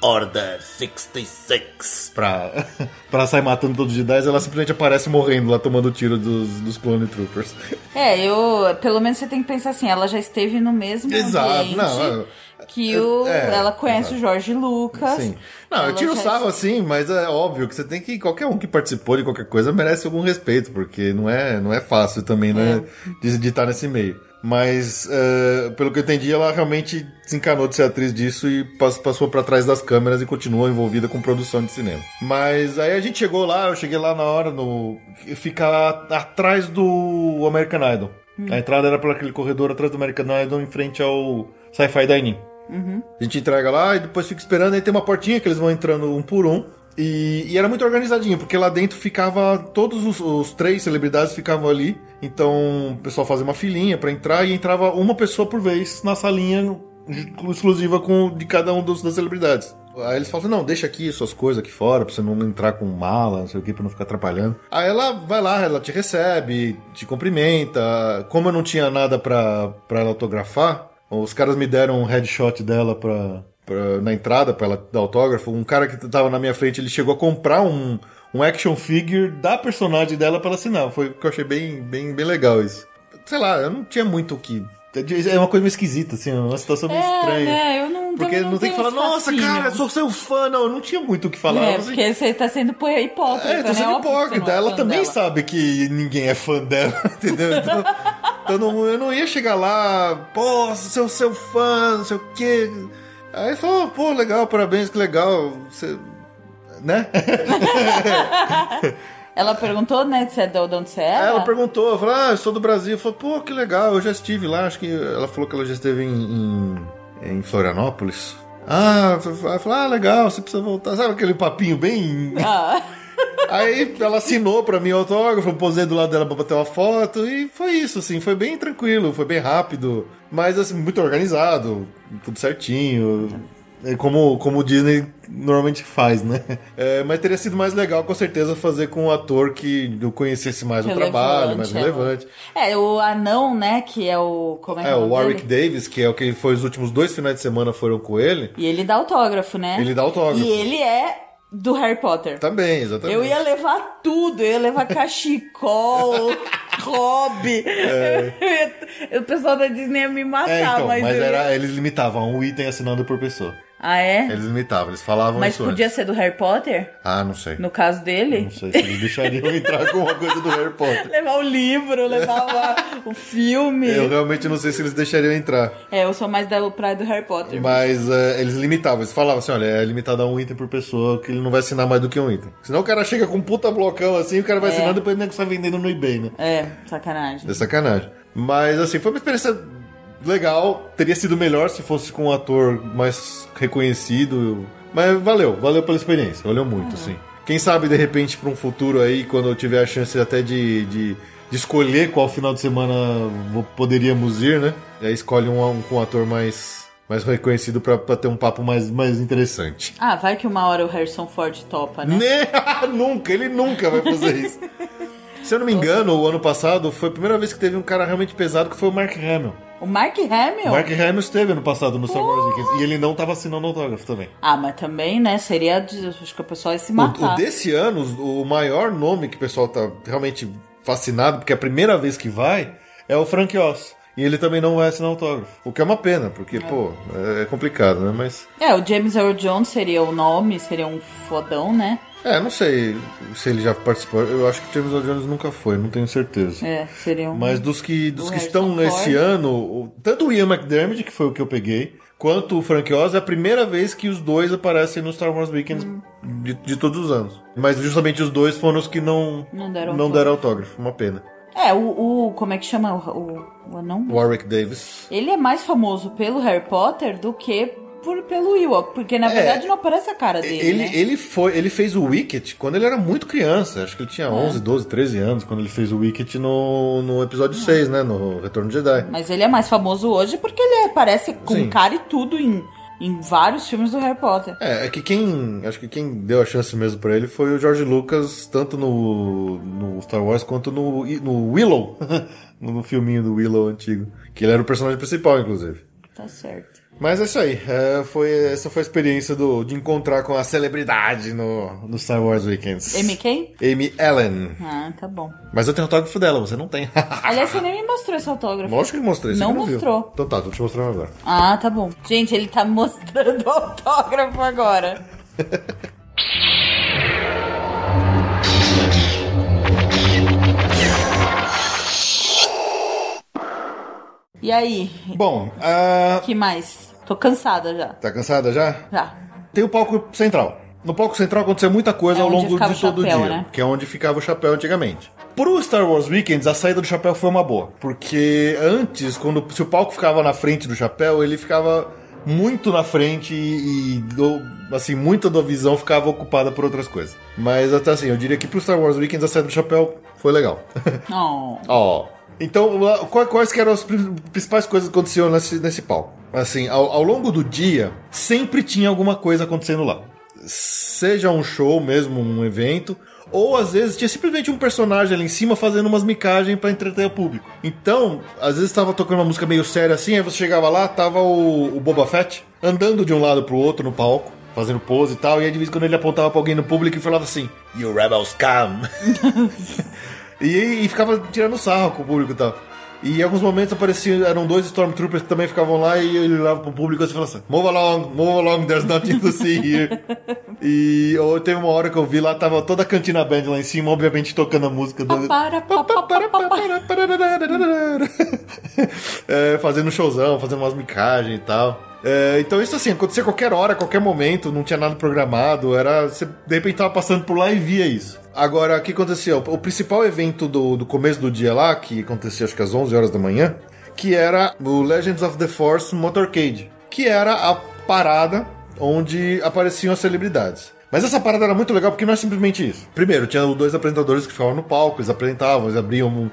a Order 66 pra, pra sair matando todos os Jedi, ela simplesmente aparece morrendo lá tomando tiro dos, dos Clone Troopers. É, eu. Pelo menos você tem que pensar assim, ela já esteve no mesmo Exato, ambiente não, é- que é- o, é, ela conhece exato. o Jorge Lucas. Sim. Não, eu tiro já- sarro assim, mas é óbvio que você tem que. Qualquer um que participou de qualquer coisa merece algum respeito, porque não é, não é fácil também, né? De, de estar nesse meio. Mas, é, pelo que eu entendi, ela realmente desencanou de ser atriz disso e pas- passou pra trás das câmeras e continuou envolvida com produção de cinema. Mas aí a gente chegou lá, eu cheguei lá na hora, no. Ficar atrás do American Idol. A entrada era por aquele corredor atrás do American Idol, em frente ao Sci-Fi Dining. A gente entrega lá e depois fica esperando, aí tem uma portinha que eles vão entrando um por um. E, e era muito organizadinho, porque lá dentro ficava. Todos os, os três celebridades ficavam ali. Então o pessoal fazia uma filinha pra entrar e entrava uma pessoa por vez na salinha exclusiva com, de cada um dos, das celebridades. Aí eles falam não, deixa aqui suas coisas aqui fora, pra você não entrar com mala, não sei o que, pra não ficar atrapalhando. Aí ela vai lá, ela te recebe, te cumprimenta. Como eu não tinha nada pra, pra ela autografar, os caras me deram um headshot dela pra, pra- na entrada pra ela dar autógrafo. Um cara que tava na minha frente, ele chegou a comprar um, um action figure da personagem dela pra ela assinar. Foi o que eu achei bem, bem, bem legal isso. Sei lá, eu não tinha muito o que. É uma coisa meio esquisita, assim, uma situação meio É, estranha. né? Eu não. Porque também não, tem que falar, nossa, fascínio." cara, eu sou seu fã. Não, eu não tinha muito o que falar. É, assim, porque você tá sendo hipócrita. é, tô né? sendo você hipócrita. não é Ela também dela. sabe que ninguém é fã dela, entendeu? Então, então não- eu não ia chegar lá, pô, seu, seu fã, não sei o quê. Aí falou, pô, legal, parabéns, que legal. Você. Né? Ela perguntou, né, se é de onde você era? Ela perguntou, eu falei, ah, eu sou do Brasil. Eu falei, pô, que legal, eu já estive lá, acho que ela falou que ela já esteve em, em, em Florianópolis. Ah, eu falei, ah, legal, você precisa voltar. Sabe aquele papinho bem. Ah. Aí ela assinou pra mim o autógrafo, posei do lado dela pra bater uma foto e foi isso, assim, foi bem tranquilo, foi bem rápido, mas assim, muito organizado, tudo certinho. É Como, como o Disney normalmente faz, né? É, mas teria sido mais legal, com certeza, fazer com um ator que eu conhecesse mais o Relevante, trabalho, mais é. relevante. É, o anão, né, que é o... Como é, que É, é o Warwick dele? Davis, que é o que foi os últimos dois finais de semana foram com ele, E ele dá autógrafo, né? ele dá autógrafo. E ele é do Harry Potter. Também, exatamente. Eu ia levar tudo, eu ia levar cachecol, hobby. O pessoal da Disney ia me matar, É, então, mas, mas era, eles limitavam um item assinando por pessoa. Ah, é? Eles limitavam, eles falavam Mas isso podia antes. ser do Harry Potter? Ah, não sei. No caso dele? Não sei se eles deixariam entrar com uma coisa do Harry Potter. Levar o livro, levar o, filme. Eu realmente não sei se eles deixariam entrar. É, eu sou mais da praia do Harry Potter. Mas é, eles limitavam, eles falavam assim, olha, é limitado a um item por pessoa, que ele não vai assinar mais do que um item. Senão o cara chega com um puta blocão assim, o cara vai É. assinando, depois o nego sai vendendo no eBay, né? É, sacanagem. É sacanagem. Mas assim, foi uma experiência legal. Teria sido melhor se fosse com um ator mais reconhecido. Mas valeu, valeu pela experiência, valeu muito, assim. Quem sabe, de repente, para um futuro aí, quando eu tiver a chance até de, de, de escolher qual final de semana poderíamos ir, né? E aí escolhe um, um com um ator mais, mais reconhecido pra, pra ter um papo mais, mais interessante. Ah, vai que uma hora o Harrison Ford topa, né? Ne- nunca, ele nunca vai fazer isso. Se eu não me engano, o ano passado foi a primeira vez que teve um cara realmente pesado que foi o Mark Hamill. O Mark Hamill? O Mark Hamill esteve ano passado no Star Wars Weekends e ele não tava assinando autógrafo também. Ah, mas também, né? Seria. Acho que o pessoal ia se O, matar. o desse ano, o maior nome que o pessoal tá realmente fascinado, porque é a primeira vez que vai, é o Frank Oz. E ele também não vai assinar autógrafo. O que é uma pena, porque, pô, é complicado, né? Mas. É, o James Earl Jones seria o nome, seria um fodão, né? É, não sei se ele já participou. Eu acho que o James Earl Jones nunca foi, não tenho certeza. É, seria um. Mas dos que, dos Do que estão nesse Ford. ano, o- tanto o Ian McDermott, que foi o que eu peguei, quanto o Frank Oz, é a primeira vez que os dois aparecem no Star Wars Weekends Hum. de, de todos os anos. Mas justamente os dois foram os que não, Não deram não deram autógrafo. Uma pena. É, o, o- Como é que chama o, o, o anão? Warwick Davis. Ele é mais famoso pelo Harry Potter do que por, pelo Ewok, porque na verdade não aparece a cara dele, É. Ele, né? ele, foi, ele fez o Wicket quando ele era muito criança. Acho que ele É. tinha 11, 12, 13 anos quando ele fez o Wicket no, no episódio 6, né? No Retorno de Jedi. Mas ele é mais famoso hoje porque ele aparece com Sim. cara e tudo em, em vários filmes do Harry Potter. É, é que quem. Acho que quem deu a chance mesmo pra ele foi o George Lucas, tanto no, no Star Wars quanto no, no Willow. no filminho do Willow antigo. Que ele era o personagem principal, inclusive. Tá certo. Mas é isso aí. é, foi, essa foi a experiência do, de encontrar com a celebridade no, no Star Wars Weekends. Amy quem? Amy Ellen. Ah, tá bom. Mas eu tenho autógrafo dela, você não tem. Aliás, você nem me mostrou esse autógrafo. Lógico que mostrei, você Não viu. mostrou. Então tá, tô te mostrando agora. Ah, tá bom. Gente, ele tá mostrando o autógrafo agora. E aí, Bom, ah, que mais? Tô cansada já. tá cansada já? Já. Tem o palco central. No palco central aconteceu muita coisa É ao longo de todo chapéu, o dia. né? Que é onde ficava o chapéu antigamente. Pro Star Wars Weekends, a saída do chapéu foi uma boa. Porque antes, quando se o palco ficava na frente do chapéu, ele ficava muito na frente e, e assim, muita da visão ficava ocupada por outras coisas. Mas até assim, eu diria que pro Star Wars Weekends a saída do chapéu foi legal. Oh. Ó. Então, quais que eram as pri- principais coisas que aconteciam nesse, nesse palco? Assim, ao, ao longo do dia, sempre tinha alguma coisa acontecendo lá. Seja um show mesmo, um evento, ou às vezes tinha simplesmente um personagem ali em cima fazendo umas micagens pra entreter o público. Então, às vezes tava tocando uma música meio séria assim, aí você chegava lá, tava o, o Boba Fett andando de um lado pro outro no palco, fazendo pose e tal, e aí de vez em quando ele apontava pra alguém no público e falava assim: You rebels come! E, e ficava tirando sarro com o público e tal. E em alguns momentos apareciam, eram dois Stormtroopers que também ficavam lá e ele olhava pro público assim e falava assim: Move along, move along, there's nothing to see here. e ou teve uma hora que eu vi lá, tava toda a cantina band lá em cima, obviamente tocando a música do. É, fazendo um showzão, fazendo umas micagens e tal. É, então isso assim, acontecia a qualquer hora, a qualquer momento, não tinha nada programado, era. Você de repente tava passando por lá e via isso. Agora, o que acontecia? O, principal evento do, do começo do dia lá, que acontecia acho que às 11 horas da manhã, que era o Legends of the Force Motorcade, que era a parada onde apareciam as celebridades. Mas essa parada era muito legal porque não é simplesmente isso. Primeiro, tinha os dois apresentadores que ficavam no palco, eles apresentavam, eles abriam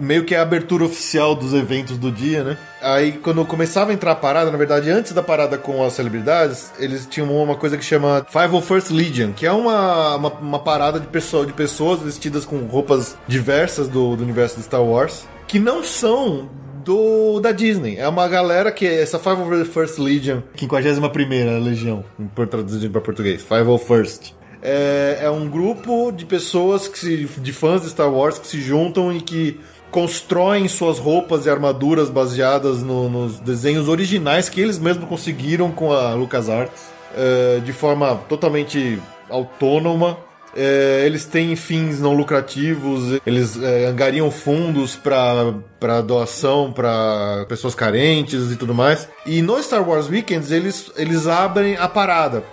meio que a abertura oficial dos eventos do dia, né? Aí quando começava a entrar a parada, na verdade, antes da parada com as celebridades, eles tinham uma coisa que chama 501st Legion, que é uma, uma, uma parada de, pessoa, de pessoas vestidas com roupas diversas do, do universo de Star Wars, que não são do da Disney. É uma galera que é essa 501st Legion, 51ª Legião, por traduzido para português, 501st. É, é um grupo de pessoas que se, de fãs de Star Wars que se juntam e que constroem suas roupas e armaduras baseadas no- nos desenhos originais que eles mesmos conseguiram com a LucasArts é, de forma totalmente autônoma. É, eles têm fins não lucrativos, eles é, angariam fundos para doação para pessoas carentes e tudo mais. E no Star Wars Weekends eles, eles abrem a parada.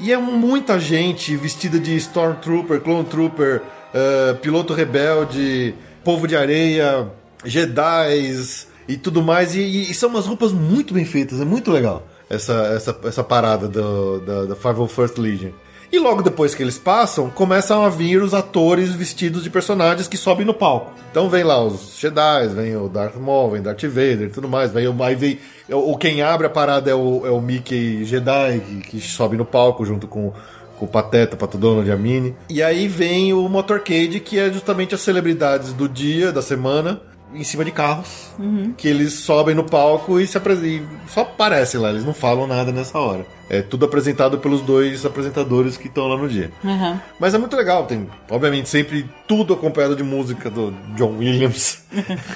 E é muita gente vestida de Stormtrooper, Clone Trooper, eh, piloto rebelde, povo de areia, Jedis e tudo mais. E, e são umas roupas muito bem feitas, é muito legal essa, essa, essa parada do, da, da 501st Legion. E logo depois que eles passam, começam a vir os atores vestidos de personagens que sobem no palco. Então vem lá os Jedi, vem o Darth Maul, vem Darth Vader e tudo mais. Vem, aí vem, o, quem abre a parada é o, é o Mickey Jedi, que, que sobe no palco junto com, o Pateta, Pato Donald e a Minnie. E aí vem o Motorcade, que é justamente as celebridades do dia, da semana, em cima de carros, uhum. que eles sobem no palco e se apresentam. Só aparecem lá, eles não falam nada nessa hora. É tudo apresentado pelos dois apresentadores que estão lá no dia. Uhum. Mas é muito legal, tem, obviamente, sempre tudo acompanhado de música do John Williams.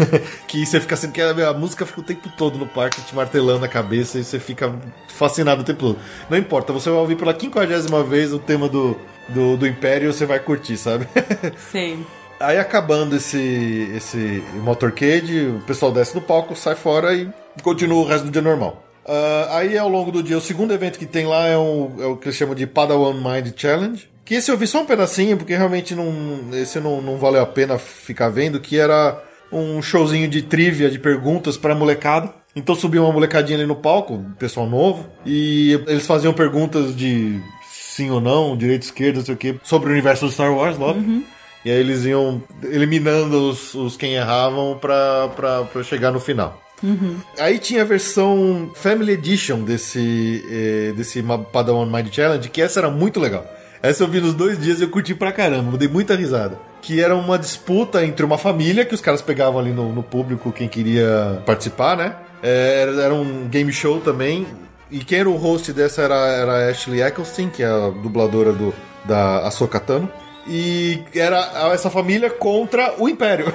que você fica assim, que a, música fica o tempo todo no parque te martelando na cabeça e você fica fascinado o tempo todo. Não importa, você vai ouvir pela quinquagésima vez o tema do, do, do Império, você vai curtir, sabe? Sim. Aí acabando esse, esse motorcade, o pessoal desce do palco, sai fora e continua o resto do dia normal. Uh, aí ao longo do dia, o segundo evento que tem lá é, um, é o que eles chamam de Padawan Mind Challenge. Que esse eu vi só um pedacinho, porque realmente não, esse não, não valeu a pena ficar vendo, que era um showzinho de trivia, de perguntas para molecada. Então subiu uma molecadinha ali no palco, pessoal novo, e eles faziam perguntas de sim ou não, direita, esquerda, não sei o que, sobre o universo do Star Wars, logo. Uhum. E aí eles iam eliminando os, os quem erravam pra, pra, pra chegar no final. Uhum. Aí tinha a versão Family Edition desse, eh, desse Padawan Mind Challenge, que essa era muito legal. Essa eu vi nos dois dias e eu curti pra caramba, dei muita risada. Que era uma disputa entre uma família, que os caras pegavam ali no, no público quem queria participar, né? É, era, era, um game show também. E quem era o host dessa era, era a Ashley Eccleston, que é a dubladora do, da Ahsoka Tano e era essa família contra o Império.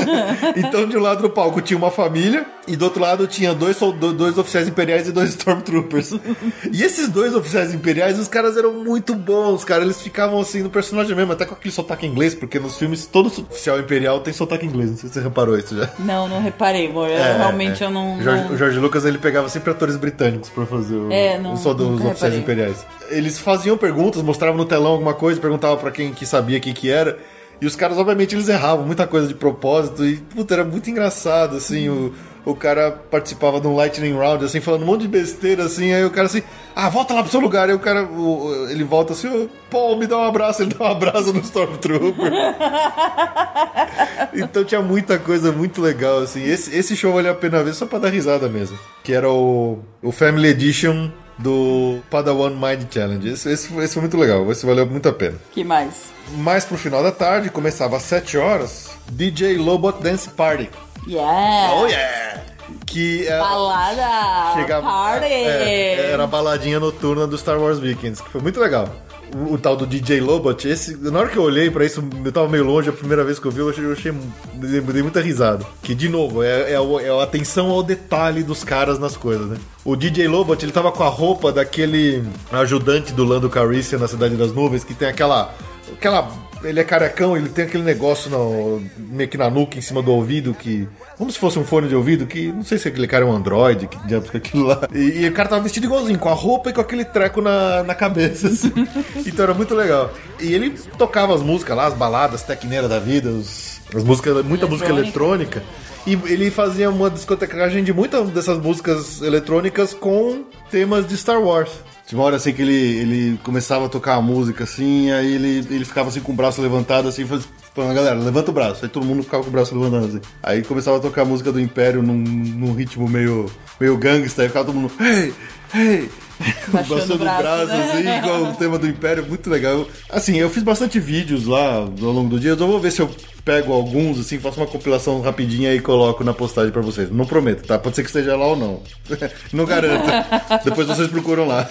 então, de um lado do palco tinha uma família e do outro lado tinha dois, dois oficiais imperiais e dois Stormtroopers. e esses dois oficiais imperiais, os caras eram muito bons, cara. Eles ficavam assim no personagem mesmo, até com aquele sotaque inglês, porque nos filmes todo oficial imperial tem sotaque inglês. Não sei se você reparou isso já. Não, não reparei, amor. É, realmente é. eu não. O George, não... o George, Lucas ele pegava sempre atores britânicos pra fazer o, é, não, só dos oficiais reparei. imperiais. Eles faziam perguntas, mostravam no telão alguma coisa, perguntavam para quem que sabia quem que era. E os caras, obviamente, eles erravam muita coisa de propósito. E, puta, era muito engraçado, assim, o, o cara participava de um Lightning Round, assim, falando um monte de besteira, assim, aí o cara assim, ah, volta lá pro seu lugar. Aí o cara, o, ele volta assim, oh, Paul, me dá um abraço. Ele dá um abraço no Stormtrooper. então tinha muita coisa muito legal, assim. Esse, esse show valeu a pena ver só pra dar risada mesmo. Que era o, o Family Edition do Padawan Mind Challenge. Esse, esse, esse foi muito legal, esse valeu muito a pena. Que mais? Mais pro final da tarde, começava às 7 horas, DJ Lobot Dance Party. Yeah! Oh yeah! Que é, Balada! Chegava, party! É, era a baladinha noturna do Star Wars Weekends, que foi muito legal o, o, tal do DJ Lobot, esse, na hora que eu olhei pra isso, eu tava meio longe, a primeira vez que eu vi, eu achei, eu achei dei muita risada. Que, de novo, é, é, é a atenção ao detalhe dos caras nas coisas, né? O DJ Lobot, ele tava com a roupa daquele ajudante do Lando Calrissian na Cidade das Nuvens, que tem aquela aquela ele é carecão, ele tem aquele negócio no, meio que na nuca, em cima do ouvido, que. Como se fosse um fone de ouvido, que não sei se aquele cara é um Android, que diabos que é aquilo lá. E, e, o cara tava vestido igualzinho, com a roupa e com aquele treco na, na cabeça. Assim. então era muito legal. E ele tocava as músicas lá, as baladas tecneiras da vida, os, as músicas, muita música eletrônica. E ele fazia uma discotecagem de muitas dessas músicas eletrônicas com temas de Star Wars. Tinha uma hora assim que ele, ele começava a tocar a música assim, aí ele, ele ficava assim com o braço levantado assim, falando, galera, levanta o braço. Aí todo mundo ficava com o braço levantado assim. Aí começava a tocar a música do Império num, num ritmo meio, meio gangsta, aí ficava todo mundo, hey, hey, Baixando o braço, braço né? assim, com o tema do Império, muito legal. Assim, eu fiz bastante vídeos lá ao longo do dia, eu vou ver se eu pego alguns, assim, faço uma compilação rapidinha e coloco na postagem para vocês. Não prometo, tá? Pode ser que esteja lá ou não. não garanto. Depois vocês procuram lá.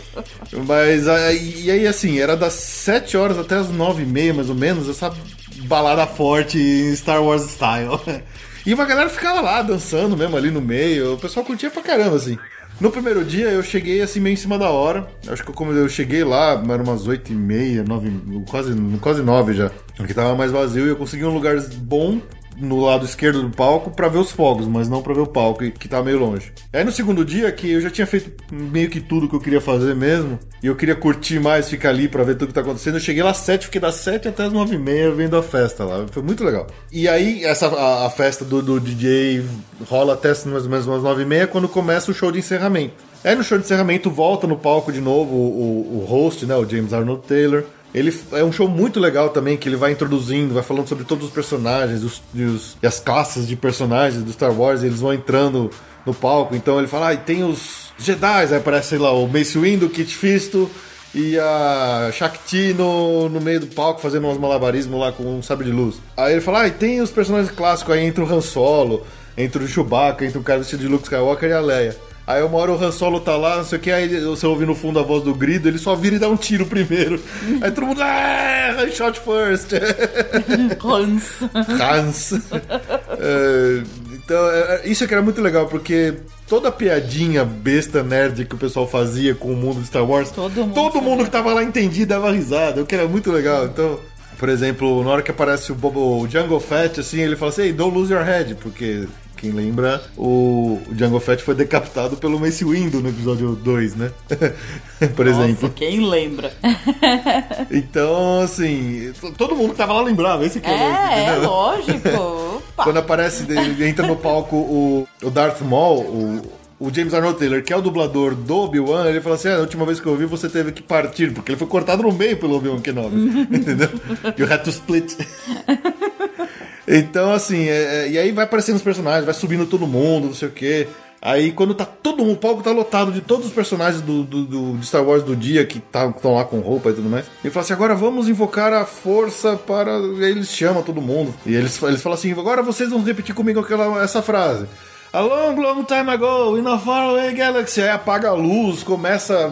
Mas, e aí, assim, era das 7 horas até as 9 e meia, mais ou menos, essa balada forte em Star Wars style. E uma galera ficava lá dançando mesmo ali no meio. O pessoal curtia pra caramba, assim. No primeiro dia eu cheguei assim meio em cima da hora. Acho que como eu cheguei lá, era umas 8 e meia, 9, quase, quase 9 já. Porque tava mais vazio e eu consegui um lugar bom no lado esquerdo do palco para ver os fogos, mas não para ver o palco, que tá meio longe. Aí no segundo dia, que eu já tinha feito meio que tudo que eu queria fazer mesmo, e eu queria curtir mais, ficar ali para ver tudo que tá acontecendo, eu cheguei lá às 7, fiquei das 7 até as 9 e meia vendo a festa lá. Foi muito legal. E aí, essa, a, a festa do, do, DJ rola até mais ou menos umas 9 e meia, quando começa o show de encerramento. Aí no show de encerramento volta no palco de novo o, o, o host, né, o James Arnold Taylor, ele é um show muito legal também, que ele vai introduzindo, vai falando sobre todos os personagens os, os, e as classes de personagens do Star Wars, eles vão entrando no palco. Então ele fala, ah, e tem os Jedi, aí aparece, sei lá, o Mace Windu, o Kit Fisto e a Shakti no, no meio do palco fazendo uns malabarismos lá com um sabre de luz. Aí ele fala, ah, e tem os personagens clássicos aí, entra o Han Solo, entra o Chewbacca, entra o cara vestido de Luke Skywalker e a Leia. Aí uma hora o Han Solo tá lá, não sei o que, aí você ouve no fundo a voz do grido, ele só vira e dá um tiro primeiro. Aí todo mundo, ah, shot first. Hans. Hans. é, então, é, é, isso que era muito legal, porque toda a piadinha besta nerd que o pessoal fazia com o mundo de Star Wars, todo mundo, todo mundo que tava lá entendia dava risada, o que era muito legal. Então, por exemplo, na hora que aparece o, Bobo, o Jungle Fett, assim, ele fala assim, hey, don't lose your head, porque quem lembra, o, Django Fett foi decapitado pelo Mace Windu no episódio 2, né? Por Nossa, exemplo. quem lembra? então, assim, todo mundo que tava lá lembrava. Esse que é, é, é lógico. Quando aparece, entra no palco o, o Darth Maul, o, o James Arnold Taylor, que é o dublador do Obi-Wan, ele fala assim: ah, a última vez que eu vi você teve que partir, porque ele foi cortado no meio pelo Obi-Wan Kenobi. entendeu? You had to split. Então, assim, é, é, e aí vai aparecendo os personagens, vai subindo todo mundo, não sei o quê. Aí quando tá todo mundo, o palco tá lotado de todos os personagens do, do, do de Star Wars do dia que estão tá, lá com roupa e tudo mais. Ele fala assim: agora vamos invocar a força para. E aí eles chamam todo mundo. E eles, eles falam assim: agora vocês vão repetir comigo aquela, essa frase. A long, long time ago, in a faraway galaxy. Aí apaga a luz, começa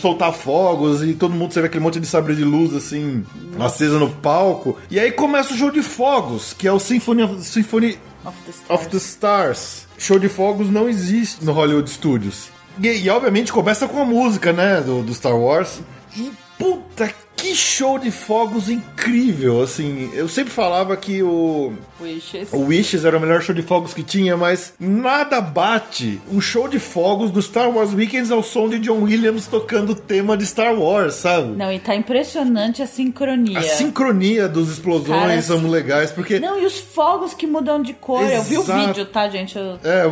soltar fogos e todo mundo você vê aquele monte de sabre de luz assim Nossa. acesa no palco. E aí começa o show de fogos, que é o Symphony of, Symphony of, the, of the Stars. Show de fogos não existe no Hollywood Studios. E, e obviamente começa com a música, né, do, do Star Wars. E puta que show de fogos incrível, assim. Eu sempre falava que o Wishes. o Wishes era o melhor show de fogos que tinha, mas nada bate um show de fogos do Star Wars Weekends ao som de John Williams tocando o tema de Star Wars, sabe? Não, e tá impressionante a sincronia. A sincronia dos explosões Caras... são legais, porque... Não, e os fogos que mudam de cor. Exato. Eu vi o vídeo, tá, gente? Eu... É,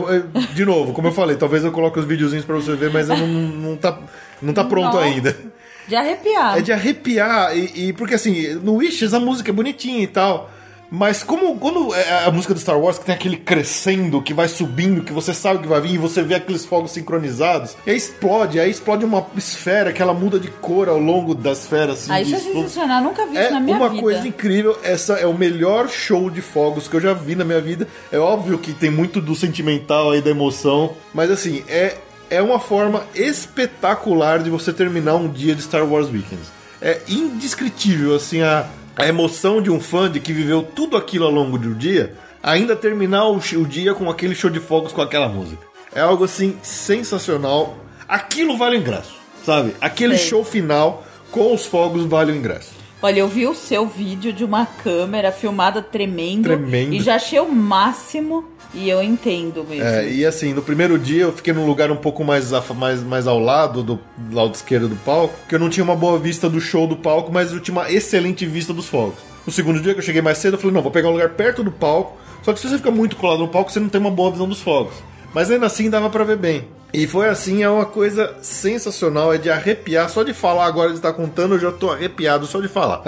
de novo, como eu falei, talvez eu coloque os videozinhos pra você ver, mas não, não tá, não tá pronto não. ainda. De arrepiar. É de arrepiar. E, e, porque assim, no Wishes a música é bonitinha e tal. Mas como quando é a música do Star Wars que tem aquele crescendo, que vai subindo, que você sabe que vai vir, e você vê aqueles fogos sincronizados, e aí explode, aí explode uma esfera que ela muda de cor ao longo da esfera. Assim, ah, isso é sensacional, nunca vi é isso na minha vida. É uma coisa incrível, essa é o melhor show de fogos que eu já vi na minha vida. É óbvio que tem muito do sentimental aí, da emoção, mas assim, é é uma forma espetacular de você terminar um dia de Star Wars Weekends. É indescritível, assim, a, a emoção de um fã de que viveu tudo aquilo ao longo do dia, ainda terminar o, o dia com aquele show de fogos com aquela música. É algo, assim, sensacional. Aquilo vale o ingresso, sabe? Aquele Sei. show final com os fogos vale o ingresso. Olha, eu vi o seu vídeo de uma câmera filmada tremendo, tremendo. e já achei o máximo e eu entendo mesmo. É, e assim, no primeiro dia eu fiquei num lugar um pouco mais, mais, mais ao lado, do, do lado esquerdo do palco, que eu não tinha uma boa vista do show do palco, mas eu tinha uma excelente vista dos fogos. No segundo dia que eu cheguei mais cedo, eu falei, não, vou pegar um lugar perto do palco, só que se você fica muito colado no palco, você não tem uma boa visão dos fogos. Mas ainda assim dava para ver bem. E foi assim, é uma coisa sensacional, é de arrepiar. Só de falar agora de estar contando, eu já tô arrepiado só de falar.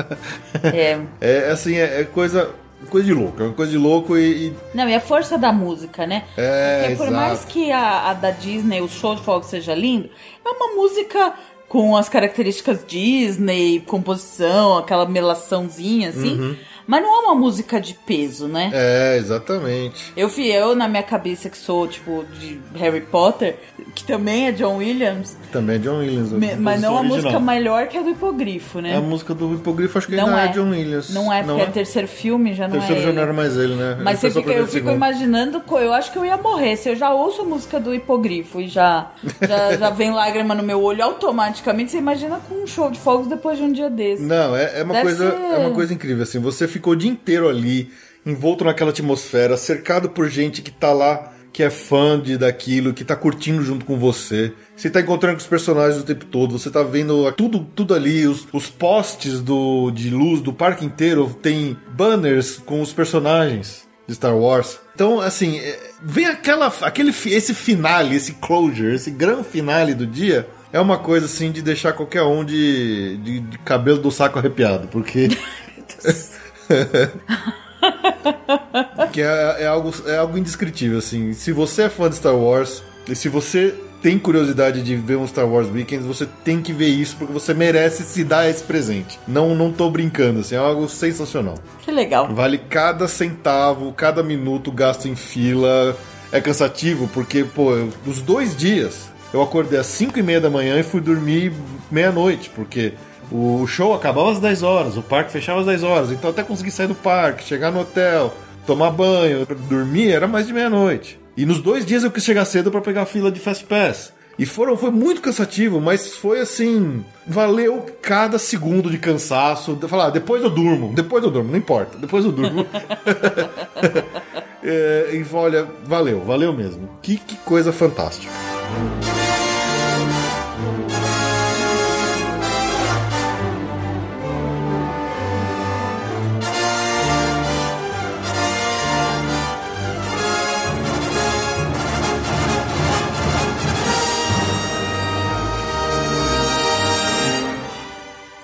É. é assim, é, é coisa coisa de louco, é uma coisa de louco e, e... Não, e a força da música, né? É, Porque por exato. mais que a, a, da Disney, o show de fogo seja lindo, é uma música com as características Disney, composição, aquela melaçãozinha assim. Uhum. Mas não é uma música de peso, né? É, exatamente. Eu fui eu, na minha cabeça, que sou, tipo, de Harry Potter, que também é John Williams. Também é John Williams. Me, mas não a música melhor que a do Hipogrifo, né? A música do Hipogrifo acho que não, é. é John Williams. Não é, porque não é, é terceiro filme, já não terceiro é já não era mais ele, né? Mas você fica, eu fico imaginando, eu acho que eu ia morrer. Se eu já ouço a música do Hipogrifo e já, já, já vem lágrima no meu olho automaticamente, você imagina com um show de fogos depois de um dia desse. Não, é, é uma, coisa, ser... é uma coisa incrível, assim, você ficou o dia inteiro ali envolto naquela atmosfera, cercado por gente que tá lá, que é fã de daquilo, que tá curtindo junto com você. Você tá encontrando com os personagens o tempo todo, você tá vendo tudo, tudo ali, os, os postes do, de luz do parque inteiro tem banners com os personagens de Star Wars. Então, assim, é, vem aquela, aquele, esse finale, esse closure, esse grande finale do dia. É uma coisa assim de deixar qualquer um de, de, de cabelo do saco arrepiado, porque. que é, é, algo, é algo indescritível, assim. Se você é fã de Star Wars, e se você tem curiosidade de ver um Star Wars Weekends, você tem que ver isso, porque você merece se dar esse presente. Não, não tô brincando, assim, é algo sensacional. Que legal. Vale cada centavo, cada minuto gasto em fila. É cansativo, porque, pô, os dois dias eu acordei às 5 e meia da manhã e fui dormir meia-noite, porque o show acabava às 10 horas, o parque fechava às 10 horas, então até conseguir sair do parque, chegar no hotel, tomar banho, dormir, era mais de meia-noite. E nos dois dias eu quis chegar cedo para pegar a fila de Fast Pass. E foram, foi muito cansativo, mas foi assim. Valeu cada segundo de cansaço. De falar, ah, depois eu durmo, depois eu durmo, não importa, depois eu durmo. é, e olha, valeu, valeu mesmo. Que, que coisa fantástica.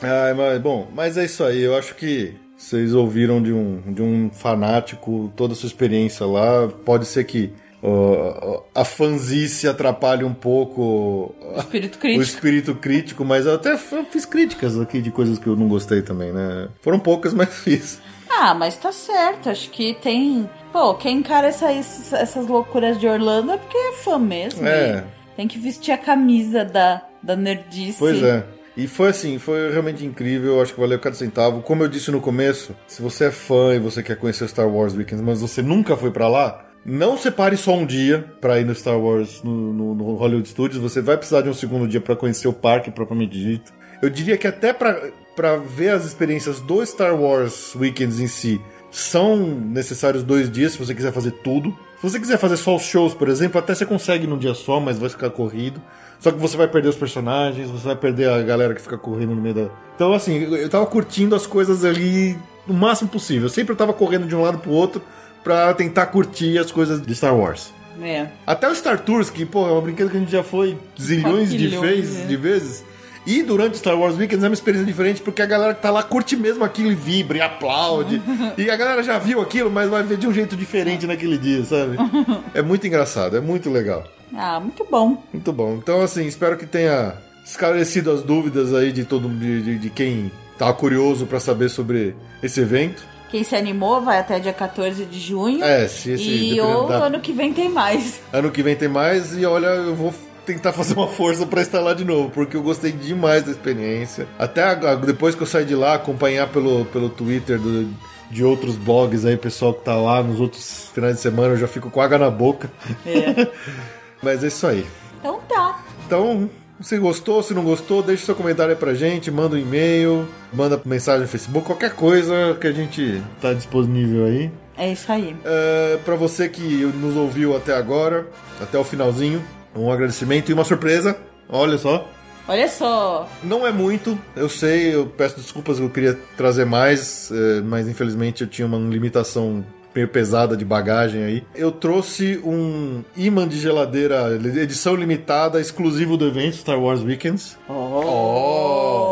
Ai, mas, bom, mas é isso aí. Eu acho que vocês ouviram de um, de um fanático toda a sua experiência lá. Pode ser que uh, a fanzice atrapalhe um pouco o espírito crítico. o espírito crítico, mas eu até fiz críticas aqui de coisas que eu não gostei também, né? Foram poucas, mas fiz. Ah, mas tá certo. Acho que tem. Pô, quem encara essa, essas loucuras de Orlando é porque é fã mesmo. É. Tem que vestir a camisa da, da nerdice. Pois é. E foi assim, foi realmente incrível, acho que valeu cada centavo. Como eu disse no começo, se você é fã e você quer conhecer Star Wars Weekends, mas você nunca foi para lá, não separe só um dia para ir no Star Wars no, no, no, Hollywood Studios, você vai precisar de um segundo dia para conhecer o parque propriamente dito. Eu diria que até para ver as experiências do Star Wars Weekends em si, são necessários dois dias se você quiser fazer tudo. Se você quiser fazer só os shows, por exemplo, até você consegue num dia só, mas vai ficar corrido. Só que você vai perder os personagens, você vai perder a galera que fica correndo no meio da. Então, assim, eu tava curtindo as coisas ali o máximo possível. Eu sempre tava correndo de um lado pro outro pra tentar curtir as coisas de Star Wars. É. Até o Star Tours, que, pô, é uma brinquedo que a gente já foi zilhões de, vez, é. de vezes. E durante Star Wars Weekends é uma experiência diferente, porque a galera que tá lá curte mesmo aquilo e vibra e aplaude. e a galera já viu aquilo, mas vai ver de um jeito diferente naquele dia, sabe? é muito engraçado, é muito legal. Ah, muito bom. Muito bom. Então, assim, espero que tenha esclarecido as dúvidas aí de todo de, de, de quem tá curioso para saber sobre esse evento. Quem se animou vai até dia 14 de junho. É, se esse E ou da... ano que vem tem mais. Ano que vem tem mais e olha, eu vou tentar fazer uma força para estar lá de novo, porque eu gostei demais da experiência. Até depois que eu saí de lá, acompanhar pelo, pelo Twitter do, de outros blogs aí, pessoal que tá lá nos outros finais de semana, eu já fico com água na boca. É. Mas é isso aí. Então tá. Então, se gostou, se não gostou, deixe seu comentário aí pra gente, manda um e-mail, manda mensagem no Facebook, qualquer coisa que a gente tá disponível aí. É isso aí. É, para você que nos ouviu até agora, até o finalzinho, um agradecimento e uma surpresa. Olha só. Olha só. Não é muito, eu sei, eu peço desculpas, eu queria trazer mais, é, mas infelizmente eu tinha uma limitação meio pesada de bagagem aí. Eu trouxe um imã de geladeira, edição limitada, exclusivo do evento Star Wars Weekends. Oh! oh.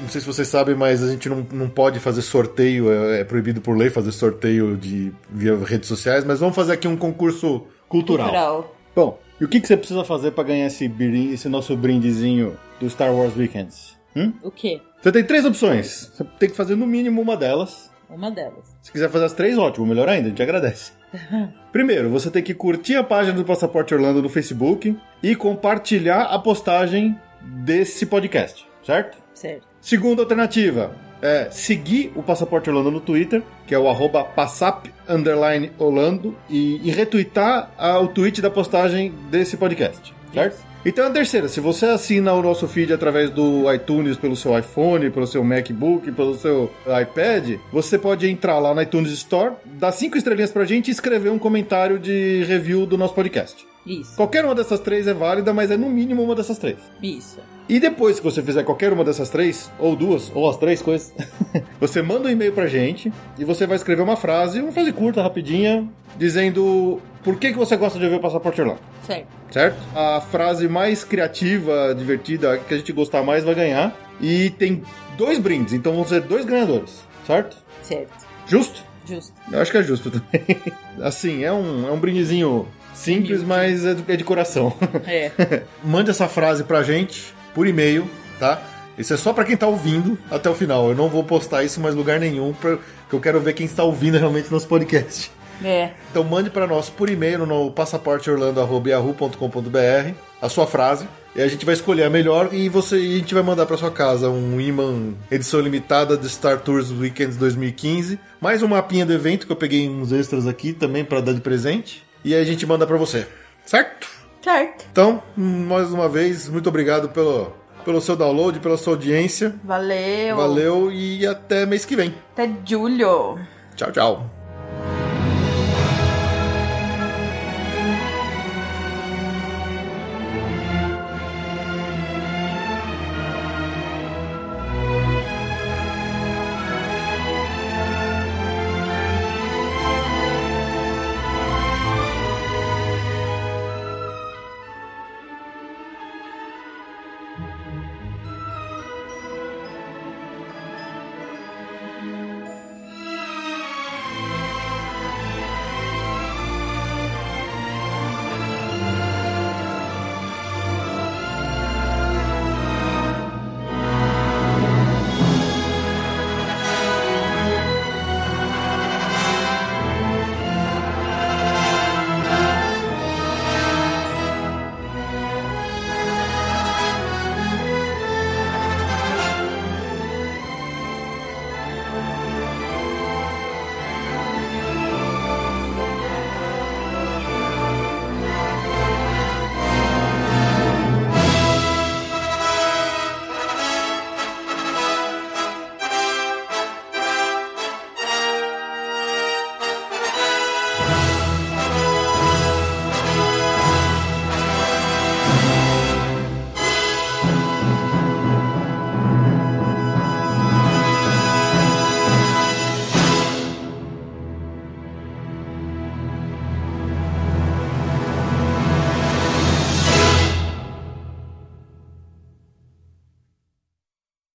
Não sei se vocês sabem, mas a gente não, não pode fazer sorteio, é, é proibido por lei fazer sorteio de, via redes sociais, mas vamos fazer aqui um concurso cultural. cultural. Bom, e o que, que você precisa fazer para ganhar esse, esse nosso brindezinho do Star Wars Weekends? Hum? O quê? Você tem três opções. Você tem que fazer no mínimo uma delas. Uma delas. Se quiser fazer as três, ótimo, melhor ainda, a gente agradece. Primeiro, você tem que curtir a página do Passaporte Orlando no Facebook e compartilhar a postagem desse podcast, certo? Certo. Segunda alternativa é seguir o Passaporte Orlando no Twitter, que é o arroba passap underline Orlando, e, e retweetar a, o tweet da postagem desse podcast. certo? Então a terceira, se você assina o nosso feed através do iTunes pelo seu iPhone, pelo seu MacBook, pelo seu iPad, você pode entrar lá na iTunes Store, dar cinco estrelinhas pra gente e escrever um comentário de review do nosso podcast. Isso. Qualquer uma dessas três é válida, mas é no mínimo uma dessas três. Isso. E depois que você fizer qualquer uma dessas três, ou duas, ou as três coisas, você manda um e-mail pra gente e você vai escrever uma frase, uma frase curta, rapidinha, dizendo por que, que você gosta de ouvir o Passaporte Orlando. Certo. Certo? A frase mais criativa, divertida, que a gente gostar mais vai ganhar. E tem dois brindes, então vão ser dois ganhadores, certo? Certo. Justo? Justo. Eu acho que é justo também. Assim, é um, é um brindezinho simples, mas é, do- é de coração. É. Mande essa frase pra gente por e-mail, tá? Isso é só pra quem tá ouvindo até o final. Eu não vou postar isso em mais lugar nenhum, porque eu quero ver quem está ouvindo realmente nosso podcast. É. Então mande para nós por e-mail no passaporteorlando.yahoo.com.br a sua frase. E a gente vai escolher a melhor e você e a gente vai mandar para sua casa um imã edição limitada de Star Tours Weekends 2015, mais um mapinha do evento que eu peguei uns extras aqui também para dar de presente. E aí a gente manda para você. Certo? Certo. Então, mais uma vez, muito obrigado pelo, pelo seu download, pela sua audiência. Valeu. Valeu e até mês que vem. Até julho. Tchau, tchau.